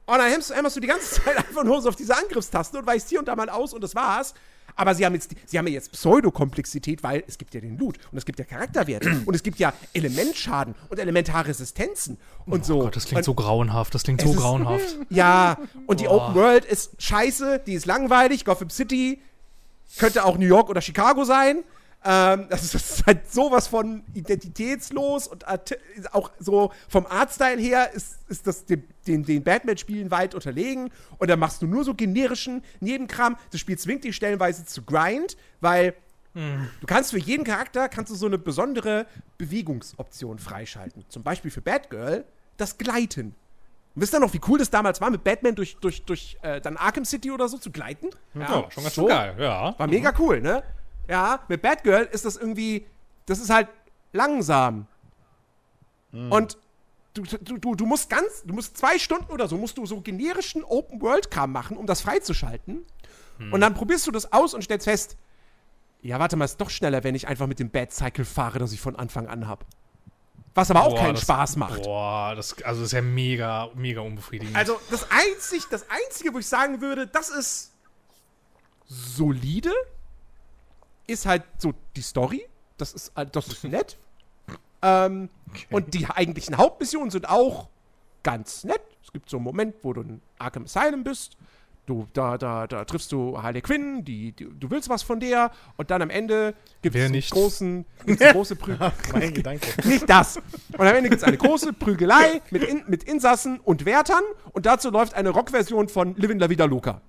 Und dann hämmerst, hämmerst du die ganze Zeit einfach nur so auf diese Angriffstaste und weichst hier und da mal aus und das war's. Aber sie haben jetzt, sie haben jetzt Pseudokomplexität, weil es gibt ja den Loot und es gibt ja Charakterwerte und es gibt ja Elementschaden und Elementarresistenzen und so. Oh Gott, das klingt und, so grauenhaft, das klingt so grauenhaft. Ja, und die Open World ist scheiße, die ist langweilig. Gotham City könnte auch New York oder Chicago sein. Ähm, das, ist, das ist halt sowas von identitätslos und auch so vom Artstyle her ist, ist das dem, den, den Batman-Spielen weit unterlegen. Und dann machst du nur so generischen Nebenkram. Das Spiel zwingt dich stellenweise zu Grind, weil du kannst für jeden Charakter kannst du so eine besondere Bewegungsoption freischalten. Zum Beispiel für Batgirl das Gleiten. Und wisst ihr noch, wie cool das damals war, mit Batman durch, durch, durch äh, dann Arkham City oder so zu gleiten? Ja, schon ganz so. schön geil, ja. War mega cool, ne? Ja, mit Batgirl ist das irgendwie, das ist halt langsam. Und du, du, du, du musst ganz, du musst zwei Stunden oder so, musst du so generischen Open-World-Kram machen, um das freizuschalten. Und dann probierst du das aus und stellst fest, ja, warte mal, ist doch schneller, wenn ich einfach mit dem Bad-Cycle fahre, das ich von Anfang an habe. Was aber auch Boah, keinen das- Spaß macht. Boah, das, also das ist ja mega, mega unbefriedigend. Also das, einzig, das Einzige, wo ich sagen würde, das ist solide, ist halt so die Story. Das ist, äh, das ist nett. ähm, Und die eigentlichen Hauptmissionen sind auch ganz nett. Es gibt so einen Moment, wo du in Arkham Asylum bist. Du, da, da, da triffst du Harley Quinn, die, die, du willst was von der und dann am Ende gibt es nicht? großen, eine große Prügel. Mein Gedanke. Nicht das. Und am Ende gibt es eine große Prügelei mit, in, mit Insassen und Wärtern und dazu läuft eine Rockversion von Livin La Vida Loca.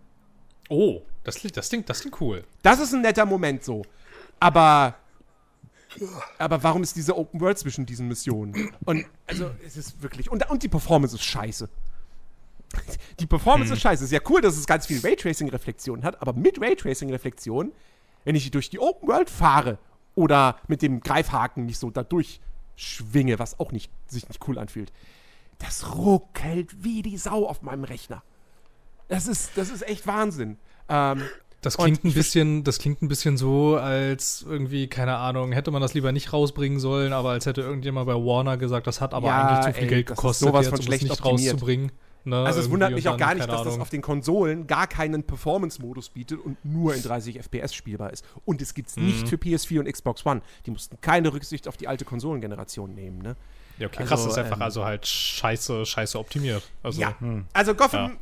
oh, das, klingt- das, klingt, das klingt cool. Das ist ein netter Moment so. Aber. Aber warum ist diese Open World zwischen diesen Missionen? Und also es ist wirklich. Und, und die Performance ist scheiße. Die Performance ist scheiße. Es ist ja cool, dass es ganz viel Raytracing-Reflexion hat, aber mit Raytracing-Reflexion, wenn ich durch die Open World fahre oder mit dem Greifhaken nicht so da durchschwinge, was auch nicht, sich nicht cool anfühlt, das ruckelt wie die Sau auf meinem Rechner. Das ist, das ist echt Wahnsinn. Ähm, Das klingt ein bisschen, das klingt ein bisschen so, als irgendwie, keine Ahnung, hätte man das lieber nicht rausbringen sollen, aber als hätte irgendjemand bei Warner gesagt, das hat aber Ja, eigentlich zu viel ey, Geld das gekostet, sowas jetzt, von um es nicht optimiert. rauszubringen. Ne, Also es wundert und mich auch gar nicht, dass das Ahnung. auf den Konsolen gar keinen Performance-Modus bietet und nur in 30 FPS spielbar ist. Und es gibt es Mhm. nicht für PS4 und Xbox One. Die mussten keine Rücksicht auf die alte Konsolengeneration nehmen, ne? Ja, okay, krass, also, ist einfach ähm, also halt scheiße, scheiße optimiert. Also, ja. Also Gotham,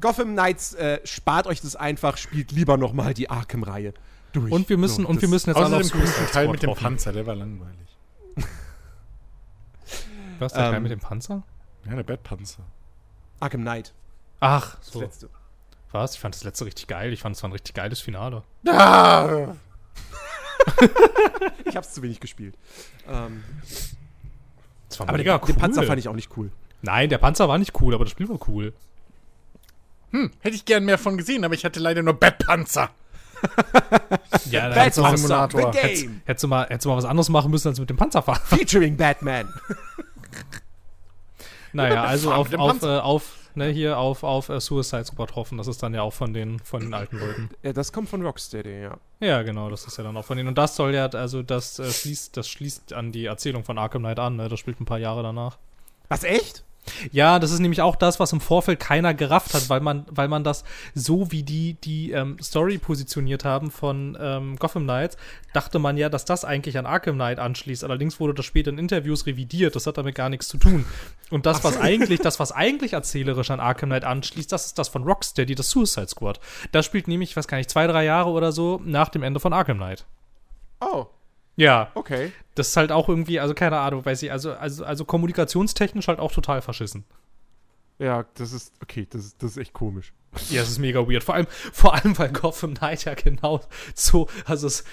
Gotham Knights äh, spart euch das einfach, spielt lieber noch mal die Arkham-Reihe durch. Und wir müssen, So, und wir das- müssen jetzt Außerdem kommt Suicide der Teil mit dem hoffen. Panzer, der war langweilig. Was, der Teil Ähm, mit dem Panzer? Ja, der Batpanzer. Arkham Knight, Ach, das so. letzte. Was? Ich fand das letzte richtig geil. Ich fand es war ein richtig geiles Finale. Ah, Ich hab's zu wenig gespielt. Ähm, Das aber den, den Panzer fand ich auch nicht cool. Nein, der Panzer war nicht cool, aber das Spiel war cool. Hm, hätte ich gern mehr von gesehen, aber ich hatte leider nur Bettpanzer. Ja, Bad hättest hättest, game. hättest, du mal, hättest du mal was anderes machen müssen, als mit dem Panzer fahren. Featuring Batman. Naja, also auf, auf, äh, auf, ne, hier auf, auf äh, Suicide Squad hoffen. Das ist dann ja auch von den, von den alten Leuten. Ja, das kommt von Rocksteady, ja. Ja, genau, das ist ja dann auch von denen. Und das soll ja, also das äh, schließt, das schließt an die Erzählung von Arkham Knight an, ne? Das spielt ein paar Jahre danach. Was, echt? Ja, das ist nämlich auch das, was im Vorfeld keiner gerafft hat, weil man, weil man das so wie die, die ähm, Story positioniert haben von ähm, Gotham Knights, dachte man ja, dass das eigentlich an Arkham Knight anschließt. Allerdings wurde das später in Interviews revidiert. Das hat damit gar nichts zu tun. Und das, was eigentlich, das, was eigentlich erzählerisch an Arkham Knight anschließt, das ist das von Rocksteady, das Suicide Squad. Das spielt nämlich, ich weiß gar nicht, zwei, drei Jahre oder so nach dem Ende von Arkham Knight. Oh, Ja, okay. das ist halt auch irgendwie, also keine Ahnung, weiß ich, also, also, also kommunikationstechnisch halt auch total verschissen. Ja, das ist, okay, das ist, das ist echt komisch. Ja, es ist mega weird. Vor allem, vor allem, weil Gotham Knight ja genau so, also es,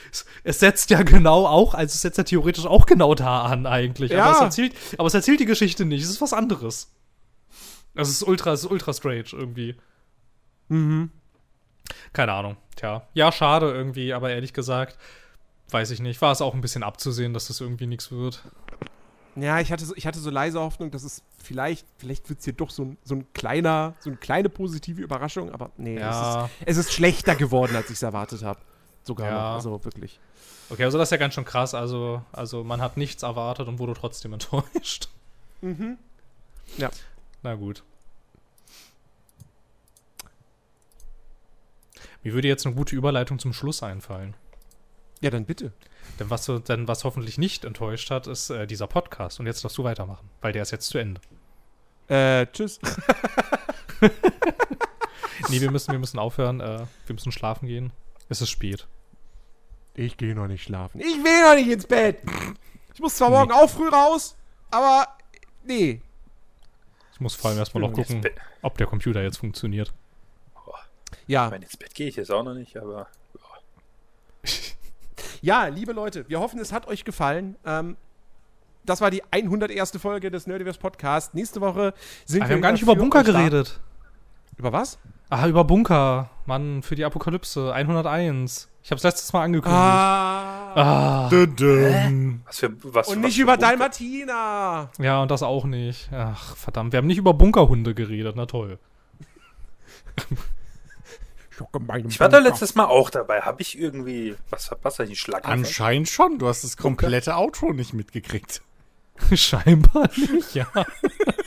es, setzt ja genau auch, also es setzt ja theoretisch auch genau da an eigentlich. Ja. Aber, es erzählt, aber es erzählt die Geschichte nicht. Es ist was anderes. Also es ist ultra, es ist ultra strange irgendwie. Mhm. Keine Ahnung. Tja. Ja, schade irgendwie, aber ehrlich gesagt, weiß ich nicht. War es auch ein bisschen abzusehen, dass das irgendwie nichts wird. Ja, ich hatte so, ich hatte so leise Hoffnung, dass es vielleicht, vielleicht wird es hier doch so ein, so ein kleiner, so eine kleine positive Überraschung, aber nee, Ja. es, ist, es ist schlechter geworden, als ich es erwartet habe. Sogar Ja. noch, also wirklich. Okay, also das ist ja ganz schön krass. Also, also man hat nichts erwartet und wurde trotzdem enttäuscht. Mhm. Ja. Na gut. Mir würde jetzt eine gute Überleitung zum Schluss einfallen. Ja, dann bitte. Denn was, denn was hoffentlich nicht enttäuscht hat, ist äh, dieser Podcast. Und jetzt darfst du weitermachen, weil der ist jetzt zu Ende. Äh, tschüss. Nee, wir müssen, wir müssen aufhören. Äh, wir müssen schlafen gehen. Es ist spät. Ich gehe noch nicht schlafen. Ich will noch nicht ins Bett. Ich muss zwar morgen auch früh raus, aber nee. Ich muss vor allem erstmal noch gucken, ob der Computer jetzt funktioniert. Ja, Ich meine, ins Bett gehe ich jetzt auch noch nicht, aber ja, liebe Leute, wir hoffen, es hat euch gefallen. Ähm, das war die 101. Folge des Nerdiverse Podcast. Nächste Woche sind Ah, wir wir haben gar nicht über Bunker geredet. Über was? Ah, über Bunker. Mann, für die Apokalypse. 101. Ich hab's letztes Mal angekündigt. Ah. Ah. Was für was Und was nicht über Bunker- Dalmatina. Ja, und das auch nicht. Ach, verdammt. Wir haben nicht über Bunkerhunde geredet. Na toll. Ich war da letztes Mal auch dabei. Habe ich irgendwie was verpasst? Hab ich einen Schlag Anscheinend schon. Du hast das komplette Outro nicht mitgekriegt. Scheinbar nicht, ja.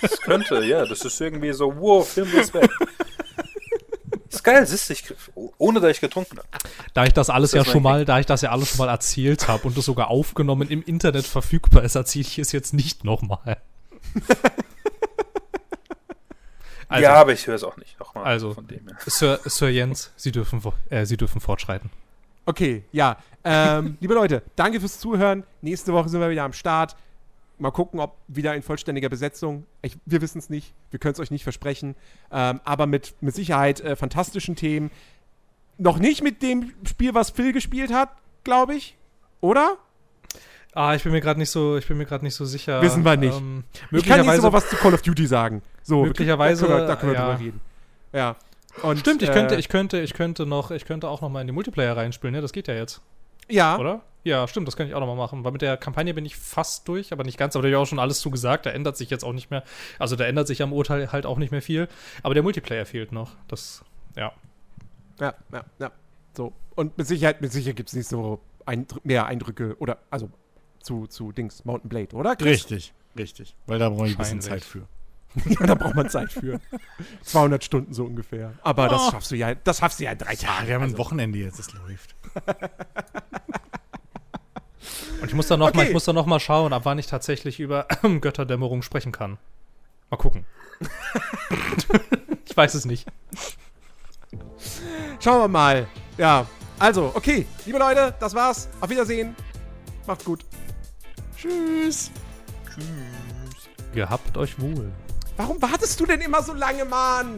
Das könnte, ja. Das ist irgendwie so, wow, Filmrespekt. ist geil, siehst du, ich, ohne dass ich getrunken habe. Da ich das alles Das ja ist schon mal, da ich das ja alles schon mal erzählt habe und es sogar aufgenommen im Internet verfügbar ist, erzähle ich es jetzt nicht nochmal. Also, ja, aber ich höre es auch nicht nochmal. Also. Von dem her. Sir, Sir Jens, Sie dürfen, äh, Sie dürfen fortschreiten. Okay, ja. Ähm, liebe Leute, danke fürs Zuhören. Nächste Woche sind wir wieder am Start. Mal gucken, ob wieder in vollständiger Besetzung. Ich, wir wissen es nicht. Wir können es euch nicht versprechen. Ähm, aber mit, mit Sicherheit äh, fantastischen Themen. Noch nicht mit dem Spiel, was Phil gespielt hat, glaube ich. Oder? Ah, ich bin mir gerade nicht so, ich bin mir gerade nicht so sicher. Wissen wir nicht. Ähm, Ich kann nächste Woche was zu Call of Duty sagen. So, Möglicherweise, Da können wir, da können wir ja. drüber reden. Ja. Und, Stimmt, ich äh, könnte, ich könnte, ich könnte noch, ich könnte auch noch mal in die Multiplayer reinspielen, ne? Das geht ja jetzt, Ja. oder? Ja, stimmt, das kann ich auch noch mal machen. Weil mit der Kampagne bin ich fast durch, aber nicht ganz. Aber da habe ich auch schon alles zu gesagt. Da ändert sich jetzt auch nicht mehr. Also da ändert sich am Urteil halt auch nicht mehr viel. Aber der Multiplayer fehlt noch. Das, ja. Ja, ja, ja. So. Und mit Sicherheit, mit Sicherheit gibt es nächste Woche Eindr mehr Eindrücke oder, also zu, zu Dings, Mountain Blade, oder? Chris? Richtig, richtig. Weil da brauche ich ein bisschen. Zeit für. Ja, da braucht man Zeit für. 200 Stunden so ungefähr. Aber das Oh. schaffst du ja, das schaffst du ja in drei Tagen. Ah, wir haben ein also. Wochenende jetzt, es läuft. Und ich muss dann noch mal, Okay. ich muss dann noch mal schauen, ab wann ich tatsächlich über Götterdämmerung sprechen kann. Mal gucken. ich weiß es nicht. Schauen wir mal. Ja, also, okay, liebe Leute, das war's. Auf Wiedersehen. Macht's gut. Tschüss. Gehabt euch wohl. Warum wartest du denn immer so lange, Mann?